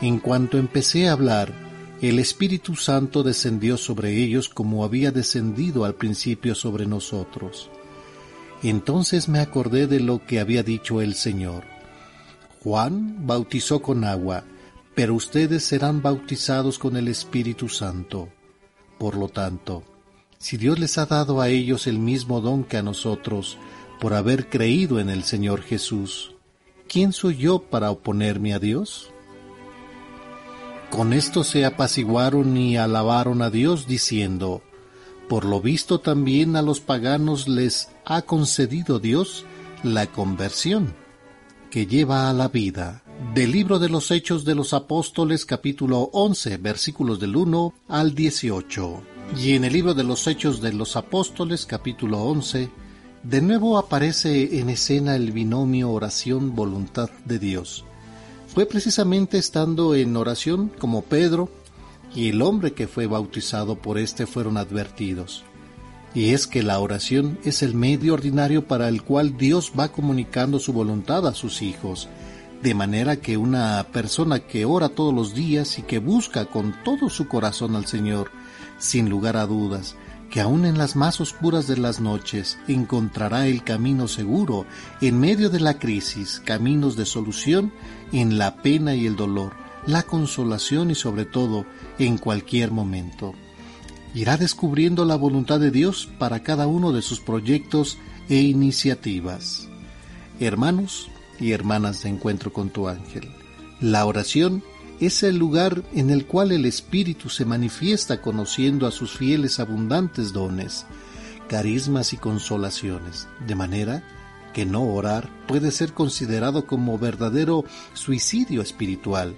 En cuanto empecé a hablar, el Espíritu Santo descendió sobre ellos como había descendido al principio sobre nosotros. Entonces me acordé de lo que había dicho el Señor. Juan bautizó con agua, pero ustedes serán bautizados con el Espíritu Santo. Por lo tanto, si Dios les ha dado a ellos el mismo don que a nosotros, por haber creído en el Señor Jesús, ¿quién soy yo para oponerme a Dios? Con esto se apaciguaron y alabaron a Dios diciendo, por lo visto también a los paganos les ha concedido Dios la conversión, que lleva a la vida. Del libro de los Hechos de los Apóstoles capítulo 11 versículos del 1 al 18. Y en el libro de los Hechos de los Apóstoles capítulo 11 De nuevo aparece en escena el binomio oración-voluntad de Dios. Fue precisamente estando en oración como Pedro y el hombre que fue bautizado por éste fueron advertidos. Y es que la oración es el medio ordinario para el cual Dios va comunicando su voluntad a sus hijos, de manera que una persona que ora todos los días y que busca con todo su corazón al Señor, sin lugar a dudas, que aun en las más oscuras de las noches encontrará el camino seguro en medio de la crisis, caminos de solución en la pena y el dolor, la consolación y sobre todo en cualquier momento. Irá descubriendo la voluntad de Dios para cada uno de sus proyectos e iniciativas. Hermanos y hermanas de encuentro con tu ángel, la oración es el lugar en el cual el Espíritu se manifiesta conociendo a sus fieles abundantes dones, carismas y consolaciones, de manera que no orar puede ser considerado como verdadero suicidio espiritual.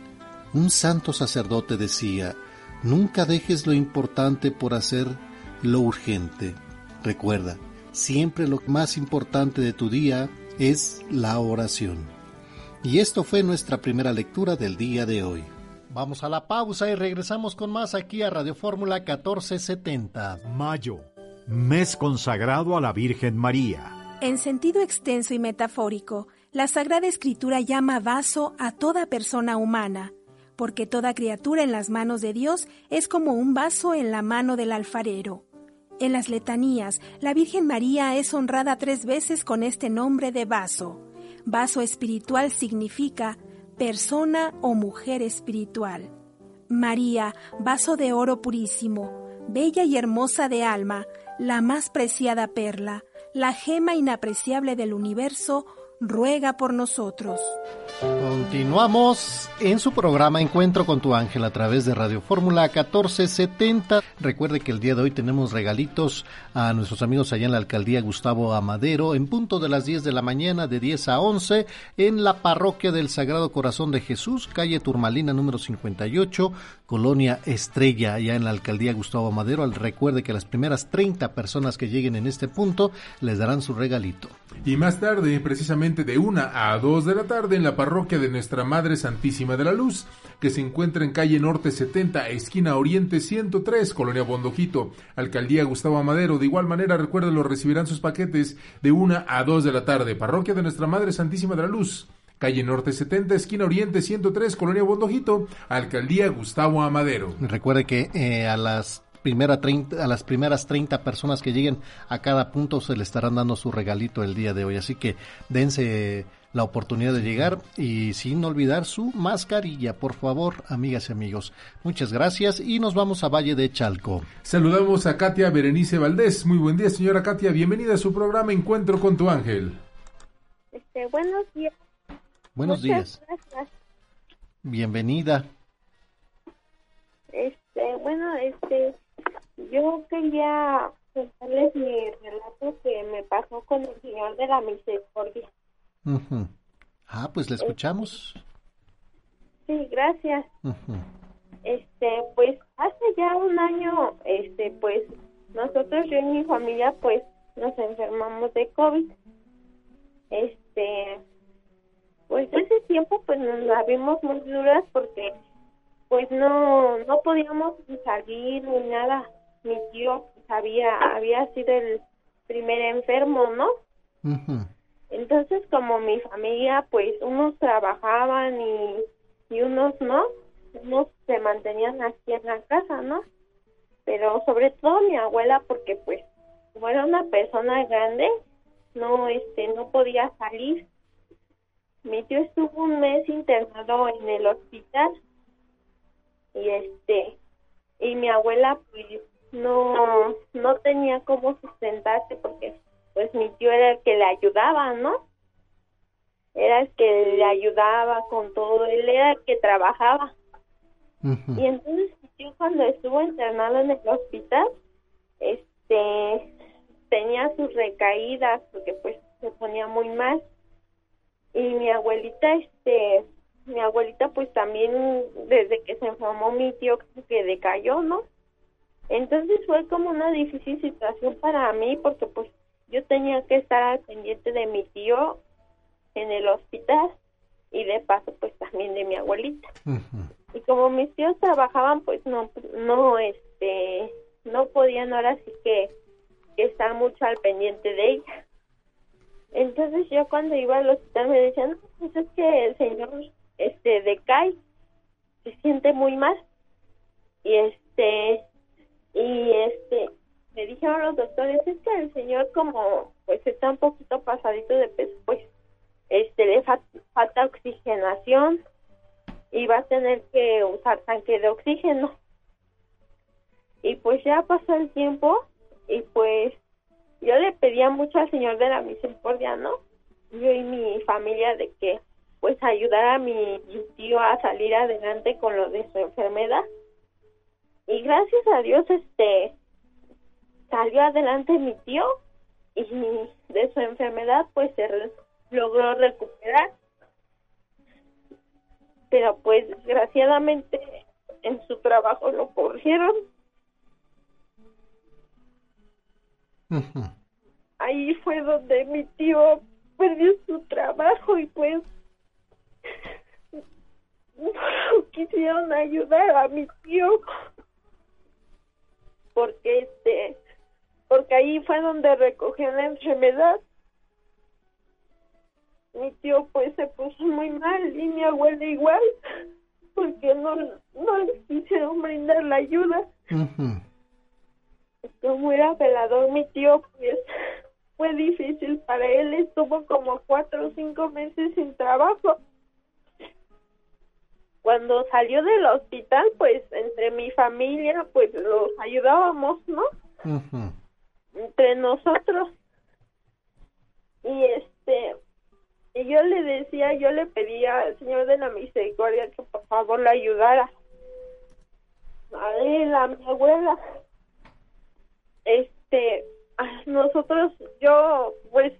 Un santo sacerdote decía, nunca dejes lo importante por hacer lo urgente. Recuerda, siempre lo más importante de tu día es la oración. Y esto fue nuestra primera lectura del día de hoy. Vamos a la pausa y regresamos con más aquí a Radio Fórmula 1470. Mayo, mes consagrado a la Virgen María. En sentido extenso y metafórico, la Sagrada Escritura llama vaso a toda persona humana, porque toda criatura en las manos de Dios es como un vaso en la mano del alfarero. En las letanías, la Virgen María es honrada tres veces con este nombre de vaso. Vaso espiritual significa persona o mujer espiritual. María, vaso de oro purísimo, bella y hermosa de alma, la más preciada perla, la gema inapreciable del universo, ruega por nosotros. Continuamos en su programa Encuentro con tu ángel a través de Radio Fórmula 1470. Recuerde que el día de hoy tenemos regalitos a nuestros amigos allá en la alcaldía Gustavo Amadero en punto de las 10 de la mañana de 10 a 11 en la parroquia del Sagrado Corazón de Jesús, calle Turmalina número 58, Colonia Estrella, allá en la alcaldía Gustavo Amadero. Recuerde que las primeras 30 personas que lleguen en este punto les darán su regalito. Y más tarde, precisamente de 1 a 2 de la tarde, en la parroquia de Nuestra Madre Santísima de la Luz, que se encuentra en calle Norte 70, esquina Oriente 103, Colonia Bondojito, Alcaldía Gustavo Amadero. De igual manera, recuérdenlo, recibirán sus paquetes de 1 a 2 de la tarde. Parroquia de Nuestra Madre Santísima de la Luz, calle Norte 70, esquina Oriente 103, Colonia Bondojito, Alcaldía Gustavo Amadero. Recuerde que eh, a las primera 30, a las primeras 30 personas que lleguen a cada punto se le estarán dando su regalito el día de hoy. Así que dense la oportunidad de llegar y sin olvidar su mascarilla, por favor, amigas y amigos. Muchas gracias y nos vamos a Valle de Chalco. Saludamos a Katia Berenice Valdés. Muy buen día, señora Katia. Bienvenida a su programa Encuentro con tu ángel. Este, buenos días. Buenos Muchas días. Gracias. Bienvenida. Este, bueno, este, yo quería contarles mi relato que me pasó con el Señor de la Misericordia. Ujú. Ah, pues le escuchamos. Sí, gracias. Ujú. Este, pues hace ya un año, este, pues nosotros, yo y mi familia, pues nos enfermamos de COVID. Este, pues ese tiempo, pues nos la vimos muy duras porque, pues no, no podíamos salir ni nada. Mi tío pues, había, había sido el primer enfermo, ¿no? Entonces, como mi familia, pues unos trabajaban y, y unos no, unos se mantenían aquí en la casa, ¿no? Pero sobre todo mi abuela, porque pues como era una persona grande, no, este, no podía salir. Mi tío estuvo un mes internado en el hospital y este, y mi abuela pues no, no tenía cómo sustentarse porque pues mi tío era el que le ayudaba, ¿no? Era el que le ayudaba con todo, él era el que trabajaba. Y entonces mi tío cuando estuvo internado en el hospital, este, tenía sus recaídas porque pues se ponía muy mal. Y mi abuelita, este, mi abuelita pues también desde que se enfermó mi tío que decayó, ¿no? Entonces fue como una difícil situación para mí porque pues yo tenía que estar al pendiente de mi tío en el hospital y de paso pues también de mi abuelita. Y como mis tíos trabajaban pues no no este no podían ahora sí que, que estar mucho al pendiente de ella. Entonces yo cuando iba al hospital me decían, no, pues es que el señor este decae, se siente muy mal. Y este y este me dijeron los doctores, es que el señor como pues está un poquito pasadito de peso, pues este le falta oxigenación y va a tener que usar tanque de oxígeno. Y pues ya pasó el tiempo y pues yo le pedía mucho al Señor de la Misericordia, ¿no? Yo y mi familia de que pues ayudara a mi tío a salir adelante con lo de su enfermedad. Y gracias a Dios este salió adelante mi tío y de su enfermedad pues se logró recuperar. Pero pues desgraciadamente en su trabajo lo corrieron Ahí fue donde mi tío perdió su trabajo y pues no quisieron ayudar a mi tío. Porque este porque ahí fue donde recogió la enfermedad. Mi tío pues se puso muy mal y mi abuela igual porque no no le quisieron brindar la ayuda como era velador mi tío, pues fue difícil para él, estuvo como cuatro o cinco meses sin trabajo. Cuando salió del hospital, pues entre mi familia, pues los ayudábamos, ¿no? Entre nosotros. Y este, y yo le decía, yo le pedía al Señor de la Misericordia que por favor la ayudara. A él, a mi abuela este, nosotros, yo, pues,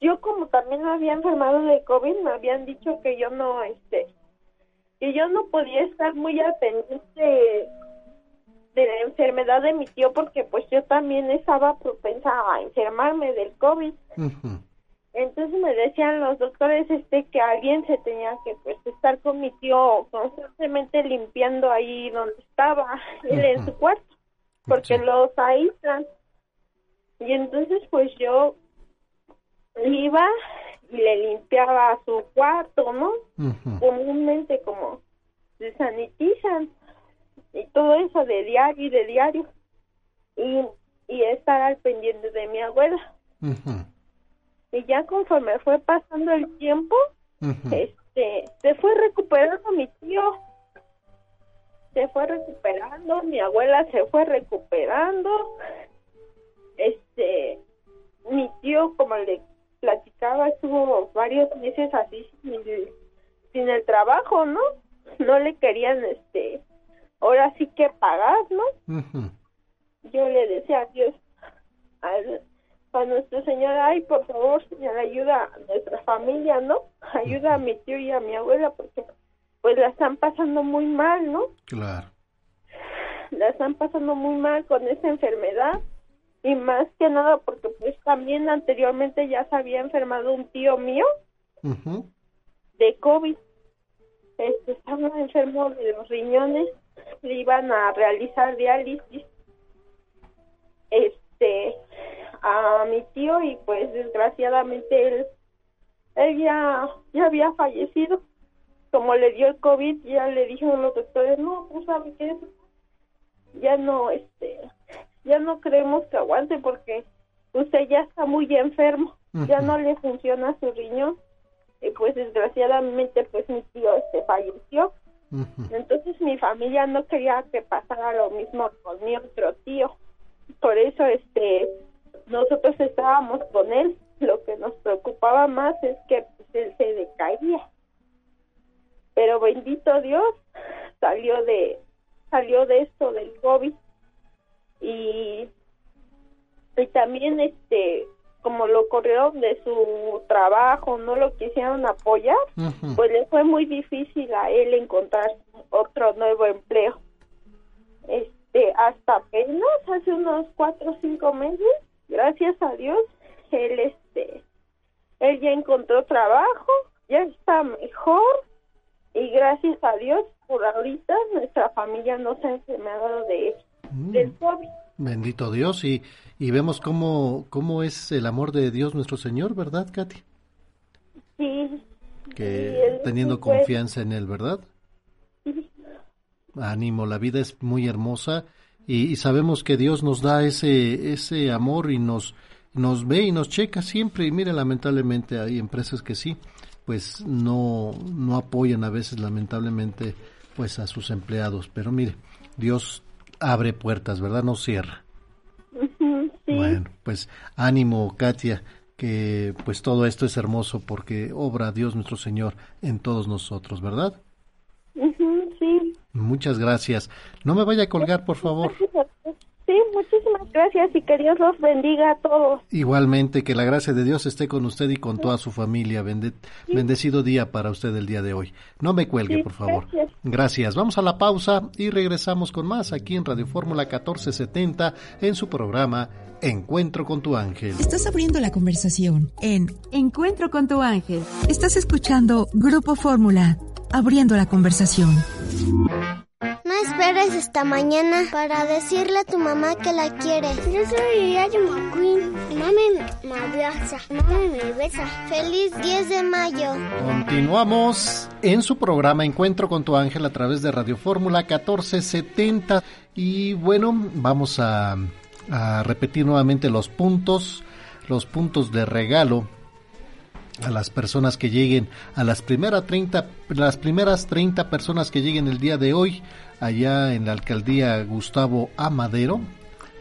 yo como también me había enfermado de COVID, me habían dicho que yo no, este, que yo no podía estar muy al pendiente de la enfermedad de mi tío porque pues yo también estaba propensa a enfermarme del COVID. Entonces me decían los doctores este que alguien se tenía que pues estar con mi tío constantemente limpiando ahí donde estaba él en su cuarto porque los aíslan. Y entonces pues yo iba y le limpiaba su cuarto, ¿no? Comúnmente como se sanitizan y todo eso de diario y de diario. Y, y estar al pendiente de mi abuela. Y ya conforme fue pasando el tiempo, este, se fue recuperando mi tío se fue recuperando, mi abuela se fue recuperando, este, mi tío, como le platicaba, estuvo varios meses así sin, el trabajo, ¿no? No le querían, este, ahora sí que pagar, ¿no? Yo le decía a Dios, a, nuestro Señor, ay, por favor, Señor, ayuda a nuestra familia, ¿no? Ayuda a mi tío y a mi abuela, porque pues la están pasando muy mal, ¿no? Claro. La están pasando muy mal con esa enfermedad y más que nada porque pues también anteriormente ya se había enfermado un tío mío de COVID. Este, estaba enfermo de los riñones, le iban a realizar diálisis este a mi tío y pues desgraciadamente él, él ya, ya había fallecido como le dio el COVID, ya le dijeron los doctores, no, pues sabe qué, ya no, este, ya no creemos que aguante porque usted ya está muy enfermo, ya no le funciona su riñón, y pues desgraciadamente pues mi tío este falleció, entonces mi familia no quería que pasara lo mismo con mi otro tío, por eso este, nosotros estábamos con él, lo que nos preocupaba más es que pues, él se decaía pero bendito Dios salió de salió de esto del COVID. Y y también este como lo corrieron de su trabajo no lo quisieron apoyar pues le fue muy difícil a él encontrar otro nuevo empleo. Este hasta apenas hace unos cuatro o cinco meses gracias a Dios él este él ya encontró trabajo, ya está mejor y gracias a Dios por ahorita nuestra familia no se ha enfermado de del COVID. Bendito Dios y, y vemos cómo, cómo es el amor de Dios nuestro Señor, ¿verdad, Katy? Sí. Que teniendo sí, pues. confianza en Él, ¿verdad? Sí. Ánimo, la vida es muy hermosa y, y sabemos que Dios nos da ese, ese amor y nos, nos ve y nos checa siempre y mire, lamentablemente hay empresas que sí, pues no, no apoyan a veces lamentablemente pues a sus empleados, pero mire, Dios abre puertas, ¿verdad? No cierra. Sí. Bueno, pues ánimo, Katia, que pues todo esto es hermoso porque obra Dios nuestro Señor en todos nosotros, ¿verdad? Sí. Muchas gracias. No me vaya a colgar, por favor. Sí, muchísimas gracias y que Dios los bendiga a todos. Igualmente, que la gracia de Dios esté con usted y con toda su familia. Bende- bendecido día para usted el día de hoy. No me cuelgue, Sí, por favor. gracias. Gracias. Vamos a la pausa y regresamos con más aquí en Radio Fórmula 1470 en su programa Encuentro con tu ángel. Estás abriendo la conversación en Encuentro con tu ángel. Estás escuchando Grupo Fórmula, abriendo la conversación. No esperes hasta mañana para decirle a tu mamá que la quieres. Yo soy Yayo McQueen. Mami me abraza. Mami me besa. Feliz 10 de mayo. Continuamos en su programa Encuentro con tu ángel a través de Radio Fórmula 1470 y bueno, vamos a, a repetir nuevamente los puntos, los puntos de regalo a las personas que lleguen, a las primeras 30, las primeras 30 personas que lleguen el día de hoy allá en la alcaldía Gustavo Amadero.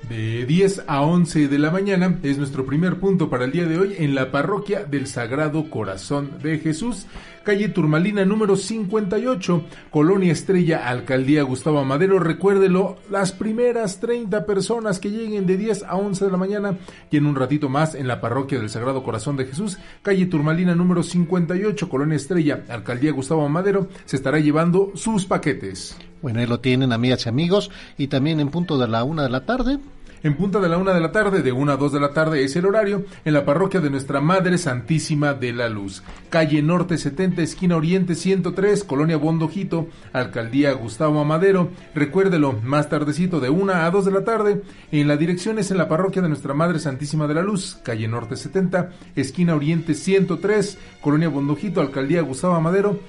De 10 a 11 de la mañana es nuestro primer punto para el día de hoy en la parroquia del Sagrado Corazón de Jesús, calle Turmalina número 58, Colonia Estrella, Alcaldía Gustavo Amadero. Recuérdelo, las primeras 30 personas que lleguen de 10 a 11 de la mañana y en un ratito más en la parroquia del Sagrado Corazón de Jesús, calle Turmalina número 58, Colonia Estrella, Alcaldía Gustavo Amadero, se estará llevando sus paquetes. Bueno, ahí lo tienen, amigas y amigos, y también en punto de la una de la tarde. En punta de la una de la tarde, de una a dos de la tarde es el horario, en la parroquia de Nuestra Madre Santísima de la Luz. Calle Norte 70, esquina Oriente 103, Colonia Bondojito, Alcaldía Gustavo Amadero. Recuérdelo, más tardecito, de una a dos de la tarde, en la dirección es en la parroquia de Nuestra Madre Santísima de la Luz, calle Norte 70, esquina Oriente 103, Colonia Bondojito, Alcaldía Gustavo Amadero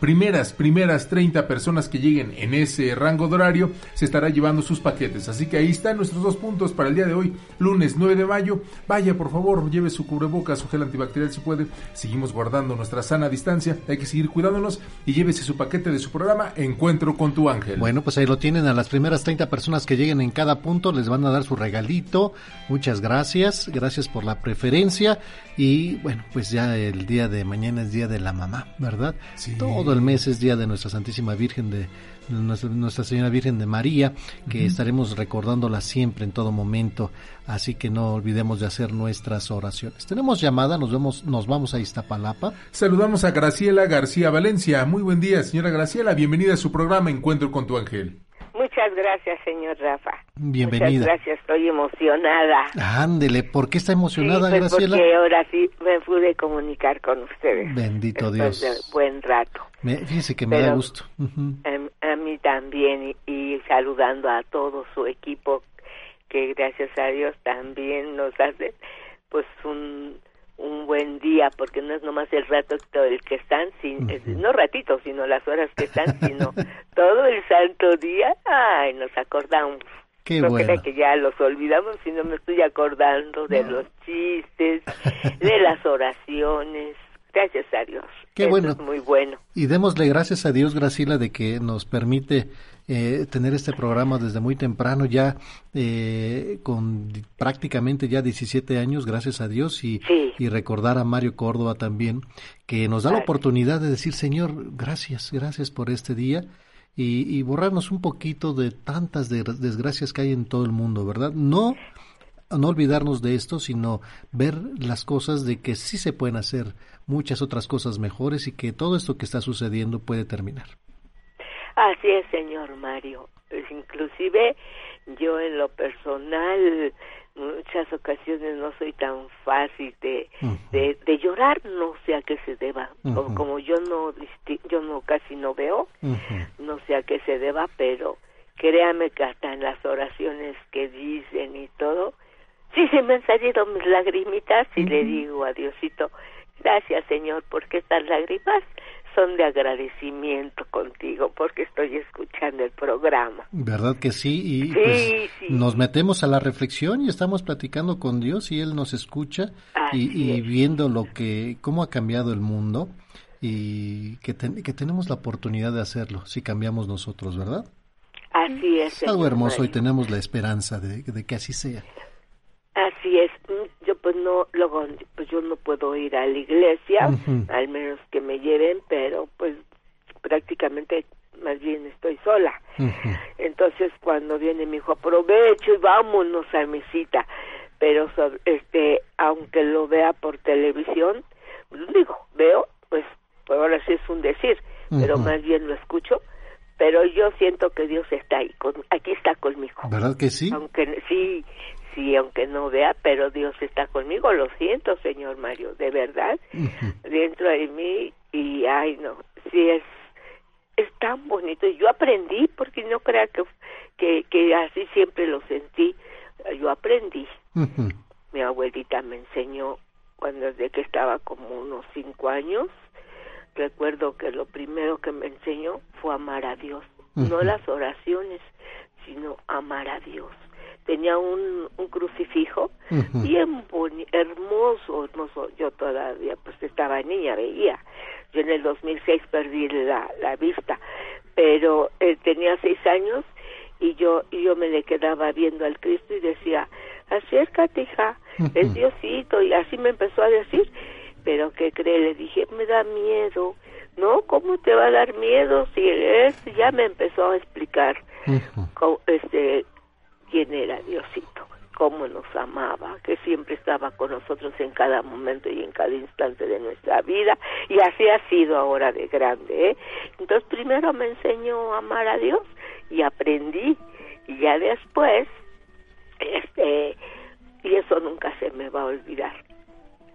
primeras, primeras 30 personas que lleguen en ese rango de horario se estará llevando sus paquetes. Así que ahí están nuestros dos puntos para el día de hoy, lunes 9 de mayo. Vaya, por favor, lleve su cubrebocas, su gel antibacterial si puede. Seguimos guardando nuestra sana distancia, hay que seguir cuidándonos y llévese su paquete de su programa Encuentro con tu ángel. Bueno, pues ahí lo tienen a las primeras 30 personas que lleguen en cada punto, les van a dar su regalito. Muchas gracias, gracias por la preferencia. Y bueno, pues ya el día de mañana es día de la mamá, ¿verdad? Todo el mes es día de nuestra Santísima Virgen de nuestra, nuestra Señora Virgen de María, que estaremos recordándola siempre en todo momento, así que no olvidemos de hacer nuestras oraciones. Tenemos llamada, nos vemos, nos vamos a Iztapalapa. Saludamos a Graciela García Valencia. Muy buen día, señora Graciela. Bienvenida a su programa Encuentro con tu ángel. Muchas gracias, señor Rafa. Bienvenida. Muchas gracias, estoy emocionada. Ándele, ¿por qué está emocionada, Sí, pues Graciela? porque ahora sí me pude comunicar con ustedes. Bendito Dios. de buen rato. Me- fíjese que me Pero- da gusto. Ujú. Em, A, mí también y, y saludando a todo su equipo que gracias a Dios también nos hace pues un un buen día porque no es nomás el rato el que están sin, no ratito sino las horas que están sino todo el santo día. Ay nos acordamos. Qué no bueno. que ya los olvidamos sino me estoy acordando de los chistes de las oraciones. Gracias a Dios. Qué Eso bueno. es muy bueno. Y démosle gracias a Dios, Graciela, de que nos permite eh, tener este programa desde muy temprano, ya eh, con prácticamente ya 17 años, gracias a Dios, y, y recordar a Mario Córdoba también, que nos da la oportunidad de decir, Señor, gracias, gracias por este día. Y, y borrarnos un poquito de tantas de- desgracias que hay en todo el mundo, ¿verdad? No no olvidarnos de esto, sino ver las cosas de que sí se pueden hacer muchas otras cosas mejores y que todo esto que está sucediendo puede terminar. Así es, señor Mario. Pues, inclusive yo en lo personal muchas ocasiones no soy tan fácil de, de, llorar, no sé a qué se deba. como, yo no yo no casi no veo, no sé a qué se deba, pero créame que hasta en las oraciones que dicen y todo, sí se me han salido mis lagrimitas y le digo a Diosito, gracias Señor, porque estas lágrimas de agradecimiento contigo porque estoy escuchando el programa. ¿Verdad que sí? Y pues, nos metemos a la reflexión y estamos platicando con Dios y Él nos escucha y, viendo lo que, cómo ha cambiado el mundo y que, que tenemos la oportunidad de hacerlo si cambiamos nosotros, ¿verdad? Así es. algo hermoso y tenemos la esperanza de, de que así sea. Así es, pues no, luego pues yo no puedo ir a la iglesia, al menos que me lleven, pero pues prácticamente más bien estoy sola. Entonces cuando viene mi hijo, aprovecho y vámonos a mi cita, pero este, aunque lo vea por televisión, pues, digo, veo, pues, pues ahora sí es un decir, pero más bien lo escucho, pero yo siento que Dios está ahí, con, aquí está conmigo. ¿Verdad que sí? Aunque sí, sí, aunque no vea, pero Dios está conmigo, lo siento, señor Mario, de verdad, dentro de mí, y ay, no, sí es, es tan bonito, y yo aprendí, porque no crea que, que, que así siempre lo sentí, yo aprendí. Mi abuelita me enseñó cuando desde que estaba como unos cinco años, recuerdo que lo primero que me enseñó fue amar a Dios, no las oraciones, sino amar a Dios tenía un, un crucifijo bien hermoso, hermoso. Yo todavía pues estaba niña, veía. Yo en el 2006 perdí la, la vista, pero él tenía seis años y yo y yo me le quedaba viendo al Cristo y decía, acércate hija, es Diosito y así me empezó a decir, pero ¿qué cree? Le dije, me da miedo. No, ¿cómo te va a dar miedo si él ya me empezó a explicar este quién era Diosito, cómo nos amaba, que siempre estaba con nosotros en cada momento y en cada instante de nuestra vida, y así ha sido ahora de grande. ¿eh? Entonces primero me enseñó a amar a Dios y aprendí, y ya después, este, y eso nunca se me va a olvidar.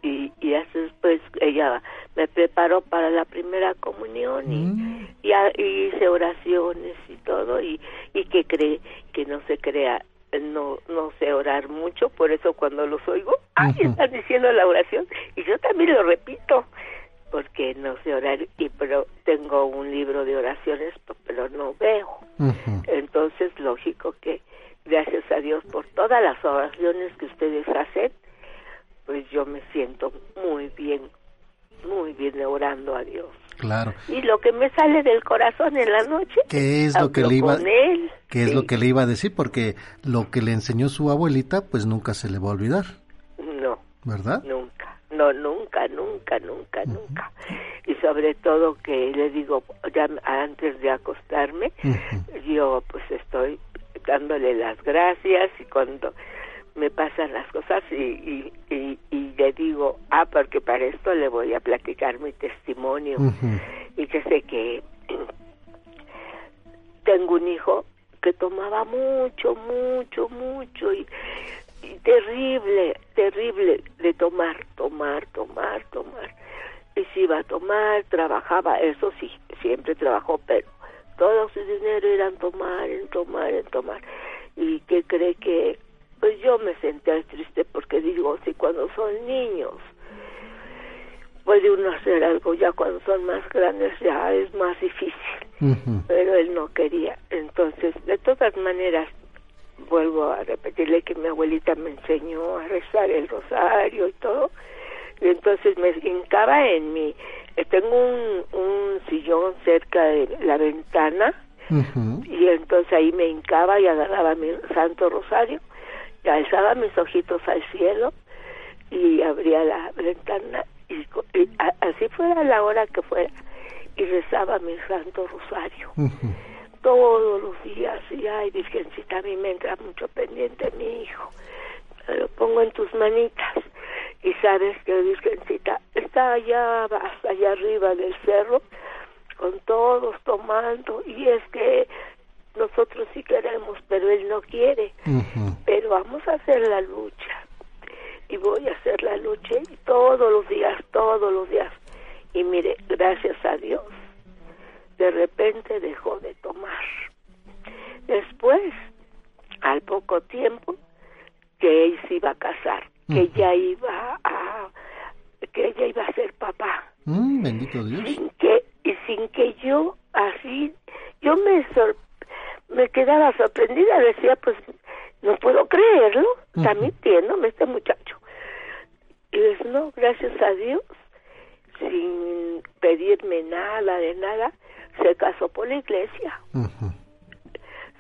Y, y después ella me preparó para la primera comunión y, mm. y, hice oraciones y todo y, y que cree que no se crea no no sé orar mucho por eso cuando los oigo ay están diciendo la oración y yo también lo repito porque no sé orar y pero tengo un libro de oraciones pero no veo. Entonces lógico que gracias a Dios por todas las oraciones que ustedes hacen pues yo me siento muy bien muy bien orando a Dios. Claro. Y lo que me sale del corazón en la noche, ¿qué es lo que le iba qué es lo que le iba a decir? Porque lo que le enseñó su abuelita, pues nunca se le va a olvidar. No. ¿Verdad? Nunca. No, nunca, nunca, nunca, nunca. Y sobre todo que le digo, ya antes de acostarme, yo pues estoy dándole las gracias y cuando me pasan las cosas y, y, y, le digo, ah, porque para esto le voy a platicar mi testimonio. Y que sé que tengo un hijo que tomaba mucho, mucho, mucho y, terrible, terrible de tomar, tomar, tomar, tomar. Y si iba a tomar, trabajaba, eso sí, siempre trabajó, pero todo su dinero era en tomar, en tomar, en tomar. Y que cree que pues yo me senté triste porque digo, si cuando son niños puede uno hacer algo, ya cuando son más grandes ya es más difícil, pero él no quería. Entonces, de todas maneras, vuelvo a repetirle que mi abuelita me enseñó a rezar el rosario y todo, y entonces me hincaba en mi, eh, tengo un, un sillón cerca de la ventana, y entonces ahí me hincaba y agarraba mi santo rosario, alzaba mis ojitos al cielo y abría la ventana y, así fuera la hora que fuera y rezaba mi santo rosario. Todos los días y ay virgencita a mí me entra mucho pendiente mi hijo. Lo pongo en tus manitas y sabes que virgencita está allá hasta allá arriba del cerro con todos tomando y es que nosotros sí queremos, pero él no quiere. Pero vamos a hacer la lucha. Y voy a hacer la lucha y todos los días, todos los días. Y mire, gracias a Dios, de repente dejó de tomar. Después, al poco tiempo, que él se iba a casar, que ya iba a que ella iba a ser papá. Mm, bendito Dios. Sin que y sin que yo así yo me sor, me quedaba sorprendida, decía, pues no puedo creerlo, está mintiéndome este muchacho. Y es no, gracias a Dios, sin pedirme nada de nada, se casó por la iglesia.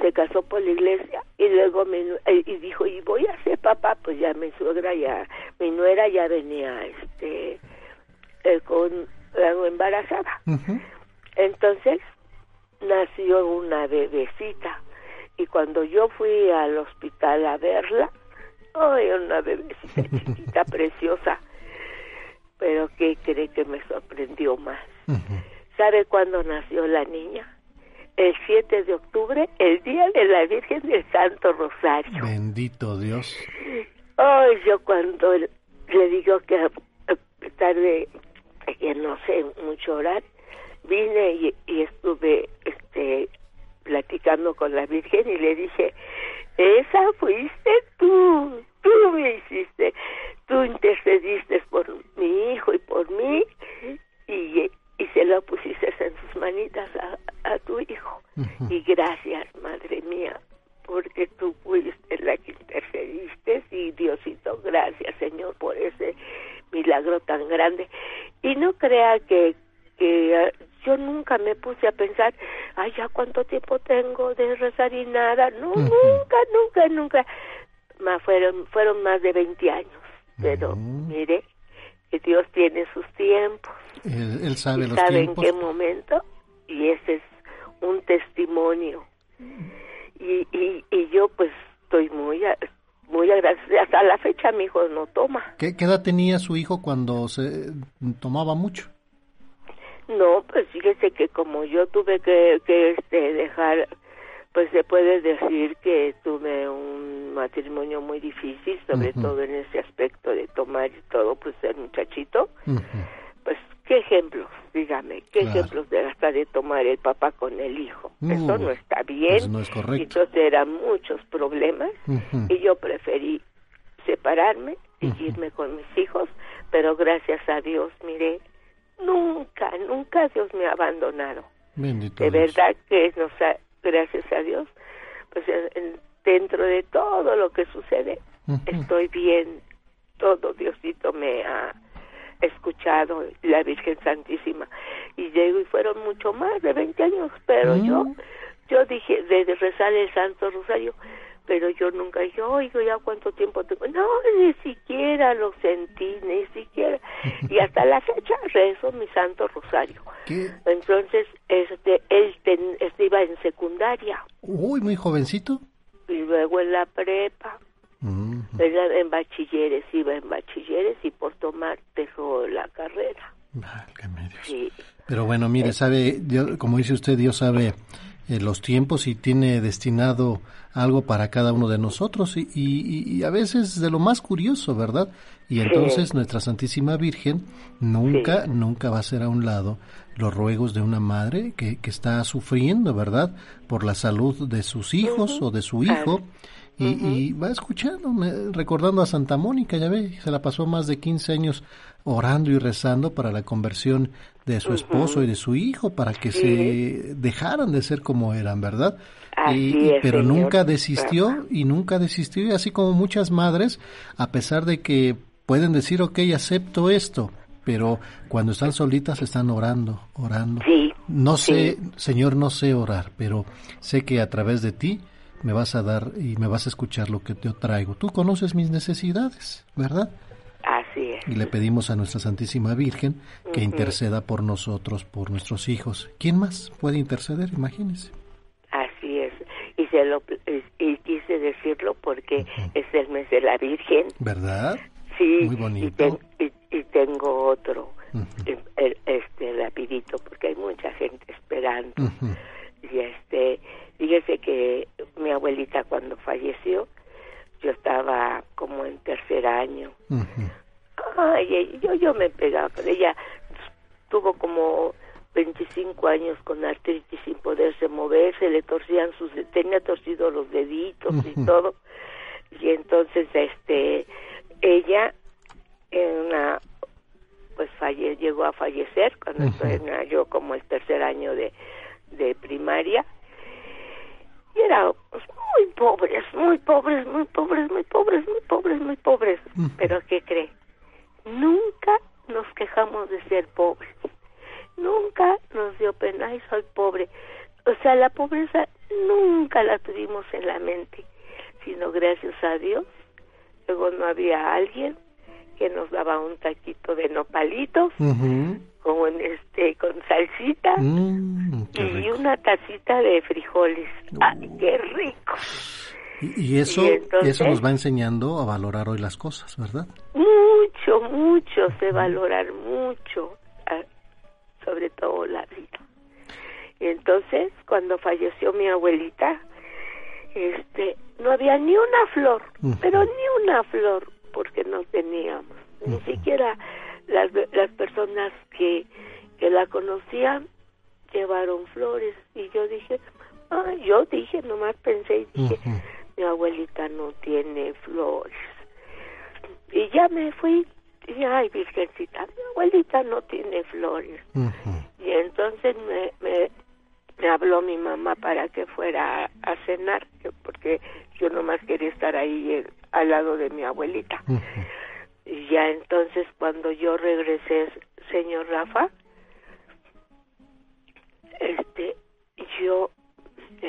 Se casó por la iglesia y luego me, eh, y dijo, y voy a ser papá, pues ya mi suegra ya, mi nuera ya venía este eh, con algo embarazada. Entonces nació una bebecita y cuando yo fui al hospital a verla, ay, una bebecita chiquita, preciosa, pero ¿qué cree que me sorprendió más? ¿Sabe cuándo nació la niña? El 7 de octubre, el día de la Virgen del Santo Rosario. Bendito Dios. Ay, yo cuando le digo que tarde, que no sé mucho orar, vine y, y estuve platicando con la Virgen y le dije, esa fuiste tú, tú me hiciste, tú intercediste por mi hijo y por mí y, y se lo pusiste en sus manitas a, a tu hijo. Y gracias, madre mía, porque tú fuiste la que intercediste y Diosito, gracias Señor por ese milagro tan grande. Y no crea que, que yo nunca me puse a pensar, ay, ya cuánto tiempo tengo de rezar y nada. No, nunca, nunca, nunca. Más fueron, fueron más de 20 años. Pero mire, que Dios tiene sus tiempos. Él, sabe y los sabe tiempos. en qué momento. Y ese es un testimonio. Y, y, y yo pues estoy muy, a- muy agradecida. Hasta la fecha mi hijo no toma. ¿Qué, qué edad tenía su hijo cuando se tomaba mucho? No, pues fíjese que como yo tuve que, que este, dejar, pues se puede decir que tuve un matrimonio muy difícil, sobre todo en ese aspecto de tomar y todo, pues el muchachito, pues qué ejemplos, dígame, qué Claro. ejemplos de hasta de tomar el papá con el hijo. No, Eso no está bien. eso no es correcto. Entonces eran muchos problemas y yo preferí separarme y irme con mis hijos, pero gracias a Dios, mire, nunca, nunca Dios me ha abandonado. Bendito De Dios. verdad que nos ha, gracias a Dios, pues en- en- dentro de todo lo que sucede, estoy bien, todo Diosito me ha escuchado, la Virgen Santísima, y llego y fueron mucho más de 20 años, pero yo, yo dije, de rezar el Santo Rosario, pero yo nunca dije, oigo, ya cuánto tiempo tengo, no, ni siquiera lo sentí, ni siquiera, y hasta la fecha rezo mi Santo Rosario. Entonces, este, él ten- este, iba en secundaria. Uy, muy jovencito. y luego en la prepa, Era en bachilleres, iba en bachilleres y por tomar dejó la carrera. Sí, Pero bueno, mire, sabe, Dios- como dice usted, Dios sabe eh, los tiempos y tiene destinado algo para cada uno de nosotros y, y- y a veces de lo más curioso, ¿verdad? Y entonces nuestra Santísima Virgen nunca, nunca va a ser a un lado los ruegos de una madre que, que está sufriendo, ¿verdad? Por la salud de sus hijos o de su hijo. Y, y va escuchando, recordando a Santa Mónica, ya ve, se la pasó más de 15 años orando y rezando para la conversión de su esposo y de su hijo, para que se dejaran de ser como eran, ¿verdad? Así Y- es, pero señor. nunca desistió y nunca desistió, y así como muchas madres, a pesar de que pueden decir, ok, acepto esto, pero cuando están solitas están orando, orando. no sé, Señor, no sé orar, pero sé que a través de ti me vas a dar y me vas a escuchar lo que te traigo. Tú conoces mis necesidades, ¿verdad? y le pedimos a nuestra Santísima Virgen que interceda por nosotros, por nuestros hijos. ¿Quién más puede interceder? Imagínese. Así es. Y, se lo, y quise decirlo porque es el mes de la Virgen. ¿Verdad? Sí. Muy bonito. Y, ten, y, tengo otro, uh este rapidito, porque hay mucha gente esperando. Y este, fíjese que mi abuelita cuando falleció, yo estaba como en tercer año. Uh. Ay, yo, yo me pegaba con ella. Tuvo como 25 años con artritis sin poderse mover, se le torcían sus, tenía torcidos los deditos y todo. Y entonces, este, ella, en una, pues falle, llegó a fallecer cuando yo como el tercer año de, de primaria. Y era pues, muy pobres, muy pobres, muy pobres, muy pobres, muy pobres, muy pobres. Pero, ¿qué cree? Nunca nos quejamos de ser pobres. Nunca nos dio pena, ay, soy pobre. O sea, la pobreza nunca la tuvimos en la mente, sino gracias a Dios. Luego no había alguien que nos daba un taquito de nopalitos con este con salsita Mm, y una tacita de frijoles. ¡Ay, qué rico! Y, y eso, Y entonces- eso nos va enseñando a valorar hoy las cosas, ¿verdad? Mucho, mucho sé valorar mucho, ah, sobre todo la vida. Y entonces, cuando falleció mi abuelita, este, no había ni una flor, pero ni una flor, porque no teníamos. Ni siquiera las, las personas que, que la conocían llevaron flores. Y yo dije, ah, yo dije, nomás pensé y dije, mi abuelita no tiene flores. Y ya me fui, y ay, virgencita, mi abuelita no tiene flores. Y entonces me, me, me habló mi mamá para que fuera a, a cenar, que- porque yo nomás quería estar ahí eh, al lado de mi abuelita. Y ya entonces cuando yo regresé, señor Rafa, este, yo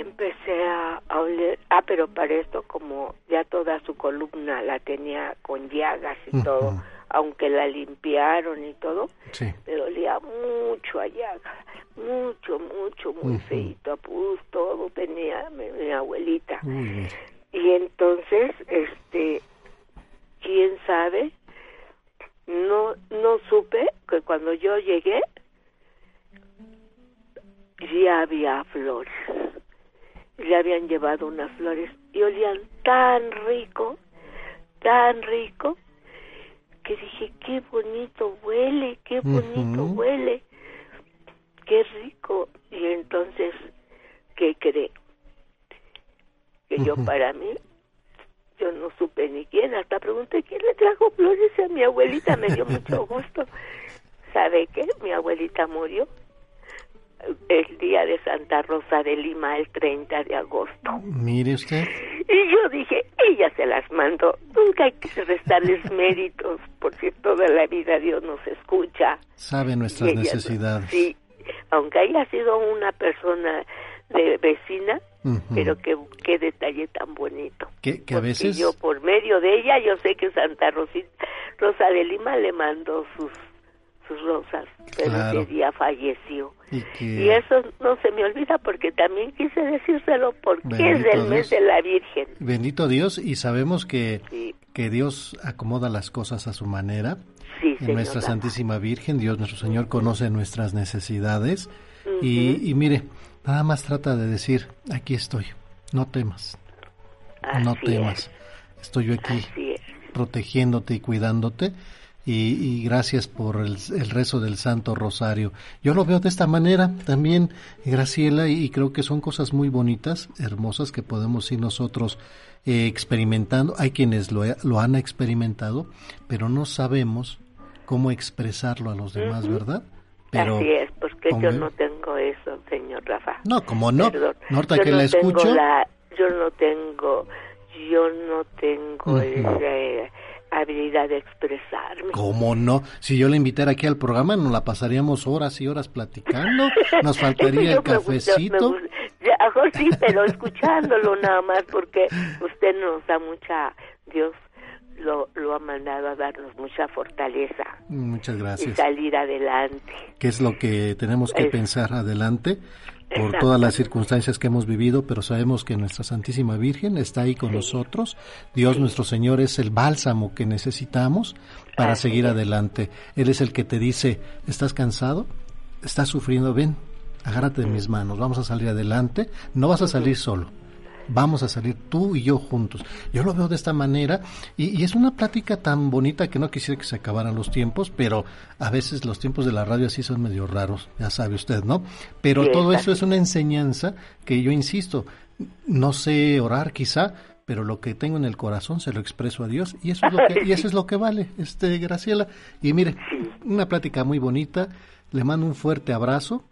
empecé a, a oler, ah, pero para esto como ya toda su columna la tenía con llagas y todo, aunque la limpiaron y todo, Sí. me dolía mucho a llaga, mucho, mucho, muy Ujú. feito, a pus, todo tenía mi, mi abuelita. Y entonces, este, quién sabe, no, no supe que cuando yo llegué, ya había flores. Le habían llevado unas flores y olían tan rico, tan rico, que dije, qué bonito huele, qué bonito huele, qué rico. Y entonces, ¿qué cree? Que yo para mí, yo no supe ni quién, hasta pregunté quién le trajo flores a mi abuelita, me dio mucho gusto. ¿Sabe qué? Mi abuelita murió el día de Santa Rosa de Lima, el 30 de agosto. Mire usted. Y yo dije, ella se las mandó. Nunca hay que restarles méritos, porque toda la vida Dios nos escucha. Sabe nuestras ella- necesidades. Sí, aunque haya sido una persona de vecina, pero qué, qué detalle tan bonito. Que, que a veces... yo por medio de ella, yo sé que Santa Rosita, Rosa de Lima le mandó sus sus rosas, pero Claro. ese día falleció. Y que... Y eso no se me olvida porque también quise decírselo porque Bendito es del mes Dios. de la Virgen. Bendito Dios, y sabemos que, Sí. que Dios acomoda las cosas a su manera. Sí, en nuestra. Santísima Virgen, Dios nuestro Señor conoce nuestras necesidades. y, y mire, nada más trata de decir, aquí estoy, no temas, no Así temas. Estoy yo aquí es. protegiéndote y cuidándote. Y, y gracias por el, el rezo del Santo Rosario. Yo lo veo de esta manera también, Graciela, y, y creo que son cosas muy bonitas, hermosas, que podemos ir nosotros eh, experimentando. Hay quienes lo, lo han experimentado, pero no sabemos cómo expresarlo a los demás, Ujú. ¿verdad? Pero Así es, porque yo no tengo eso, señor Rafa. No, como no. Perdón. Norta, Yo que no la escucho. la- yo no tengo, yo no tengo esa habilidad de expresarme. ¿Cómo no? Si yo le invitara aquí al programa, nos la pasaríamos horas y horas platicando. Nos faltaría el me gusta, me cafecito. gusta. Sí, pero escuchándolo nada más, porque usted nos da mucha, Dios lo, lo ha mandado a darnos mucha fortaleza Muchas y gracias. salir adelante. Que es lo que tenemos que Es- pensar adelante por Exacto. todas las circunstancias que hemos vivido, pero sabemos que nuestra Santísima Virgen está ahí con nosotros. Dios nuestro Señor es el bálsamo que necesitamos para Así seguir es. adelante. Él es el que te dice, ¿estás cansado? ¿Estás sufriendo? Ven, agárrate de mis manos, vamos a salir adelante. No vas a salir solo. Vamos a salir tú y yo juntos. Yo lo veo de esta manera y, es una plática tan bonita que no quisiera que se acabaran los tiempos, pero a veces los tiempos de la radio así son medio raros, ya sabe usted, ¿no? Pero todo eso es una enseñanza que yo insisto, no sé orar quizá, pero lo que tengo en el corazón se lo expreso a Dios y eso es lo que, y eso es lo que vale, este Graciela. Y mire, una plática muy bonita, le mando un fuerte abrazo.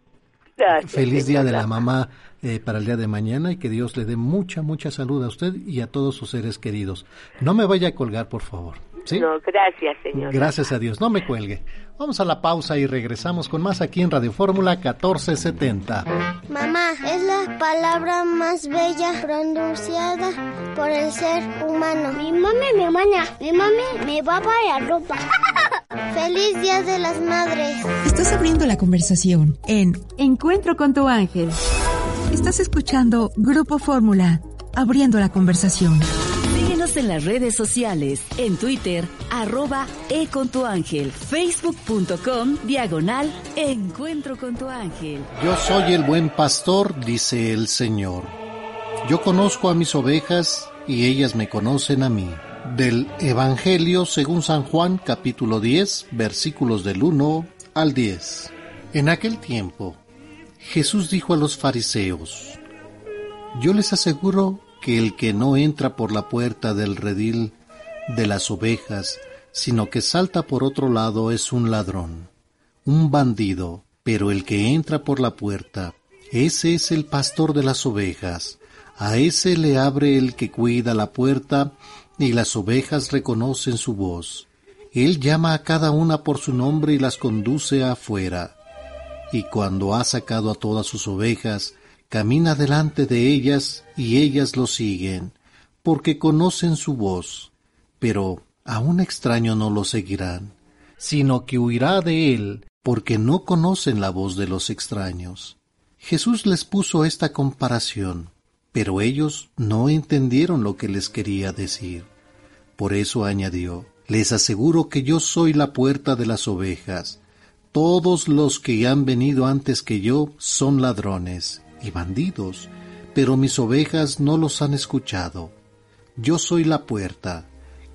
Feliz día de la mamá eh, para el día de mañana y que Dios le dé mucha, mucha salud a usted y a todos sus seres queridos. No me vaya a colgar, por favor. No, gracias, señor. Gracias a Dios, no me cuelgue. Vamos a la pausa y regresamos con más aquí en Radio Fórmula 1470. Mamá, es la palabra más bella pronunciada por el ser humano. Mi mami, mi hermana, mi mami, mi papá y la ropa. ¡Feliz Día de las Madres! Estás abriendo la conversación en Encuentro con tu ángel. Estás escuchando Grupo Fórmula, abriendo la conversación en las redes sociales, en Twitter, arroba e con tu ángel, facebook.com, diagonal, encuentro con tu ángel. Yo soy el buen pastor, dice el Señor. Yo conozco a mis ovejas y ellas me conocen a mí. Del Evangelio según San Juan capítulo 10 versículos del 1 al 10. En aquel tiempo, Jesús dijo a los fariseos, Yo les aseguro que el que no entra por la puerta del redil de las ovejas, sino que salta por otro lado es un ladrón, un bandido, pero el que entra por la puerta, ese es el pastor de las ovejas, a ese le abre el que cuida la puerta, y las ovejas reconocen su voz. Él llama a cada una por su nombre y las conduce afuera. Y cuando ha sacado a todas sus ovejas, camina delante de ellas y ellas lo siguen, porque conocen su voz, pero a un extraño no lo seguirán, sino que huirá de él, porque no conocen la voz de los extraños. Jesús les puso esta comparación, pero ellos no entendieron lo que les quería decir. Por eso añadió, les aseguro que yo soy la puerta de las ovejas. Todos los que han venido antes que yo son ladrones y bandidos, pero mis ovejas no los han escuchado. Yo soy la puerta.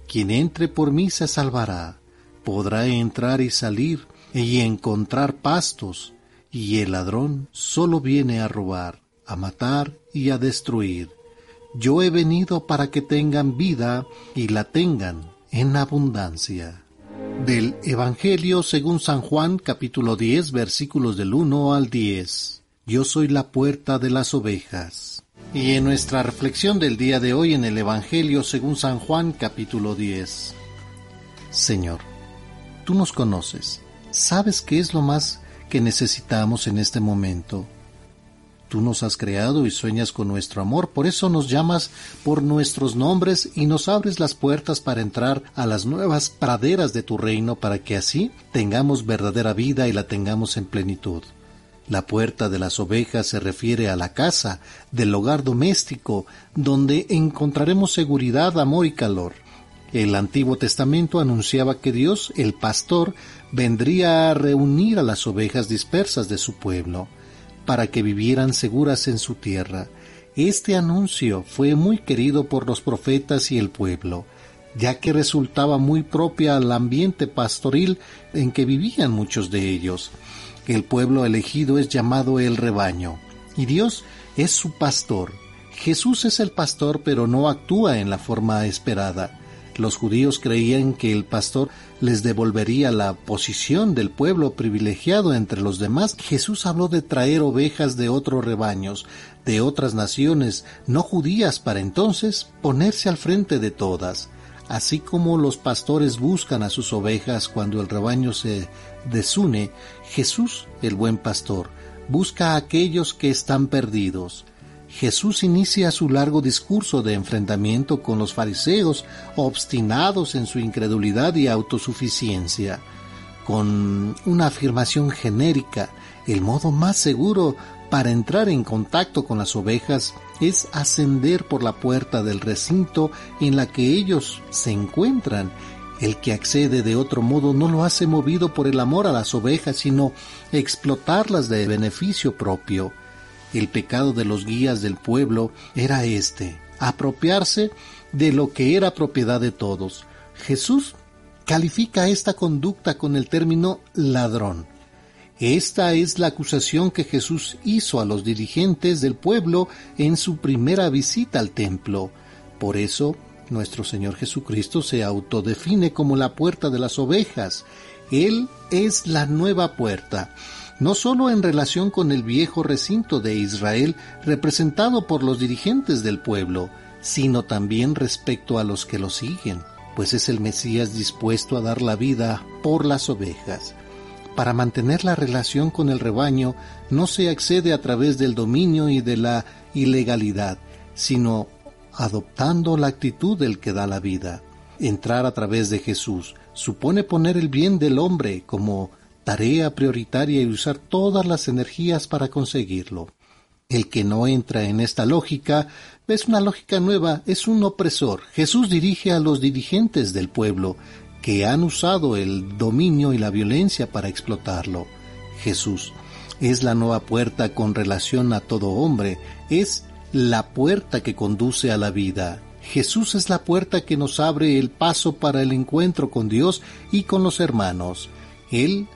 Quien entre por mí se salvará. Podrá entrar y salir y encontrar pastos. Y el ladrón solo viene a robar, a matar y a destruir. Yo he venido para que tengan vida y la tengan en abundancia. Del Evangelio según San Juan capítulo 10 versículos del 1 al 10. Yo soy la puerta de las ovejas. Y en nuestra reflexión del día de hoy en el Evangelio según San Juan capítulo 10. Señor, tú nos conoces, sabes qué es lo más que necesitamos en este momento. Tú nos has creado y sueñas con nuestro amor, por eso nos llamas por nuestros nombres y nos abres las puertas para entrar a las nuevas praderas de tu reino para que así tengamos verdadera vida y la tengamos en plenitud. La puerta de las ovejas se refiere a la casa, del hogar doméstico, donde encontraremos seguridad, amor y calor. El Antiguo Testamento anunciaba que Dios, el pastor, vendría a reunir a las ovejas dispersas de su pueblo, para que vivieran seguras en su tierra. Este anuncio fue muy querido por los profetas y el pueblo, ya que resultaba muy propia al ambiente pastoril en que vivían muchos de ellos el pueblo elegido es llamado el rebaño, y Dios es su pastor. Jesús es el pastor, pero no actúa en la forma esperada. Los judíos creían que el pastor les devolvería la posición del pueblo privilegiado entre los demás. Jesús habló de traer ovejas de otros rebaños, de otras naciones no judías para entonces ponerse al frente de todas. Así como los pastores buscan a sus ovejas cuando el rebaño se desune, Jesús, el buen pastor, busca a aquellos que están perdidos. Jesús inicia su largo discurso de enfrentamiento con los fariseos, obstinados en su incredulidad y autosuficiencia, con una afirmación genérica, el modo más seguro para entrar en contacto con las ovejas es ascender por la puerta del recinto en la que ellos se encuentran. El que accede de otro modo no lo hace movido por el amor a las ovejas, sino explotarlas de beneficio propio. El pecado de los guías del pueblo era este, apropiarse de lo que era propiedad de todos. Jesús califica esta conducta con el término ladrón. Esta es la acusación que Jesús hizo a los dirigentes del pueblo en su primera visita al templo. Por eso, nuestro Señor Jesucristo se autodefine como la puerta de las ovejas. Él es la nueva puerta, no solo en relación con el viejo recinto de Israel representado por los dirigentes del pueblo, sino también respecto a los que lo siguen, pues es el Mesías dispuesto a dar la vida por las ovejas. Para mantener la relación con el rebaño no se accede a través del dominio y de la ilegalidad, sino adoptando la actitud del que da la vida. Entrar a través de Jesús supone poner el bien del hombre como tarea prioritaria y usar todas las energías para conseguirlo. El que no entra en esta lógica es una lógica nueva, es un opresor. Jesús dirige a los dirigentes del pueblo, que han usado el dominio y la violencia para explotarlo. Jesús es la nueva puerta con relación a todo hombre, es la puerta que conduce a la vida. Jesús es la puerta que nos abre el paso para el encuentro con Dios y con los hermanos. Él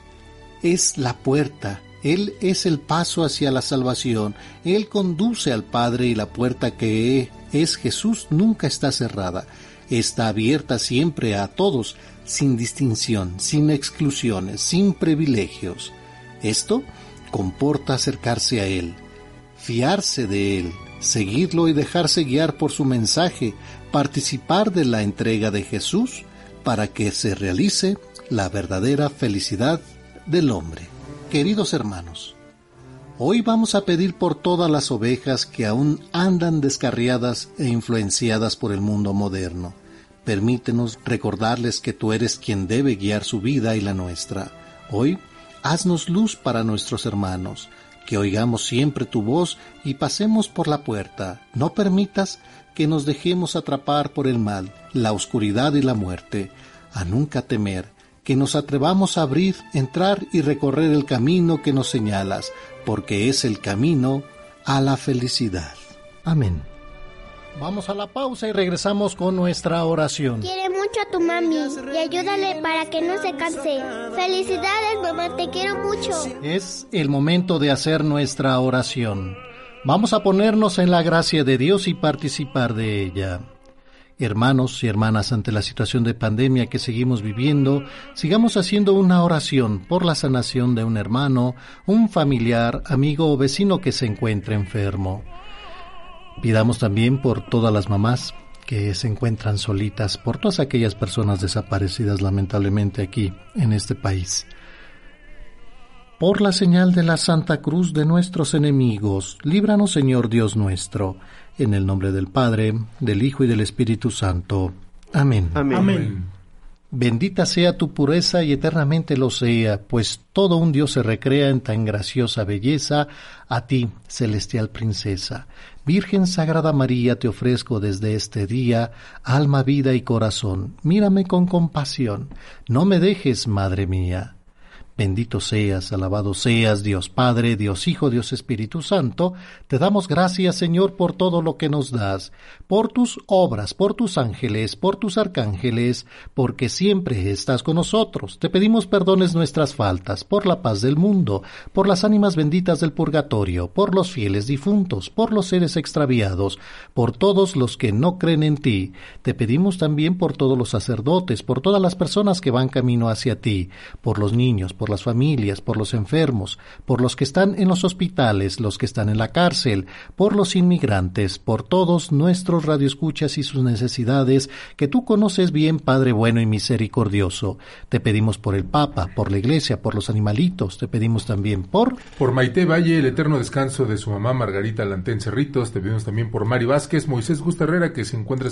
es la puerta, Él es el paso hacia la salvación, Él conduce al Padre y la puerta que es Jesús nunca está cerrada, está abierta siempre a todos, sin distinción, sin exclusiones, sin privilegios. Esto comporta acercarse a Él, fiarse de Él, seguirlo y dejarse guiar por su mensaje, participar de la entrega de Jesús para que se realice la verdadera felicidad del hombre. Queridos hermanos, hoy vamos a pedir por todas las ovejas que aún andan descarriadas e influenciadas por el mundo moderno Permítenos recordarles que tú eres quien debe guiar su vida y la nuestra. Hoy, haznos luz para nuestros hermanos, que oigamos siempre tu voz y pasemos por la puerta. No permitas que nos dejemos atrapar por el mal, la oscuridad y la muerte. A nunca temer, que nos atrevamos a abrir, entrar y recorrer el camino que nos señalas, porque es el camino a la felicidad. Amén. Vamos a la pausa y regresamos con nuestra oración. Quiere mucho a tu mami y ayúdale para que no se canse. Felicidades, mamá, te quiero mucho. Es el momento de hacer nuestra oración. Vamos a ponernos en la gracia de Dios y participar de ella. Hermanos y hermanas, ante la situación de pandemia que seguimos viviendo, sigamos haciendo una oración por la sanación de un hermano, un familiar, amigo o vecino que se encuentre enfermo. Pidamos también por todas las mamás que se encuentran solitas, por todas aquellas personas desaparecidas lamentablemente aquí en este país. Por la señal de la Santa Cruz de nuestros enemigos, líbranos Señor Dios nuestro, en el nombre del Padre, del Hijo y del Espíritu Santo. Amén. Amén. Bendita sea tu pureza y eternamente lo sea, pues todo un Dios se recrea en tan graciosa belleza, a ti, celestial princesa. Virgen Sagrada María, te ofrezco desde este día alma, vida y corazón. Mírame con compasión. No me dejes, Madre mía. Bendito seas, alabado seas, Dios Padre, Dios Hijo, Dios Espíritu Santo. Te damos gracias, Señor, por todo lo que nos das, por tus obras, por tus ángeles, por tus arcángeles, porque siempre estás con nosotros. Te pedimos perdones nuestras faltas, por la paz del mundo, por las ánimas benditas del purgatorio, por los fieles difuntos, por los seres extraviados, por todos los que no creen en ti. Te pedimos también por todos los sacerdotes, por todas las personas que van camino hacia ti, por los niños, por las familias, por los enfermos, por los que están en los hospitales, los que están en la cárcel, por los inmigrantes, por todos nuestros radioescuchas y sus necesidades, que tú conoces bien, Padre bueno y misericordioso. Te pedimos por el Papa, por la Iglesia, por los animalitos, te pedimos también por... Por Maite Valle, el eterno descanso de su mamá Margarita Lantén Cerritos, te pedimos también por Mari Vázquez, Moisés Gusta Herrera, que se encuentra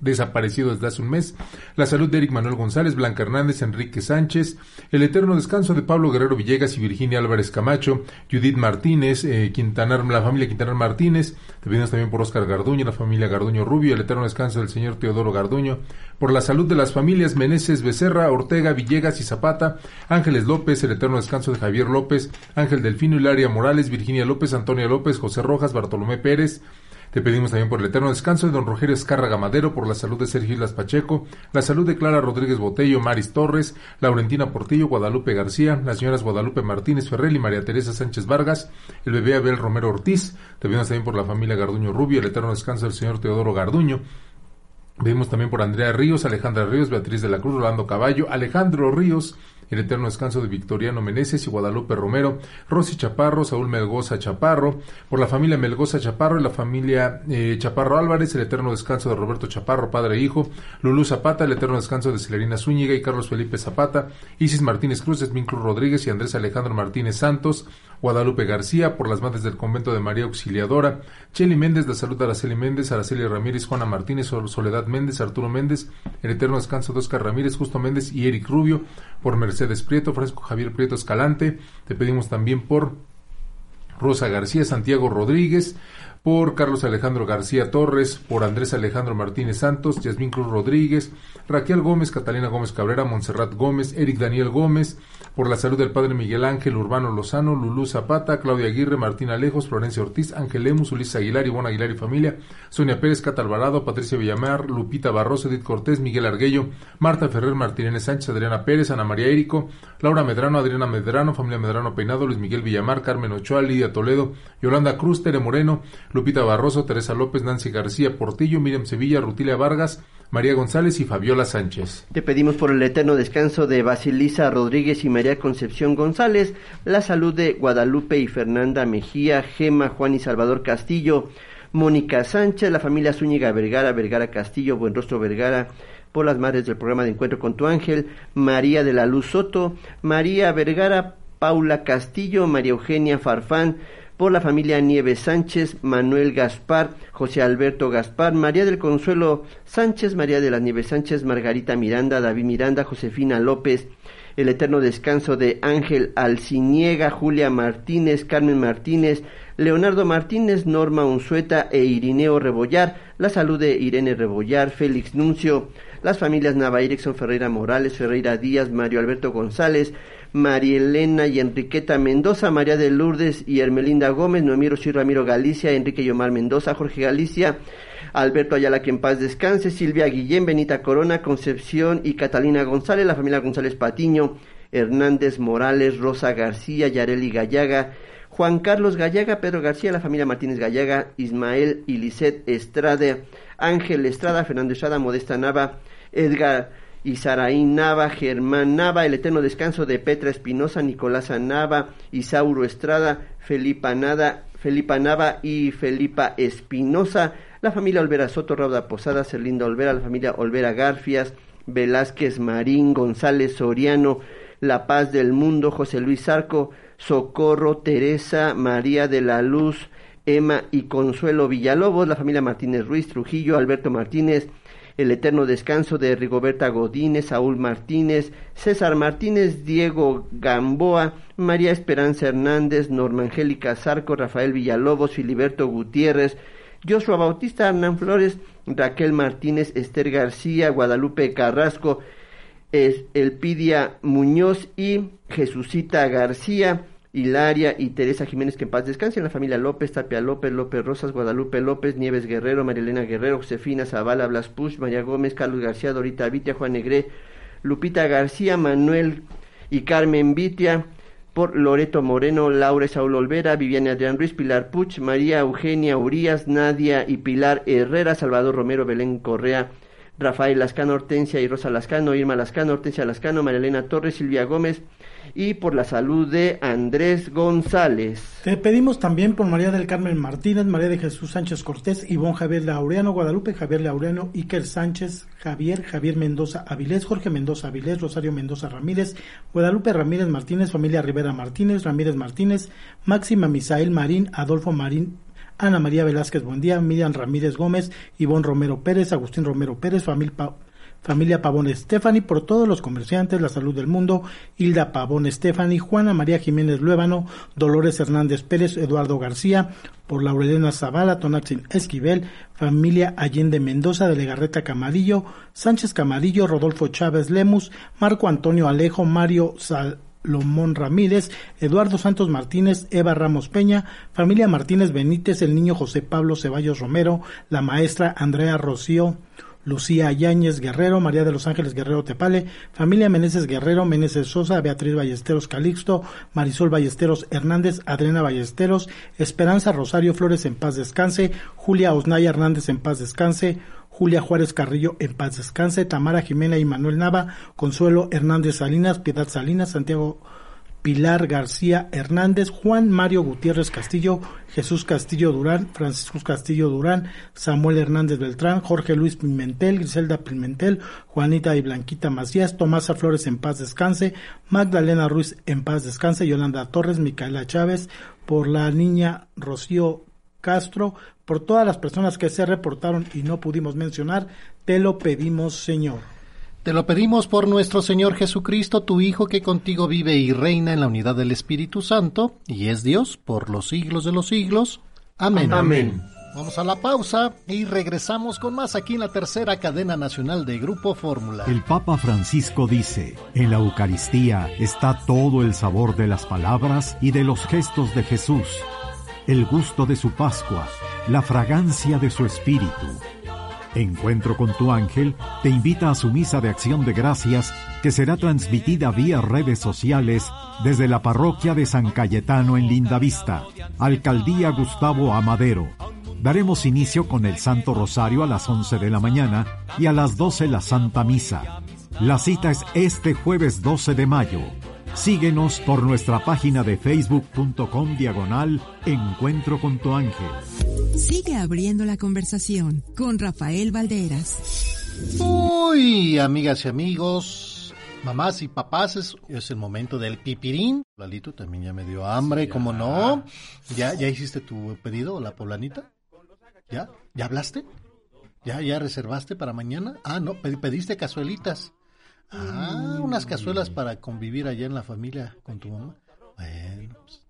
desaparecido desde hace un mes, la salud de Eric Manuel González, Blanca Hernández, Enrique Sánchez, el eterno descanso de de Pablo Guerrero Villegas y Virginia Álvarez Camacho, Judith Martínez, eh, Quintanar, la familia Quintanar Martínez, te pedimos también por Oscar Garduño, la familia Garduño Rubio, el eterno descanso del señor Teodoro Garduño, por la salud de las familias Meneses Becerra, Ortega, Villegas y Zapata, Ángeles López, el eterno descanso de Javier López, Ángel Delfino, Hilaria Morales, Virginia López, Antonia López, José Rojas, Bartolomé Pérez, te pedimos también por el eterno descanso de don Rogelio Escárraga Madero, por la salud de Sergio Islas Pacheco, la salud de Clara Rodríguez Botello, Maris Torres, Laurentina Portillo, Guadalupe García, las señoras Guadalupe Martínez Ferrell y María Teresa Sánchez Vargas, el bebé Abel Romero Ortiz, te pedimos también por la familia Garduño Rubio, el eterno descanso del señor Teodoro Garduño, Pedimos también por Andrea Ríos, Alejandra Ríos, Beatriz de la Cruz, Rolando Caballo, Alejandro Ríos, el eterno descanso de Victoriano Meneses y Guadalupe Romero, Rosy Chaparro, Saúl Melgoza Chaparro, por la familia Melgoza Chaparro y la familia eh, Chaparro Álvarez, el eterno descanso de Roberto Chaparro, padre e hijo, Lulú Zapata, el eterno descanso de Celerina Zúñiga y Carlos Felipe Zapata, Isis Martínez Cruz, Esmin Cruz Rodríguez y Andrés Alejandro Martínez Santos, Guadalupe García, por las madres del convento de María Auxiliadora, Cheli Méndez, la salud de Araceli Méndez, Araceli Ramírez, Juana Martínez, Soledad Méndez, Arturo Méndez, el eterno descanso de Oscar Ramírez, Justo Méndez y Eric Rubio, por Mercedes Prieto, Fresco Javier Prieto Escalante, te pedimos también por Rosa García, Santiago Rodríguez, por Carlos Alejandro García Torres, por Andrés Alejandro Martínez Santos, Yasmín Cruz Rodríguez, Raquel Gómez, Catalina Gómez Cabrera, Montserrat Gómez, Eric Daniel Gómez, por la salud del padre Miguel Ángel Urbano Lozano, Lulú Zapata, Claudia Aguirre, Martín Alejos, Florencia Ortiz, Ángel Lemus, Ulises Aguilar, Ivonne Aguilar y familia, Sonia Pérez, Cata Alvarado, Patricia Villamar, Lupita Barroso, Edith Cortés, Miguel Arguello, Marta Ferrer, Martínez Sánchez, Adriana Pérez, Ana María Érico, Laura Medrano, Adriana Medrano, familia Medrano Peinado, Luis Miguel Villamar, Carmen Ochoa, Lidia Toledo, Yolanda Cruz, Tere Moreno, Lupita Barroso, Teresa López, Nancy García Portillo, Miriam Sevilla, Rutilia Vargas, María González y Fabiola Sánchez. Te pedimos por el eterno descanso de Basilisa Rodríguez y María Concepción González, la salud de Guadalupe y Fernanda Mejía, Gema, Juan y Salvador Castillo, Mónica Sánchez, la familia Zúñiga Vergara, Vergara Castillo, Buenrostro Vergara, por las madres del programa de Encuentro con tu Ángel, María de la Luz Soto, María Vergara, Paula Castillo, María Eugenia Farfán, por la familia Nieves Sánchez, Manuel Gaspar, José Alberto Gaspar, María del Consuelo Sánchez, María de las Nieves Sánchez, Margarita Miranda, David Miranda, Josefina López, el eterno descanso de Ángel Alciniega, Julia Martínez, Carmen Martínez, Leonardo Martínez, Norma Unzueta e Irineo Rebollar, la salud de Irene Rebollar, Félix Nuncio, las familias Nava Ferreira Morales, Ferreira Díaz, Mario Alberto González, María Elena y Enriqueta Mendoza, María de Lourdes y Hermelinda Gómez, Noemiro y Ramiro Galicia, Enrique Yomar Mendoza, Jorge Galicia, Alberto Ayala, que en paz descanse, Silvia Guillén, Benita Corona, Concepción y Catalina González, la familia González Patiño, Hernández Morales, Rosa García, Yareli Gallaga, Juan Carlos Gallaga, Pedro García, la familia Martínez Gallaga, Ismael y Estrada, Ángel Estrada, Fernando Estrada, Modesta Nava, Edgar Isaraín Nava, Germán Nava, el eterno descanso de Petra Espinosa, Nicolás Nava, Isauro Estrada, Felipa Nada, Felipa Nava y Felipa Espinosa, la familia Olvera Soto, Rauda Posada, Cerlinda Olvera, la familia Olvera Garfias, Velázquez Marín, González Soriano, La Paz del Mundo, José Luis Zarco, Socorro, Teresa, María de la Luz, Emma y Consuelo Villalobos, la familia Martínez Ruiz, Trujillo, Alberto Martínez, el eterno descanso de Rigoberta Godínez, Saúl Martínez, César Martínez, Diego Gamboa, María Esperanza Hernández, Norma Angélica Zarco, Rafael Villalobos, Filiberto Gutiérrez, Joshua Bautista, Hernán Flores, Raquel Martínez, Esther García, Guadalupe Carrasco, Elpidia Muñoz y Jesucita García. Hilaria y Teresa Jiménez, que en paz descansen, la familia López, Tapia López, López Rosas, Guadalupe López, Nieves Guerrero, Marilena Guerrero, Josefina Zavala, Blas Push, María Gómez, Carlos García, Dorita Vitia, Juan Negré, Lupita García, Manuel y Carmen Vitia, por Loreto Moreno, Laura Saúl Olvera, Viviana Adrián Ruiz, Pilar Puch, María Eugenia Urias, Nadia y Pilar Herrera, Salvador Romero, Belén Correa, Rafael Lascano, Hortensia y Rosa Lascano, Irma Lascano, Hortensia Lascano, Marilena Torres, Silvia Gómez, y por la salud de Andrés González. Te pedimos también por María del Carmen Martínez, María de Jesús Sánchez Cortés, Ivonne Javier Laureano, Guadalupe Javier Laureano, Iker Sánchez, Javier, Javier Mendoza Avilés, Jorge Mendoza Avilés, Rosario Mendoza Ramírez, Guadalupe Ramírez Martínez, familia Rivera Martínez, Ramírez Martínez, Máxima Misael Marín, Adolfo Marín Ana María Velázquez Buendía, Miriam Ramírez Gómez, Ivonne Romero Pérez, Agustín Romero Pérez, familia, familia Pavón Stephanie, por todos los comerciantes, la salud del mundo, Hilda Pavón Stephanie, Juana María Jiménez Luébano, Dolores Hernández Pérez, Eduardo García, por Laurelena Zavala, Tonatzin Esquivel, familia Allende Mendoza de Legarreta Camarillo, Sánchez Camarillo, Rodolfo Chávez Lemus, Marco Antonio Alejo, Mario Salomón Ramírez, Eduardo Santos Martínez, Eva Ramos Peña, familia Martínez Benítez, el niño José Pablo Ceballos Romero, la maestra Andrea Rocío, Lucía Yáñez Guerrero, María de los Ángeles Guerrero Tepale, familia Meneses Guerrero, Meneses Sosa, Beatriz Ballesteros Calixto, Marisol Ballesteros Hernández, Adriana Ballesteros, Esperanza Rosario Flores en paz descanse, Julia Osnaya Hernández en paz descanse, Julia Juárez Carrillo en paz descanse, Tamara Jimena y Manuel Nava, Consuelo Hernández Salinas, Piedad Salinas, Santiago Pilar García Hernández, Juan Mario Gutiérrez Castillo, Jesús Castillo Durán, Francisco Castillo Durán, Samuel Hernández Beltrán, Jorge Luis Pimentel, Griselda Pimentel, Juanita y Blanquita Macías, Tomasa Flores en paz descanse, Magdalena Ruiz en paz descanse, Yolanda Torres, Micaela Chávez, por la niña Rocío Castro, por todas las personas que se reportaron y no pudimos mencionar, te lo pedimos Señor. Te lo pedimos por nuestro Señor Jesucristo, tu Hijo, que contigo vive y reina en la unidad del Espíritu Santo, y es Dios por los siglos de los siglos. Amén. Amén. Vamos a la pausa y regresamos con más aquí en la tercera cadena nacional de Grupo Fórmula. El Papa Francisco dice, en la Eucaristía está todo el sabor de las palabras y de los gestos de Jesús, el gusto de su Pascua, la fragancia de su Espíritu. Encuentro con tu ángel te invita a su misa de acción de gracias que será transmitida vía redes sociales desde la parroquia de San Cayetano en Lindavista, Alcaldía Gustavo Amadero. Daremos inicio con el Santo Rosario a las 11 de la mañana y a las 12 la Santa Misa. La cita es este jueves 12 de mayo. Síguenos por nuestra página de facebook.com diagonal Encuentro con tu ángel. Sigue abriendo la conversación con Rafael Valderas. Uy, amigas y amigos, mamás y papás, es, es el momento del pipirín. Lalito también ya me dio hambre, ¿cómo no? ¿Ya, ¿Ya hiciste tu pedido, la poblanita? ¿Ya? ¿Ya hablaste? ¿Ya, ya reservaste para mañana? Ah, no, pe- pediste cazuelitas. Ah, unas cazuelas para convivir allá en la familia con tu mamá. Bueno, pues,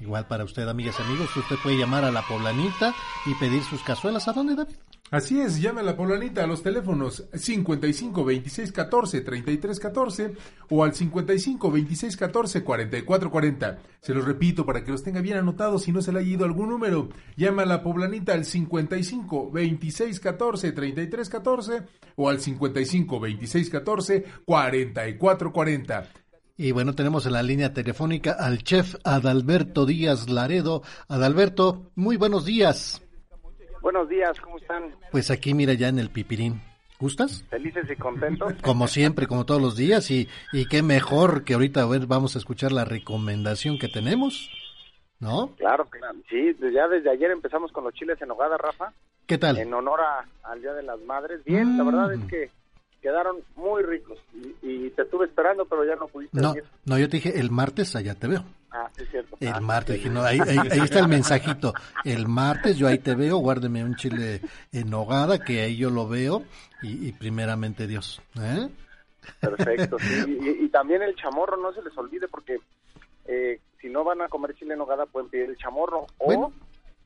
igual para usted, amigas y amigos, usted puede llamar a la poblanita y pedir sus cazuelas. ¿A dónde, David? Así es, llame a la poblanita a los teléfonos 55 26 14 33 14 o al 55 26 14 44 40. Se los repito para que los tenga bien anotados si no se le ha ido algún número. Llama a la poblanita al 55 26 14 33 14 o al 55 26 14 44 40. Y bueno, tenemos en la línea telefónica al chef Adalberto Díaz Laredo. Adalberto, muy buenos días. Buenos días, ¿cómo están? Pues aquí mira ya en el pipirín. ¿Gustas? ¿Felices y contentos? Como siempre, como todos los días, y, y qué mejor que ahorita a ver, vamos a escuchar la recomendación que tenemos, ¿no? Claro, claro. Sí, de- ya desde ayer empezamos con los chiles en hogada, Rafa. ¿Qué tal? En honor a- al Día de las Madres. Bien, la verdad es que quedaron muy ricos. Y, y te estuve esperando, pero ya no pudiste No, venir. no, yo te dije, el martes allá te veo. Ah, sí, es cierto. El Ah, martes, sí. dije, no, ahí, ahí- ahí está el mensajito. El martes yo ahí te veo, guárdeme un chile en nogada, que ahí yo lo veo, y, y primeramente Dios. ¿eh? Perfecto, sí. Y, y también el chamorro, no se les olvide, porque eh, si no van a comer chile en nogada, pueden pedir el chamorro. O Bueno.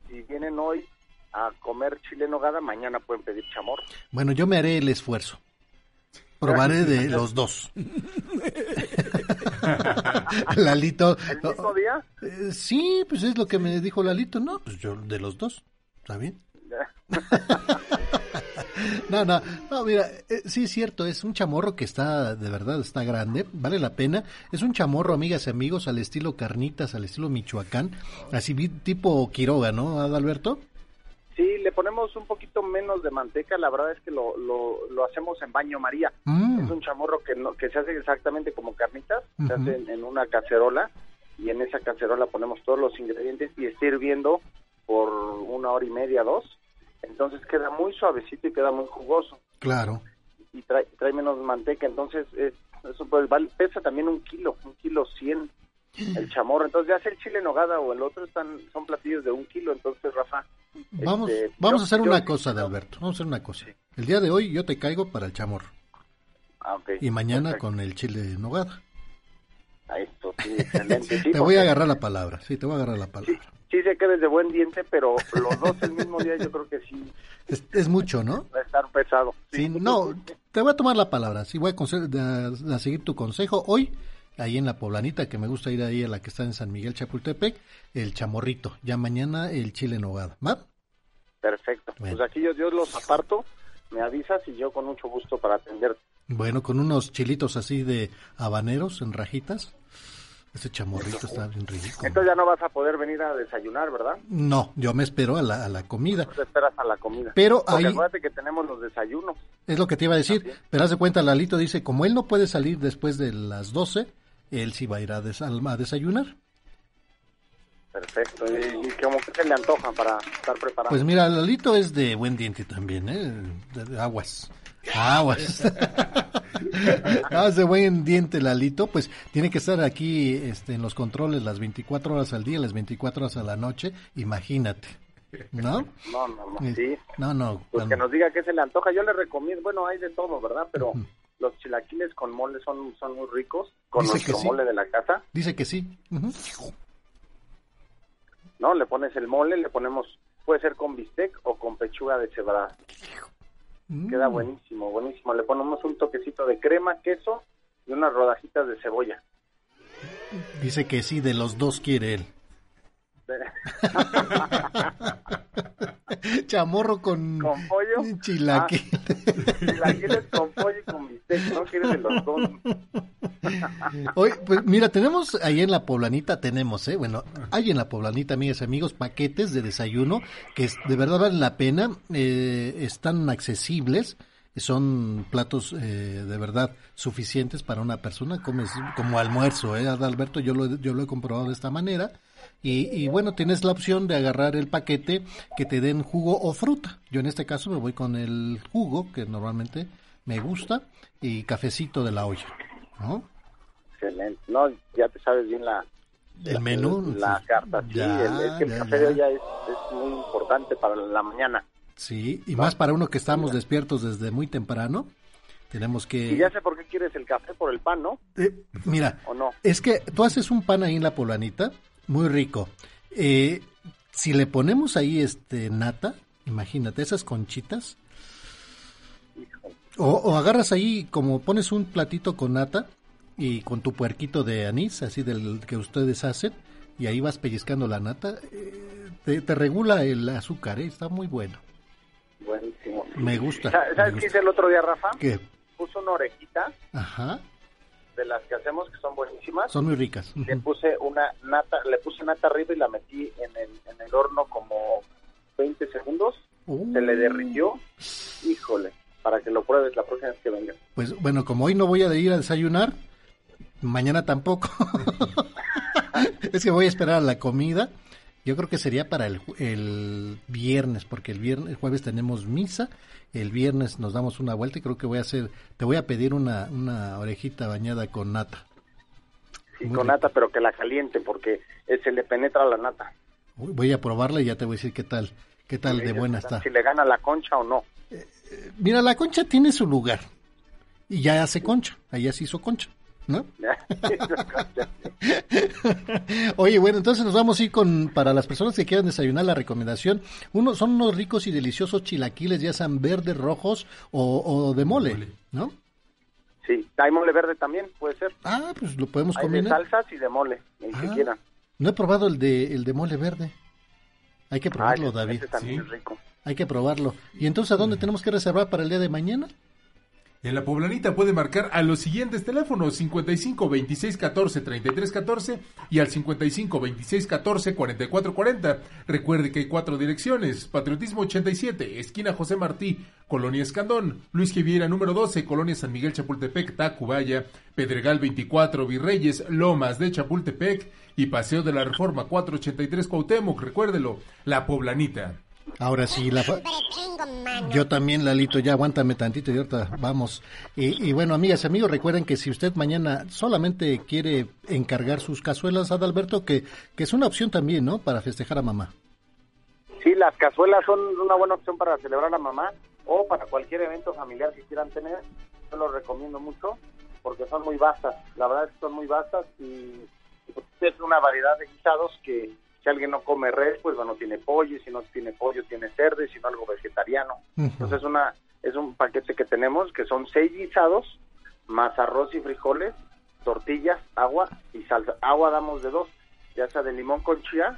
si vienen hoy a comer chile en nogada, mañana pueden pedir chamorro. Bueno, yo me haré el esfuerzo. Probaré de los dos. Lalito. ¿El mismo día? eh, sí, pues es lo que me dijo Lalito. No, pues yo de los dos. ¿Está bien? No, no, no, mira, eh, sí es cierto, es un chamorro que está, de verdad, está grande, vale la pena. Es un chamorro, amigas y amigos, al estilo carnitas, al estilo Michoacán, así tipo Quiroga, ¿no, Adalberto? Sí, le ponemos un poquito menos de manteca, la verdad es que lo, lo, lo hacemos en baño María. Mm. Es un chamorro que, no, que se hace exactamente como carnitas, se hace en, en una cacerola y en esa cacerola ponemos todos los ingredientes y está hirviendo por una hora y media, dos. Entonces queda muy suavecito y queda muy jugoso Claro. y trae, trae menos manteca, entonces es, eso pues vale- pesa también un kilo, un kilo cien el chamorro, entonces ya sea el chile en nogada o el otro están son platillos de un kilo, entonces Rafa, Vamos, este, vamos yo- a hacer yo- una cosa, Adalberto, vamos a hacer una cosa. El día de hoy yo te caigo para el chamorro. Ah. Y mañana con el chile de nogada. Ah, esto, sí, excelente. Sí, te voy a agarrar la palabra, sí, te voy a agarrar la palabra. Sí sé que eres de buen diente, pero los dos el mismo día yo creo que sí Es, es mucho, ¿no? va a estar pesado. Sí, no, te voy a tomar la palabra, sí, voy a, a- a seguir tu consejo. Hoy, ahí en la poblanita, que me gusta ir ahí a la que está en San Miguel Chapultepec, el chamorrito. Ya mañana el chile en nogada, ¿va? Perfecto. Pues aquí yo, yo los aparto, me avisas y yo con mucho gusto para atenderte. Bueno, con unos chilitos así de habaneros en rajitas. Ese chamorrito está bien rico. Entonces ya no vas a poder venir a desayunar, ¿verdad? No, yo me espero a la, a la comida. Te esperas a la comida. Pero Porque ahí- acuérdate que tenemos los desayunos. Es lo que te iba a decir. Pero haz de cuenta, Lalito dice, como él no puede salir después de las 12, él sí va a ir a, des- a desayunar. Perfecto. ¿Y, que se le antojan para estar preparado? Pues mira, Lalito es de buen diente también, ¿eh? De- de aguas. Aguas. Ah, de buen diente, Lalito. Pues tiene que estar aquí este, en los controles las 24 horas al día, las 24 horas a la noche. Imagínate. ¿No? No, no, no, Eh, sí. No, no. Pues cuando- que nos diga qué se le antoja. Yo le recomiendo, bueno, hay de todo, ¿verdad? Pero los chilaquiles con mole son, son muy ricos, con Dice nuestro sí. mole de la casa. Dice que sí. ¿no? Le pones el mole, le ponemos, puede ser con bistec o con pechuga de cebrada. Mm. Queda buenísimo, buenísimo. Le ponemos un toquecito de crema, queso y unas rodajitas de cebolla. Dice que sí, de los dos quiere él. Chamorro con, ¿Con pollo? chilaquil. Chilaquiles con pollo y con bistec, ¿no? ¿Quieres de los dos? Oye, pues mira, tenemos ahí en la poblanita, tenemos, ¿eh? Bueno, hay en la poblanita, amigas y amigos, paquetes de desayuno que de verdad valen la pena, eh, están accesibles, son platos eh, de verdad suficientes para una persona, comes como almuerzo, ¿eh? Adalberto, yo lo, yo lo he comprobado de esta manera. Y, y bueno, tienes la opción de agarrar el paquete que te den jugo o fruta. Yo en este caso me voy con el jugo, que normalmente me gusta, y cafecito de la olla, ¿no? Excelente. No, ya te sabes bien la, El menú. la carta. Sí, Ya, el, es que el ya, café ya. de olla es, es muy importante para la mañana. Sí, y más para uno que estamos despiertos desde muy temprano. Tenemos que... Y ya sé por qué quieres el café, por el pan, ¿no? Eh, mira, ¿O no? es que tú haces un pan ahí en la polanita, muy rico. Eh, si le ponemos ahí este nata, imagínate, esas conchitas. O, o agarras ahí, como pones un platito con nata y con tu puerquito de anís, así del que ustedes hacen, y ahí vas pellizcando la nata, eh, te, te regula el azúcar, ¿eh? está muy bueno. Buenísimo. Me gusta. Sa- ¿Sabes me qué gusta. hice el otro día, Rafa? ¿Qué? Puse una orejita Ajá, de las que hacemos, que son buenísimas. son muy ricas. Le puse una nata, le puse nata arriba y la metí en el, en el horno como 20 segundos. Se le derritió. Híjole, para que lo pruebes la próxima vez que venga. Pues bueno, como hoy no voy a ir a desayunar, mañana tampoco. es que voy a esperar a la comida. Yo creo que sería para el, el viernes, porque el viernes, el jueves tenemos misa, el viernes nos damos una vuelta y creo que voy a hacer, te voy a pedir una, una orejita bañada con nata. Sí, Muy con rico. nata, pero que la caliente porque eh, se le penetra la nata. Voy a probarla y ya te voy a decir qué tal, qué tal de buena está. Si le gana la concha o no. Mira, la concha tiene su lugar y ya hace concha, allá se hizo concha, ¿no? Oye, bueno, entonces nos vamos a ir con, para las personas que quieran desayunar, la recomendación. Uno, son unos ricos y deliciosos chilaquiles, ya sean verdes, rojos o, o de mole, ¿no? Sí, hay mole verde también, puede ser. Ah, pues lo podemos Hay de salsas y de mole, el que Ah. quieran. No he probado el de, el de mole verde. Hay que probarlo, ese- David. ese también es rico. Hay que probarlo. ¿Y entonces a dónde tenemos que reservar para el día de mañana? En la poblanita puede marcar a los siguientes teléfonos 55 26 14 33 14 y al 55 26 14 44 40. Recuerde que hay cuatro direcciones: Patriotismo 87, esquina José Martí, Colonia Escandón, Luis Giviera número 12, Colonia San Miguel Chapultepec, Tacubaya, Pedregal 24, Virreyes, Lomas de Chapultepec y Paseo de la Reforma 483 Cuauhtémoc. Recuérdelo, la poblanita. Ahora sí, la fa- yo también, Lalito, ya aguántame tantito y ahorita vamos. Y, y bueno, amigas y amigos, recuerden que si usted mañana solamente quiere encargar sus cazuelas, Adalberto, que, que es una opción también, ¿no? Para festejar a mamá. Sí, las cazuelas son una buena opción para celebrar a mamá o para cualquier evento familiar que quieran tener. yo lo recomiendo mucho porque son muy vastas, la verdad es que son muy vastas y, pues, es una variedad de guisados que si alguien no come res, pues bueno, tiene pollo, y si no tiene pollo, tiene cerdo, y si no algo vegetariano. Entonces es una es un paquete que tenemos que son seis guisados más arroz y frijoles, tortillas, agua y salsa. Agua damos de dos, ya sea de limón con chía,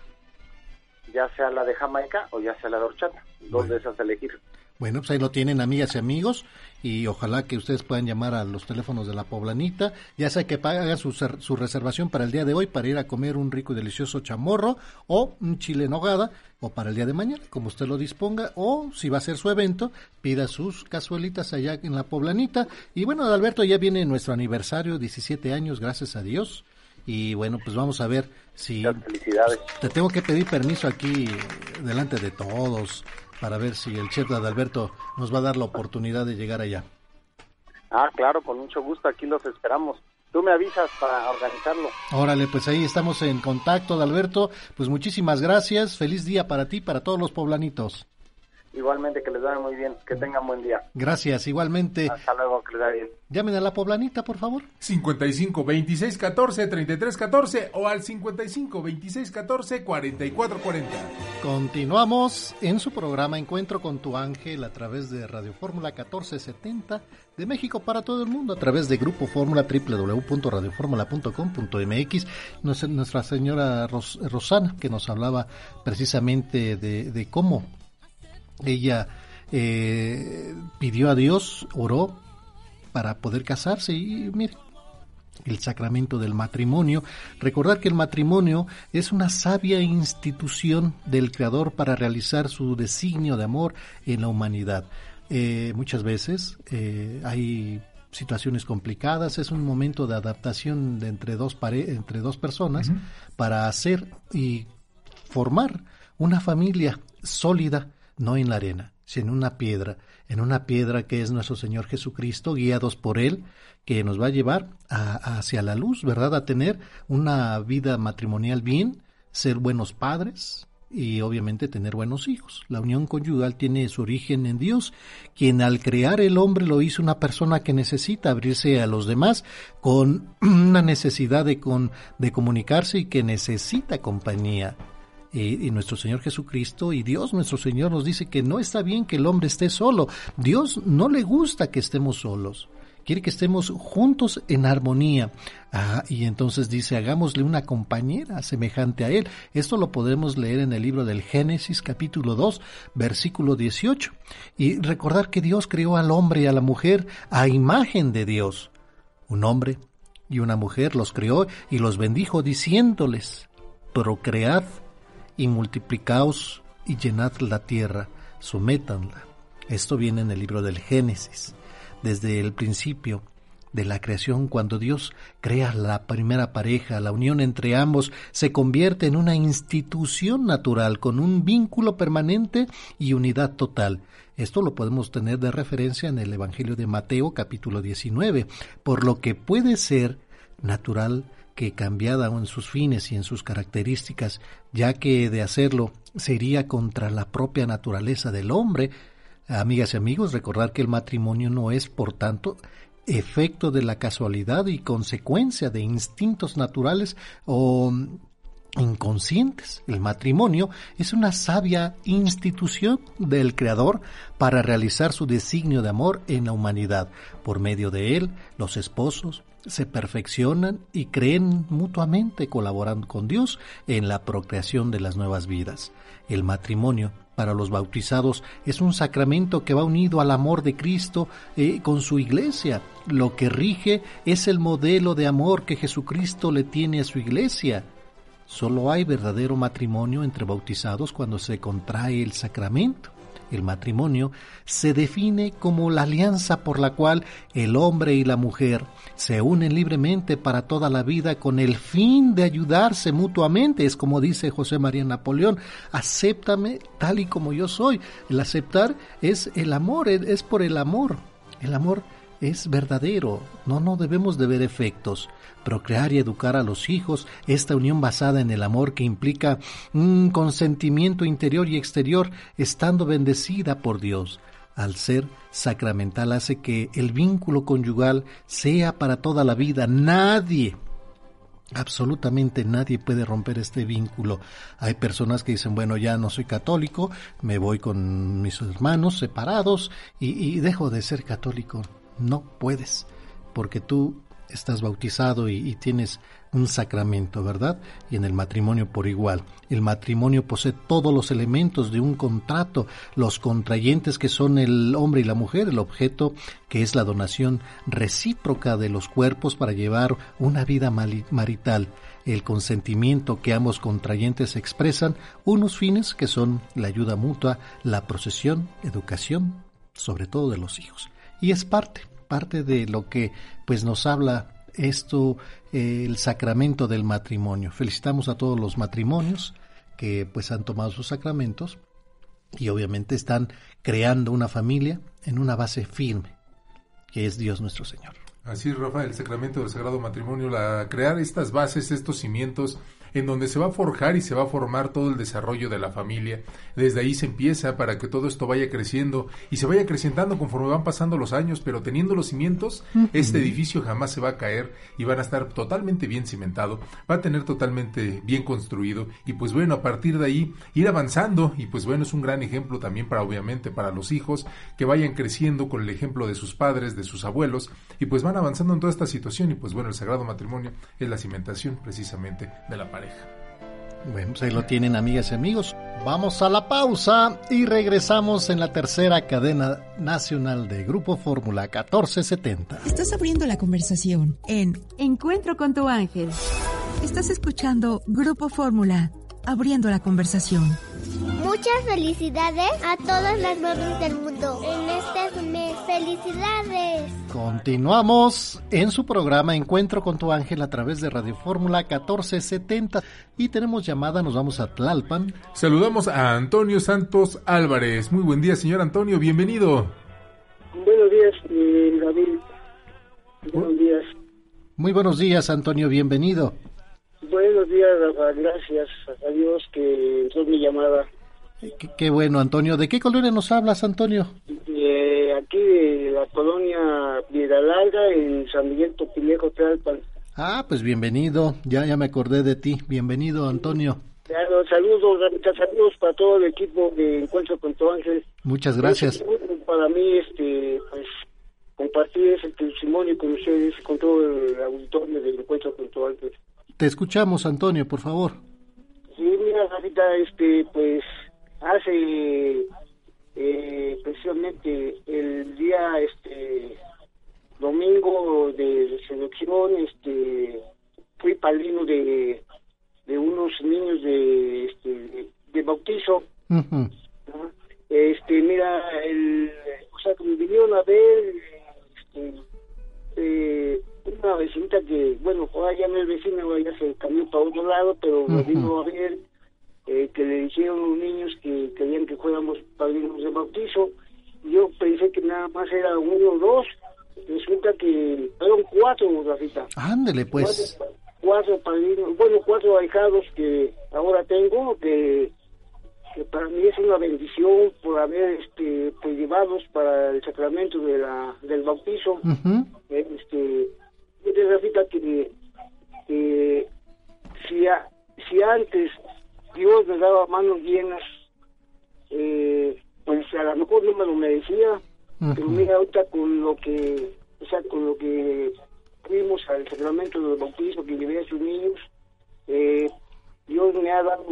ya sea la de Jamaica o ya sea la de horchata. Dos de esas a elegir. Bueno, pues ahí lo tienen amigas y amigos y ojalá que ustedes puedan llamar a los teléfonos de la poblanita, ya sea que haga su, su reservación para el día de hoy para ir a comer un rico y delicioso chamorro o un chile en hogada o para el día de mañana, como usted lo disponga, o si va a ser su evento, pida sus cazuelitas allá en la poblanita. Y bueno, Alberto, ya viene nuestro aniversario, 17 años, gracias a Dios. Y bueno, pues vamos a ver si... Felicidades. Te tengo que pedir permiso aquí delante de todos para ver si el chef de Adalberto nos va a dar la oportunidad de llegar allá. Ah, claro, con mucho gusto, aquí los esperamos. Tú me avisas para organizarlo. Órale, pues ahí estamos en contacto, Adalberto. Pues muchísimas gracias, feliz día para ti, para todos los poblanitos. Igualmente, que les vaya muy bien, que tengan buen día. Gracias, igualmente. Hasta luego, que les vaya bien. Llamen a la poblanita, por favor. 55 26 14 33 14 o al 55 26 14 44 40. Continuamos en su programa Encuentro con tu ángel a través de Radio Fórmula 1470 de México para todo el mundo a través de Grupo Fórmula www.radioformula.com.mx. Nuestra señora Rosana que nos hablaba precisamente de, de cómo ella eh, pidió a Dios, oró para poder casarse y mire, el sacramento del matrimonio. Recordar que el matrimonio es una sabia institución del Creador para realizar su designio de amor en la humanidad. Eh, muchas veces eh, hay situaciones complicadas, es un momento de adaptación de entre dos, entre dos personas para hacer y formar una familia sólida no en la arena, sino en una piedra, en una piedra que es nuestro Señor Jesucristo, guiados por Él, que nos va a llevar hacia la luz, ¿verdad? A tener una vida matrimonial bien, ser buenos padres y obviamente tener buenos hijos. La unión conyugal tiene su origen en Dios, quien al crear el hombre lo hizo una persona que necesita abrirse a los demás con una necesidad de, con, de comunicarse y que necesita compañía y nuestro Señor Jesucristo y Dios nuestro Señor nos dice que no está bien que el hombre esté solo. Dios no le gusta que estemos solos. Quiere que estemos juntos en armonía. Ah, y entonces dice, hagámosle una compañera semejante a él. Esto lo podemos leer en el libro del Génesis capítulo 2, versículo 18. Y recordar que Dios creó al hombre y a la mujer a imagen de Dios. Un hombre y una mujer los creó y los bendijo diciéndoles, procread y multiplicaos y llenad la tierra, sométanla. Esto viene en el libro del Génesis. Desde el principio de la creación, cuando Dios crea la primera pareja, la unión entre ambos se convierte en una institución natural con un vínculo permanente y unidad total. Esto lo podemos tener de referencia en el Evangelio de Mateo capítulo 19, por lo que puede ser natural que cambiada en sus fines y en sus características, ya que de hacerlo sería contra la propia naturaleza del hombre. Amigas y amigos, recordar que el matrimonio no es, por tanto, efecto de la casualidad y consecuencia de instintos naturales o inconscientes. El matrimonio es una sabia institución del Creador para realizar su designio de amor en la humanidad. Por medio de él, los esposos se perfeccionan y creen mutuamente colaborando con Dios en la procreación de las nuevas vidas. El matrimonio para los bautizados es un sacramento que va unido al amor de Cristo eh, con su iglesia. Lo que rige es el modelo de amor que Jesucristo le tiene a su iglesia. Solo hay verdadero matrimonio entre bautizados cuando se contrae el sacramento. El matrimonio se define como la alianza por la cual el hombre y la mujer se unen libremente para toda la vida con el fin de ayudarse mutuamente. Es como dice José María Napoleón, acéptame tal y como yo soy. El aceptar es el amor, es por el amor. El amor es verdadero, no, no debemos de ver efectos. Procrear y educar a los hijos, esta unión basada en el amor que implica un consentimiento interior y exterior, estando bendecida por Dios. al ser sacramental hace que el vínculo conyugal sea para toda la vida. Nadie, Absolutamente nadie puede romper este vínculo. Hay personas que dicen, bueno, ya no soy católico, me voy con mis hermanos separados y, dejo de ser católico. No puedes, porque tú estás bautizado y, tienes un sacramento, ¿verdad? Y en el matrimonio por igual. El matrimonio posee todos los elementos de un contrato, los contrayentes que son el hombre y la mujer, el objeto que es la donación recíproca de los cuerpos para llevar una vida marital, el consentimiento que ambos contrayentes expresan, unos fines que son la ayuda mutua, la procesión, educación, sobre todo de los hijos. Y es parte, parte de lo que pues nos habla esto, eh, el sacramento del matrimonio. Felicitamos a todos los matrimonios que pues han tomado sus sacramentos y obviamente están creando una familia en una base firme, que es Dios nuestro Señor. Así, Rafael, el sacramento del sagrado matrimonio, la crear estas bases, estos cimientos en donde se va a forjar y se va a formar todo el desarrollo de la familia. Desde ahí se empieza para que todo esto vaya creciendo y se vaya creciendo conforme van pasando los años, pero teniendo los cimientos, este edificio jamás se va a caer y van a estar totalmente bien cimentado, va a tener totalmente bien construido y pues bueno, a partir de ahí ir avanzando y pues bueno, es un gran ejemplo también para obviamente para los hijos que vayan creciendo con el ejemplo de sus padres, de sus abuelos y pues van avanzando en toda esta situación y pues bueno, el sagrado matrimonio es la cimentación precisamente de la bueno, pues ahí lo tienen amigas y amigos. Vamos a la pausa y regresamos en la tercera cadena nacional de Grupo Fórmula 1470. Estás abriendo la conversación en Encuentro con tu ángel. Estás escuchando Grupo Fórmula, abriendo la conversación. Muchas felicidades a todas las madres del mundo en este mes. ¡Felicidades! Continuamos en su programa Encuentro con tu ángel a través de Radio Fórmula 1470 y tenemos llamada, nos vamos a Tlalpan. Saludamos a Antonio Santos Álvarez. Muy buen día, señor Antonio, bienvenido. Buenos días, eh, David. Buenos días. Muy buenos días, Antonio, bienvenido. Buenos días, Rafa. Gracias a Dios que entró mi llamada. Qué, bueno, Antonio. ¿De qué colonia nos hablas, Antonio? aquí de la colonia Piedra Larga, en San Miguel Topilejo, Tlalpan. Ah, pues bienvenido. Ya, ya me acordé de ti. Bienvenido, Antonio. saludos, saludos para todo el equipo de Encuentro con tu Ángel. Muchas gracias. Para mí, este, pues, compartir ese testimonio con ustedes, con todo el auditorio de Encuentro con tu Ángel. Te escuchamos, Antonio, por favor. Sí, mira, Rafita, este, pues hace eh, precisamente el día este domingo de resurrección este fui padrino de, de unos niños de este de, bautizo este mira el o sea que me vinieron a ver este, eh, una vecinita que bueno ya no es vecina ya se cambió para otro lado pero me vino a ver eh, que le dijeron los niños que querían que fuéramos padrinos de bautizo. Yo pensé que nada más era uno o dos. Resulta que fueron cuatro, Rafita. Ándele, pues. Cuatro, padrinos, bueno, cuatro ahijados que ahora tengo, que, que para mí es una bendición por haber este pues llevados para el sacramento de la del bautizo. Este, Rafita, que, que si, si antes Dios me daba manos llenas, eh, pues a lo mejor no me lo merecía, pero mira ahorita con lo que, o sea, con lo que fuimos al sacramento del bautismo que llevé a sus niños, eh, Dios me ha dado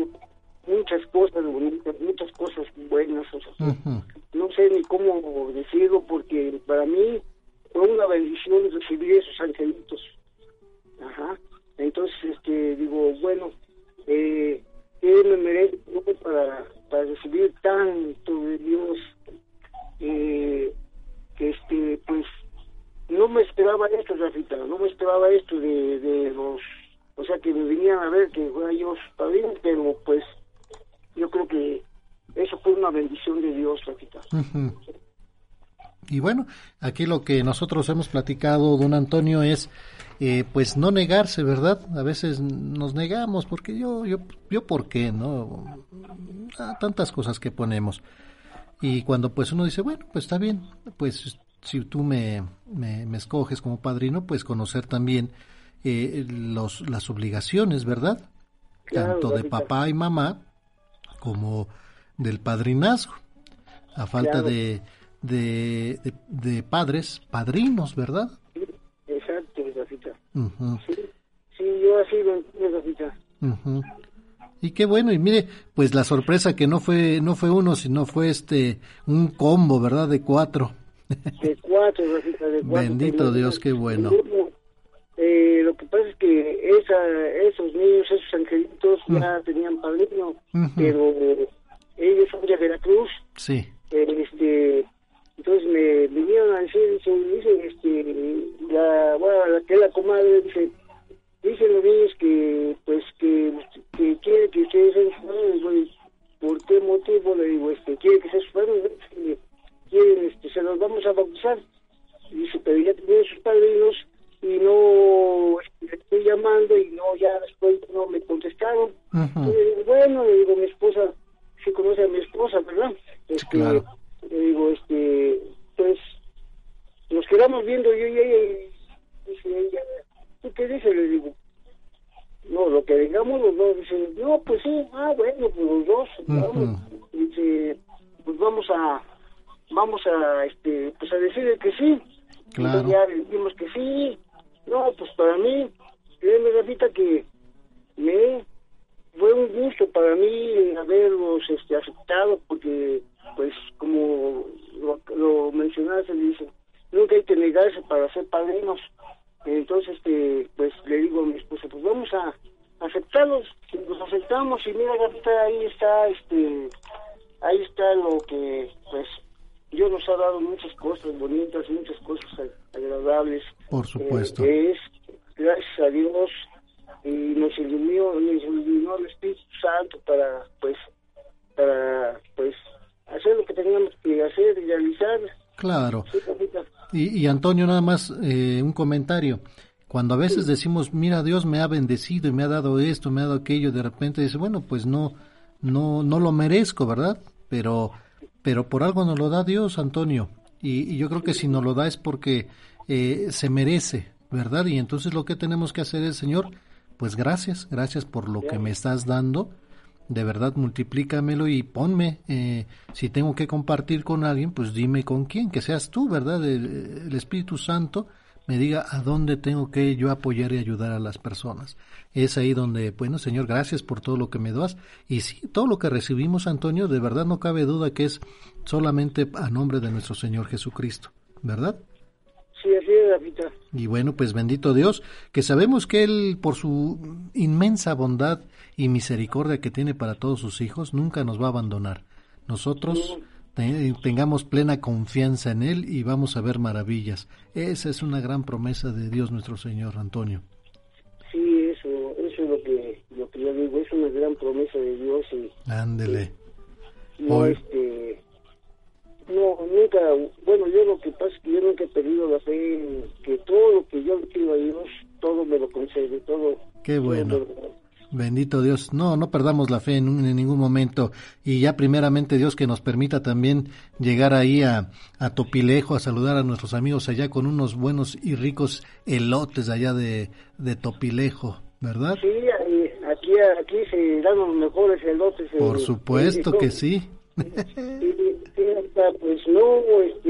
muchas cosas bonitas, muchas cosas buenas, o sea, no sé ni cómo decirlo porque para mí fue una bendición recibir esos angelitos. Aquí lo que nosotros hemos platicado don Antonio es eh, pues no negarse, ¿verdad? A veces nos negamos porque yo, yo, yo, ¿por qué? ¿No? tantas cosas que ponemos. Y cuando pues uno dice, bueno, pues está bien, pues si tú me, me, escoges como padrino, pues conocer también eh, los, las obligaciones, ¿verdad? Tanto de papá y mamá como del padrinazgo. A falta de, de, de, padres, padrinos, ¿verdad? exacto, Rafita. sí, sí, yo así lo entiendo, Rafita. Y qué bueno, y mire, pues la sorpresa que no fue no fue uno, sino fue este un combo, ¿verdad? De cuatro. De cuatro, Rafita, de cuatro. Bendito Dios, qué bueno. Eh, lo que pasa es que esa, esos niños, esos angelitos mm. ya tenían padrino, pero ellos son de Veracruz. Sí. este, entonces me vinieron a decir, dice, este, la, bueno, la que la comadre dice, dicen los niños que, pues, que, que quiere que ustedes sean sus ¿por qué motivo? Le digo, este, quiere que sean sus padres, quieren, este, se los vamos a bautizar. Dice, pero ya tienen sus padrinos y no este, estoy llamando y no, ya después no me contestaron. bueno, le digo, mi esposa, sí conoce a mi esposa, ¿verdad? Este, Le digo, este, pues, nos quedamos viendo yo y ella, y dice ella, ¿tú qué dices? Le digo, no, lo que digamos los dos, dice, no, pues sí, ah, bueno, pues los dos, vamos, dice, pues vamos a, vamos a, este, pues a decir que sí. Claro. ya decimos que sí, no, pues para mí, créeme, Rafita, que me fue un gusto para mí haberlos este, aceptado, porque, pues, como lo, lo mencionaste, dice, nunca hay que negarse para ser padrinos. Entonces, este, pues, le digo a mi esposa, pues vamos a aceptarlos, los aceptamos y mira, Rafita, ahí está, este, ahí está lo que, pues, Dios nos ha dado muchas cosas bonitas, muchas cosas agradables. Por supuesto. Eh, es, gracias a Dios, y nos iluminó, nos iluminó el Espíritu Santo para, pues, para, pues, hacer lo que teníamos que hacer y realizar. Claro. y, y, Antonio, nada más eh, un comentario. Cuando a veces decimos, mira, Dios me ha bendecido y me ha dado esto, me ha dado aquello, de repente dice, bueno, pues no, no, no lo merezco, ¿verdad? Pero pero por algo nos lo da Dios, Antonio. Y, yo creo que si nos lo da es porque eh, se merece, ¿verdad? Y entonces lo que tenemos que hacer es, Señor, pues gracias, gracias por lo que me estás dando. De verdad, multiplícamelo y ponme, eh, si tengo que compartir con alguien, pues dime con quién, que seas tú, ¿verdad? el Espíritu Santo me diga a dónde tengo que yo apoyar y ayudar a las personas. Es ahí donde, bueno, Señor, gracias por todo lo que me das. Y sí, todo lo que recibimos, Antonio, de verdad no cabe duda que es solamente a nombre de nuestro Señor Jesucristo, ¿verdad? Sí, así es, Y bueno, pues bendito Dios, que sabemos que Él, por su inmensa bondad y misericordia que tiene para todos sus hijos, nunca nos va a abandonar. Nosotros tengamos plena confianza en Él y vamos a ver maravillas. Esa es una gran promesa de Dios nuestro Señor, Antonio. Sí, eso, eso es lo que, lo que yo digo, es una gran promesa de Dios. Y, Ándele. no, este, no, nunca, bueno, yo lo que pasa es que yo nunca he perdido la fe en que todo lo que yo pido a Dios, todo me lo concede, todo. Qué bueno. Bendito Dios. No, no perdamos la fe en, ningún momento. Y ya primeramente Dios que nos permita también llegar ahí a, a, Topilejo a saludar a nuestros amigos allá con unos buenos y ricos elotes allá de, de Topilejo, ¿verdad? Sí, aquí, aquí se dan los mejores elotes. Por supuesto que sí. pues no, este,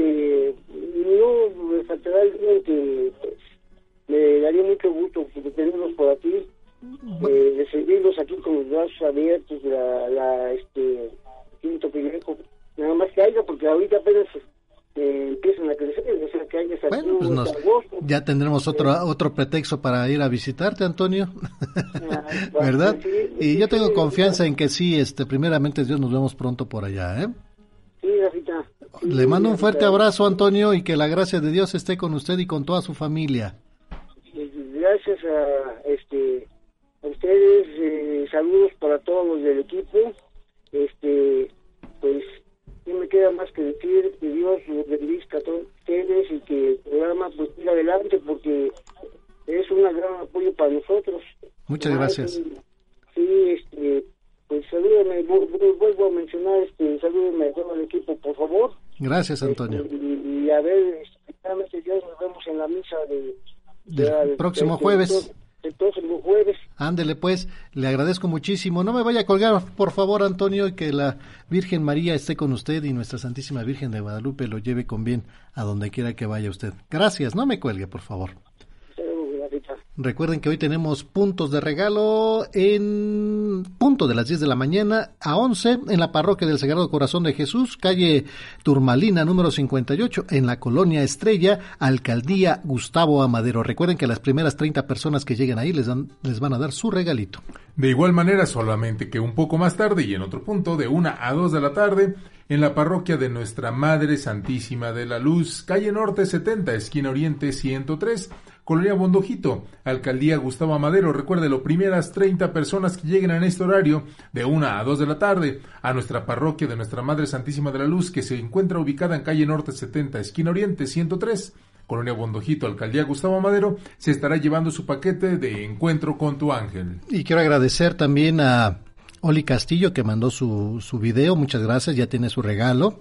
tendremos otro otro pretexto para ir a visitarte, Antonio, ah, ¿verdad? y yo tengo confianza en que sí, este, primeramente Dios nos vemos pronto por allá, ¿eh? Sí, Rafita. Le mando un fuerte abrazo, Antonio, y que la gracia de Dios esté con usted y con toda su familia. Muchas gracias sí este pues salúdame vuelvo a mencionar, este, salúdenme a todo el equipo, por favor. Gracias, Antonio. Este, y, y a ver, este, ya nos vemos en la misa de... Del próximo jueves. El próximo jueves. Ándele pues, le agradezco muchísimo. No me vaya a colgar, por favor, Antonio, y que la Virgen María esté con usted y nuestra Santísima Virgen de Guadalupe lo lleve con bien a donde quiera que vaya usted. Gracias, no me cuelgue, por favor. Recuerden que hoy tenemos puntos de regalo en punto de las 10 de la mañana a 11 en la parroquia del Sagrado Corazón de Jesús, calle Turmalina número 58, en la colonia Estrella, alcaldía Gustavo Amadero. Recuerden que las primeras 30 personas que lleguen ahí les, dan, les van a dar su regalito. De igual manera, solamente que un poco más tarde y en otro punto, de 1 a 2 de la tarde, en la parroquia de Nuestra Madre Santísima de la Luz, calle Norte 70, esquina Oriente 103, Colonia Bondojito, Alcaldía Gustavo Amadero. Recuerde, primeras 30 personas que lleguen en este horario, de 1 a 2 de la tarde, a nuestra parroquia de Nuestra Madre Santísima de la Luz, que se encuentra ubicada en calle Norte 70, esquina Oriente 103, Colonia Bondojito, Alcaldía Gustavo Amadero, se estará llevando su paquete de encuentro con tu ángel. Y quiero agradecer también a Oli Castillo que mandó su, su video, muchas gracias, ya tiene su regalo.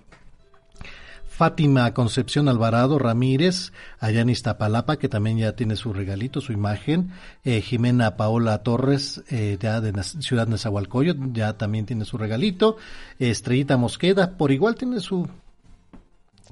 Fátima Concepción Alvarado Ramírez, allá en Iztapalapa, que también ya tiene su regalito, su imagen. Eh, Jimena Paola Torres, eh, ya de Ciudad Nezahualcóyotl, ya también tiene su regalito. Estrellita Mosqueda, por igual tiene su,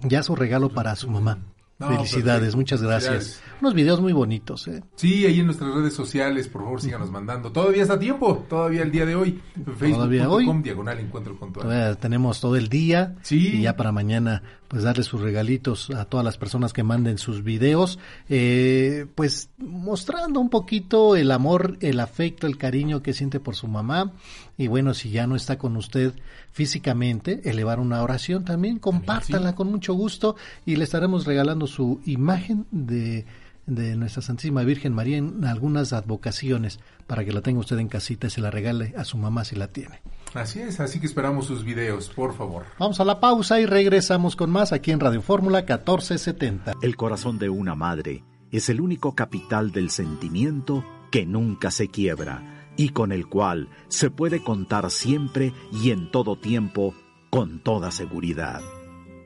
ya su regalo para su mamá. Felicidades, muchas gracias. Unos videos muy bonitos, ¿eh? Sí, ahí en nuestras redes sociales, por favor, síganos mandando. Todavía está tiempo, todavía el día de hoy. Facebook.com, diagonal encuentro con Tenemos todo el día. Sí. Y ya para mañana, pues darle sus regalitos a todas las personas que manden sus videos. Eh, pues mostrando un poquito el amor, el afecto, el cariño que siente por su mamá. Y bueno, si ya no está con usted físicamente, elevar una oración también, compártala con mucho gusto y le estaremos regalando su imagen de de nuestra Santísima Virgen María en algunas advocaciones para que la tenga usted en casita y se la regale a su mamá si la tiene. Así es, así que esperamos sus videos, por favor. Vamos a la pausa y regresamos con más aquí en Radio Fórmula 1470. El corazón de una madre es el único capital del sentimiento que nunca se quiebra y con el cual se puede contar siempre y en todo tiempo con toda seguridad.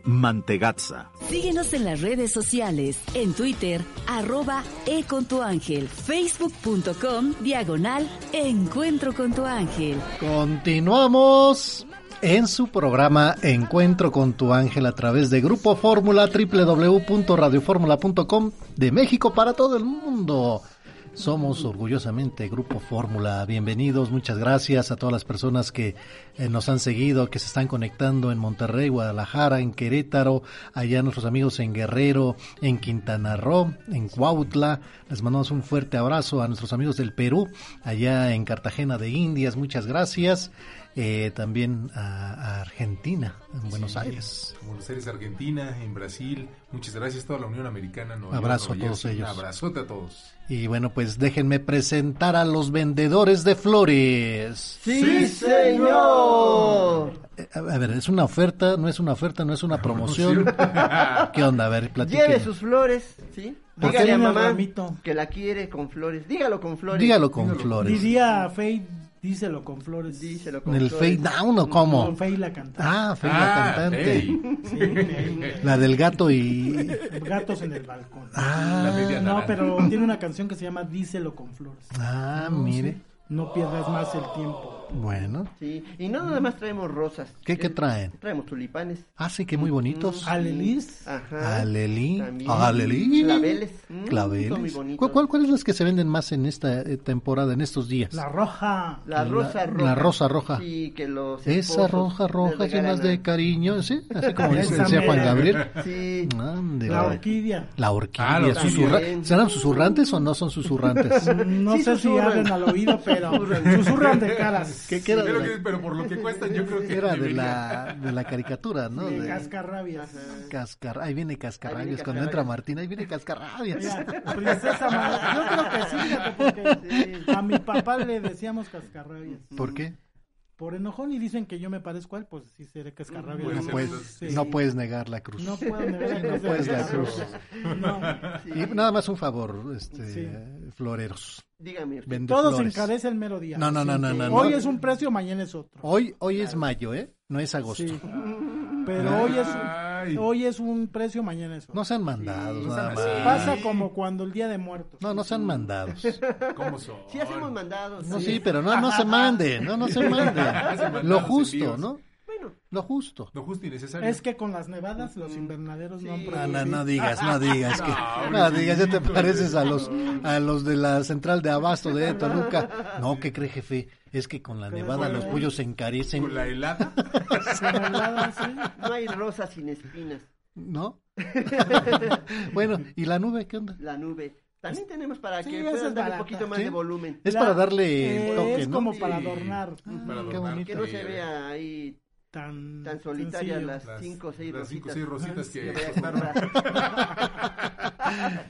Mantegazza. Síguenos en las redes sociales, en Twitter, arroba e con tu ángel, facebook.com, diagonal, encuentro con tu ángel. Continuamos en su programa Encuentro con tu ángel a través de Grupo Fórmula www.radioformula.com de México para todo el mundo. Somos orgullosamente Grupo Fórmula. Bienvenidos, muchas gracias a todas las personas que eh, nos han seguido, que se están conectando en Monterrey, Guadalajara, en Querétaro, allá nuestros amigos en Guerrero, en Quintana Roo, en Cuautla. Les mandamos un fuerte abrazo a nuestros amigos del Perú, allá en Cartagena de Indias. Muchas gracias. Eh, también a, Argentina, en Buenos Aires. Buenos Aires, Argentina, en Brasil. Muchas gracias a toda la Unión Americana. Abrazo a todos ellos. Un abrazote a todos. Y bueno, pues déjenme presentar a los vendedores de flores. ¡Sí, señor! Eh, a ver, ¿es una oferta? ¿No es una oferta? ¿No es una promoción? ¿Qué onda? A ver, platique. Lleve sus flores, ¿sí? Dígale a mamá que la quiere con flores. Dígalo con flores. Dígalo con flores. Diría Faye Díselo con flores. Díselo con ¿El Fade Down o cómo? Con Faye la cantante. Ah, Faye la ah, cantante. Sí, la del gato y... Gatos en el balcón. Ah, la media no, pero tiene una canción que se llama Díselo con flores. Ah, mire no pierdas más el tiempo. Bueno. Sí, y no nada más traemos rosas. ¿Qué, qué traen? Traemos tulipanes. Ah, sí, que muy bonitos. Mm, Alelís. Ajá. Alelí. Alelí. Claveles. Mm, Claveles. ¿Cuál, ¿Cuál, es las que se venden más en esta eh, temporada, en estos días? La roja. La, rosa roja. La rosa roja. Sí, que los Esa roja roja llenas de cariño, ¿sí? Así como decía Juan Gabriel. Sí. la orquídea. La orquídea. Ah, susurra ¿Serán susurrantes o no son susurrantes? no sé si hablan al oído, pero susurran de caras. ¿Qué, era pero por lo que cuesta, yo creo que era de la, de la caricatura, ¿no? de... Cascarrabias. Cascar... Ahí viene Cascarrabias. Cuando entra Martín, ahí viene Cascarrabias. princesa Yo creo que sí, porque a mi papá le decíamos Cascarrabias. ¿Por qué? Por enojón y dicen que yo me parezco a él, pues sí seré cascarrabia. No, Sí. puedes, Sí. no puedes negar la cruz. No puedo negar la No cruz puedes la cruz. No. Y nada más un favor, este, Sí. floreros. Dígame Todo se encarece el mero día. No, no, no, no, no, Hoy no. es un precio, mañana es otro. Hoy, hoy es mayo, ¿eh? No es agosto. Sí. Pero hoy es, hoy es un precio, mañana es otro. No sean mandados, nada más. Pasa como cuando el día de muertos. No, no sean mandados. ¿Cómo son? Sí hacemos mandados. No, sí, pero no, no se mande, no, no se mande. Hacen Lo justo, envíos. ¿no? Lo justo. Lo justo y necesario. Es que con las nevadas los invernaderos no han No, producido. no, no digas, no digas que, No, no digas, ya te pareces a los, a los de la central de abasto de Toluca. No, ¿qué cree jefe? Es que con la nevada los pollos se encarecen. Con la helada. No hay rosas sin espinas. ¿No? bueno, ¿y la nube qué onda? La nube. También tenemos para Sí, que es darle un poquito más ¿Sí? de volumen. Es La- para darle eh, toque, es ¿no? como Sí. para adornar. Para qué adornar. bonito. Que no se vea ahí Tan, tan solitarias sencillo. las Las- cinco o seis las rositas. cinco o seis rositas que comprar.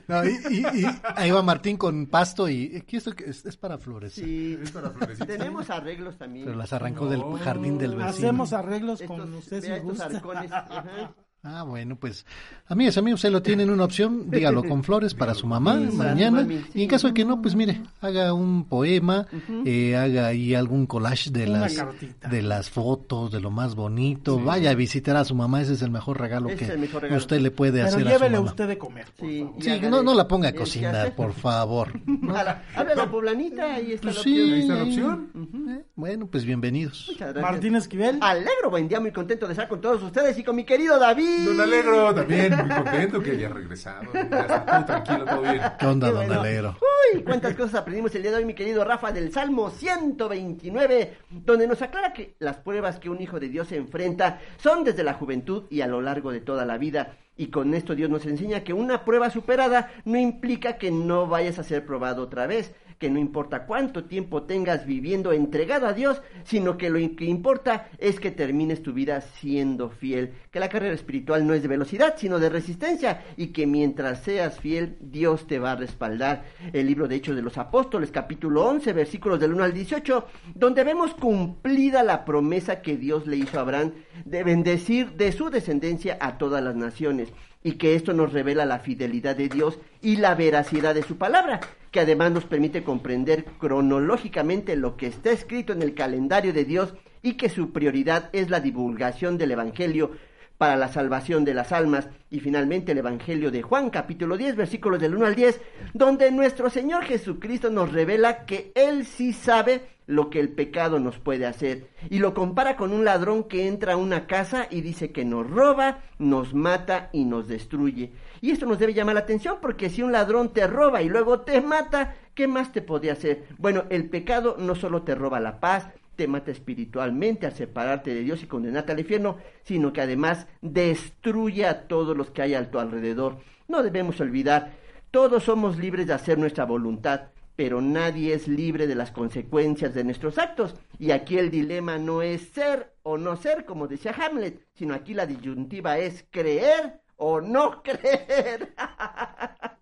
No, y, y- y ahí va Martín con pasto y ¿qué esto que es, es para florecer. Sí. Es para florecitas. Tenemos arreglos también. Pero las arrancó No. del jardín del vecino. Hacemos arreglos Estos- con usted si vea estos gusta. arcones. Ajá. Ah, bueno, pues amigas, amigos, se lo tienen una opción, dígalo con flores para su mamá Sí, mañana. Y en caso de que no, pues mire, haga un poema, eh, haga ahí algún collage de Una las cartita. de las fotos, de lo más bonito. Vaya a visitar a su mamá, ese es el mejor regalo Ese que mejor regalo. usted le puede Pero hacer a su llévele mamá. usted de comer. por Sí, favor. hágale no, no la ponga a cocinar, por favor. A la- Habla la poblanita, ahí está Pues la sí, opción. Ahí está la ahí. opción. Eh, Bueno, pues bienvenidos. Muchas gracias. Martín Esquivel. Alegro, buen día, muy contento de estar con todos ustedes y con mi querido David. Don Alegro también, muy contento que haya regresado. Ya está todo tranquilo, todo bien. ¿Qué onda, Qué don bueno. Alegro? Uy, cuántas cosas aprendimos el día de hoy, mi querido Rafa, del Salmo 129, donde nos aclara que las pruebas que un hijo de Dios se enfrenta son desde la juventud y a lo largo de toda la vida. Y con esto Dios nos enseña que una prueba superada no implica que no vayas a ser probado otra vez, que no importa cuánto tiempo tengas viviendo entregado a Dios, sino que lo que importa es que termines tu vida siendo fiel, que la carrera espiritual no es de velocidad, sino de resistencia, y que mientras seas fiel, Dios te va a respaldar. El libro de Hechos de los Apóstoles, capítulo 11, versículos del 1 al 18, donde vemos cumplida la promesa que Dios le hizo a Abraham de bendecir de su descendencia a todas las naciones y que esto nos revela la fidelidad de Dios y la veracidad de su palabra, que además nos permite comprender cronológicamente lo que está escrito en el calendario de Dios y que su prioridad es la divulgación del Evangelio para la salvación de las almas y finalmente el Evangelio de Juan capítulo 10 versículos del 1 al 10 donde nuestro Señor Jesucristo nos revela que Él sí sabe lo que el pecado nos puede hacer y lo compara con un ladrón que entra a una casa y dice que nos roba, nos mata y nos destruye. Y esto nos debe llamar la atención porque si un ladrón te roba y luego te mata, ¿qué más te podría hacer? Bueno, el pecado no solo te roba la paz, te mata espiritualmente al separarte de Dios y condenarte al infierno, sino que además destruye a todos los que hay a tu alrededor. No debemos olvidar, todos somos libres de hacer nuestra voluntad, pero nadie es libre de las consecuencias de nuestros actos. Y aquí el dilema no es ser o no ser, como decía Hamlet, sino aquí la disyuntiva es creer o no creer.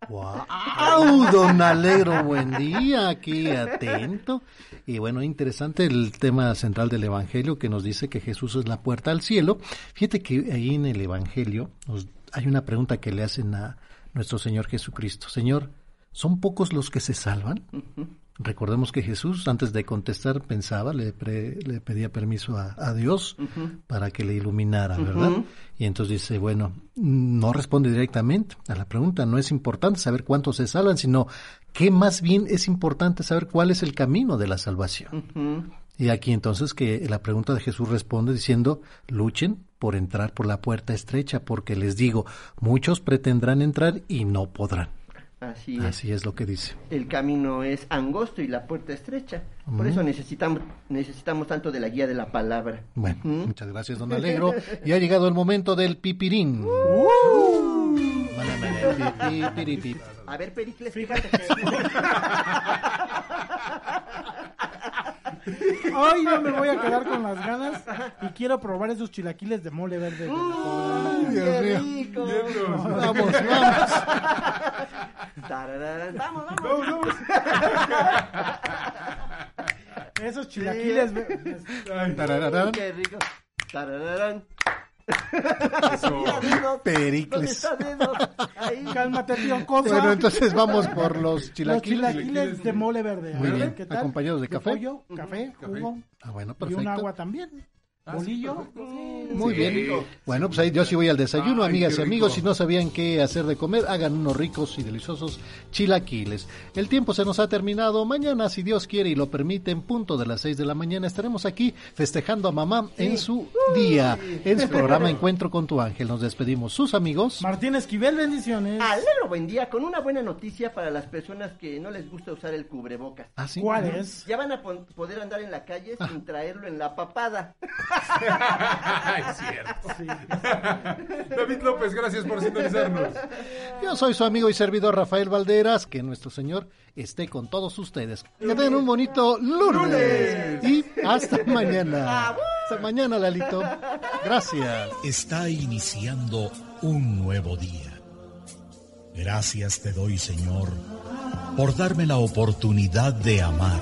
¡Wow! Don Alegro, buen día, aquí atento. Y bueno, interesante el tema central del Evangelio que nos dice que Jesús es la puerta al cielo. Fíjate que ahí en el Evangelio nos, hay una pregunta que le hacen a nuestro Señor Jesucristo. Señor, ¿son pocos los que se salvan? Recordemos que Jesús, antes de contestar, pensaba, le, pre- le pedía permiso a, a Dios para que le iluminara, ¿verdad? Y entonces dice, bueno, no responde directamente a la pregunta. No es importante saber cuántos se salvan, sino que más bien es importante saber cuál es el camino de la salvación. Y aquí entonces que la pregunta de Jesús responde diciendo, luchen por entrar por la puerta estrecha, porque les digo, muchos pretendrán entrar y no podrán. Así es. Así es lo que dice. El camino es angosto y la puerta estrecha. Por Mm. eso necesitamos, necesitamos tanto de la guía de la palabra. Bueno, Ujú. muchas gracias, don Alegro. Y ha llegado el momento del pipirín. Pipiripip. A ver, Pericles, Fíjate que... Hoy no me voy a quedar con las ganas y quiero probar esos chilaquiles de mole verde. ¡Qué rico! Vamos, vamos. Tarararán. Vamos, vamos. Esos chilaquiles. Tarararán. Qué rico. Tarararán. Eso. Pericles. Ahí. Cálmate, tío Cosa. Bueno, entonces vamos por los Los chilaquiles. chilaquiles de mole verde. Muy bien. ¿qué tal? ¿Acompañados de café? pollo, café, jugo Ah, bueno, y perfecto. un agua también. Bolillo. Muy bien. Bueno, pues ahí yo sí voy al desayuno, Ay, amigas y amigos. Si no sabían qué hacer de comer, hagan unos ricos y deliciosos chilaquiles. El tiempo se nos ha terminado. Mañana, si Dios quiere y lo permite, en punto de las 6 de la mañana, estaremos aquí festejando a mamá en su día, en su programa Encuentro con tu ángel. Nos despedimos. Sus amigos. Martín Esquivel, bendiciones. Alegro, buen día, con una buena noticia para las personas que no les gusta usar el cubrebocas. ¿Ah, sí? ¿Cuál es? Ya van a poder andar en la calle sin traerlo en la papada. es cierto. David López, gracias por sintonizarnos. Yo soy su amigo y servidor Rafael Valderas. Que nuestro Señor esté con todos ustedes. Que tengan un bonito lunes. Y hasta mañana. Hasta mañana, Lalito. Gracias. Está iniciando un nuevo día. Gracias te doy, Señor, por darme la oportunidad de amar,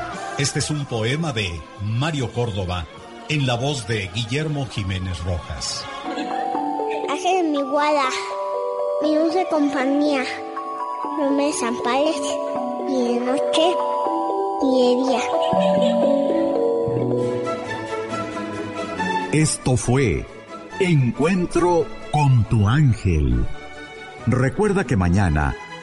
Este es un poema de Mario Córdoba en la voz de Guillermo Jiménez Rojas. Ángel de mi guarda, mi dulce compañía, no me desampares ni de noche ni de día. Esto fue Encuentro con tu ángel. Recuerda que mañana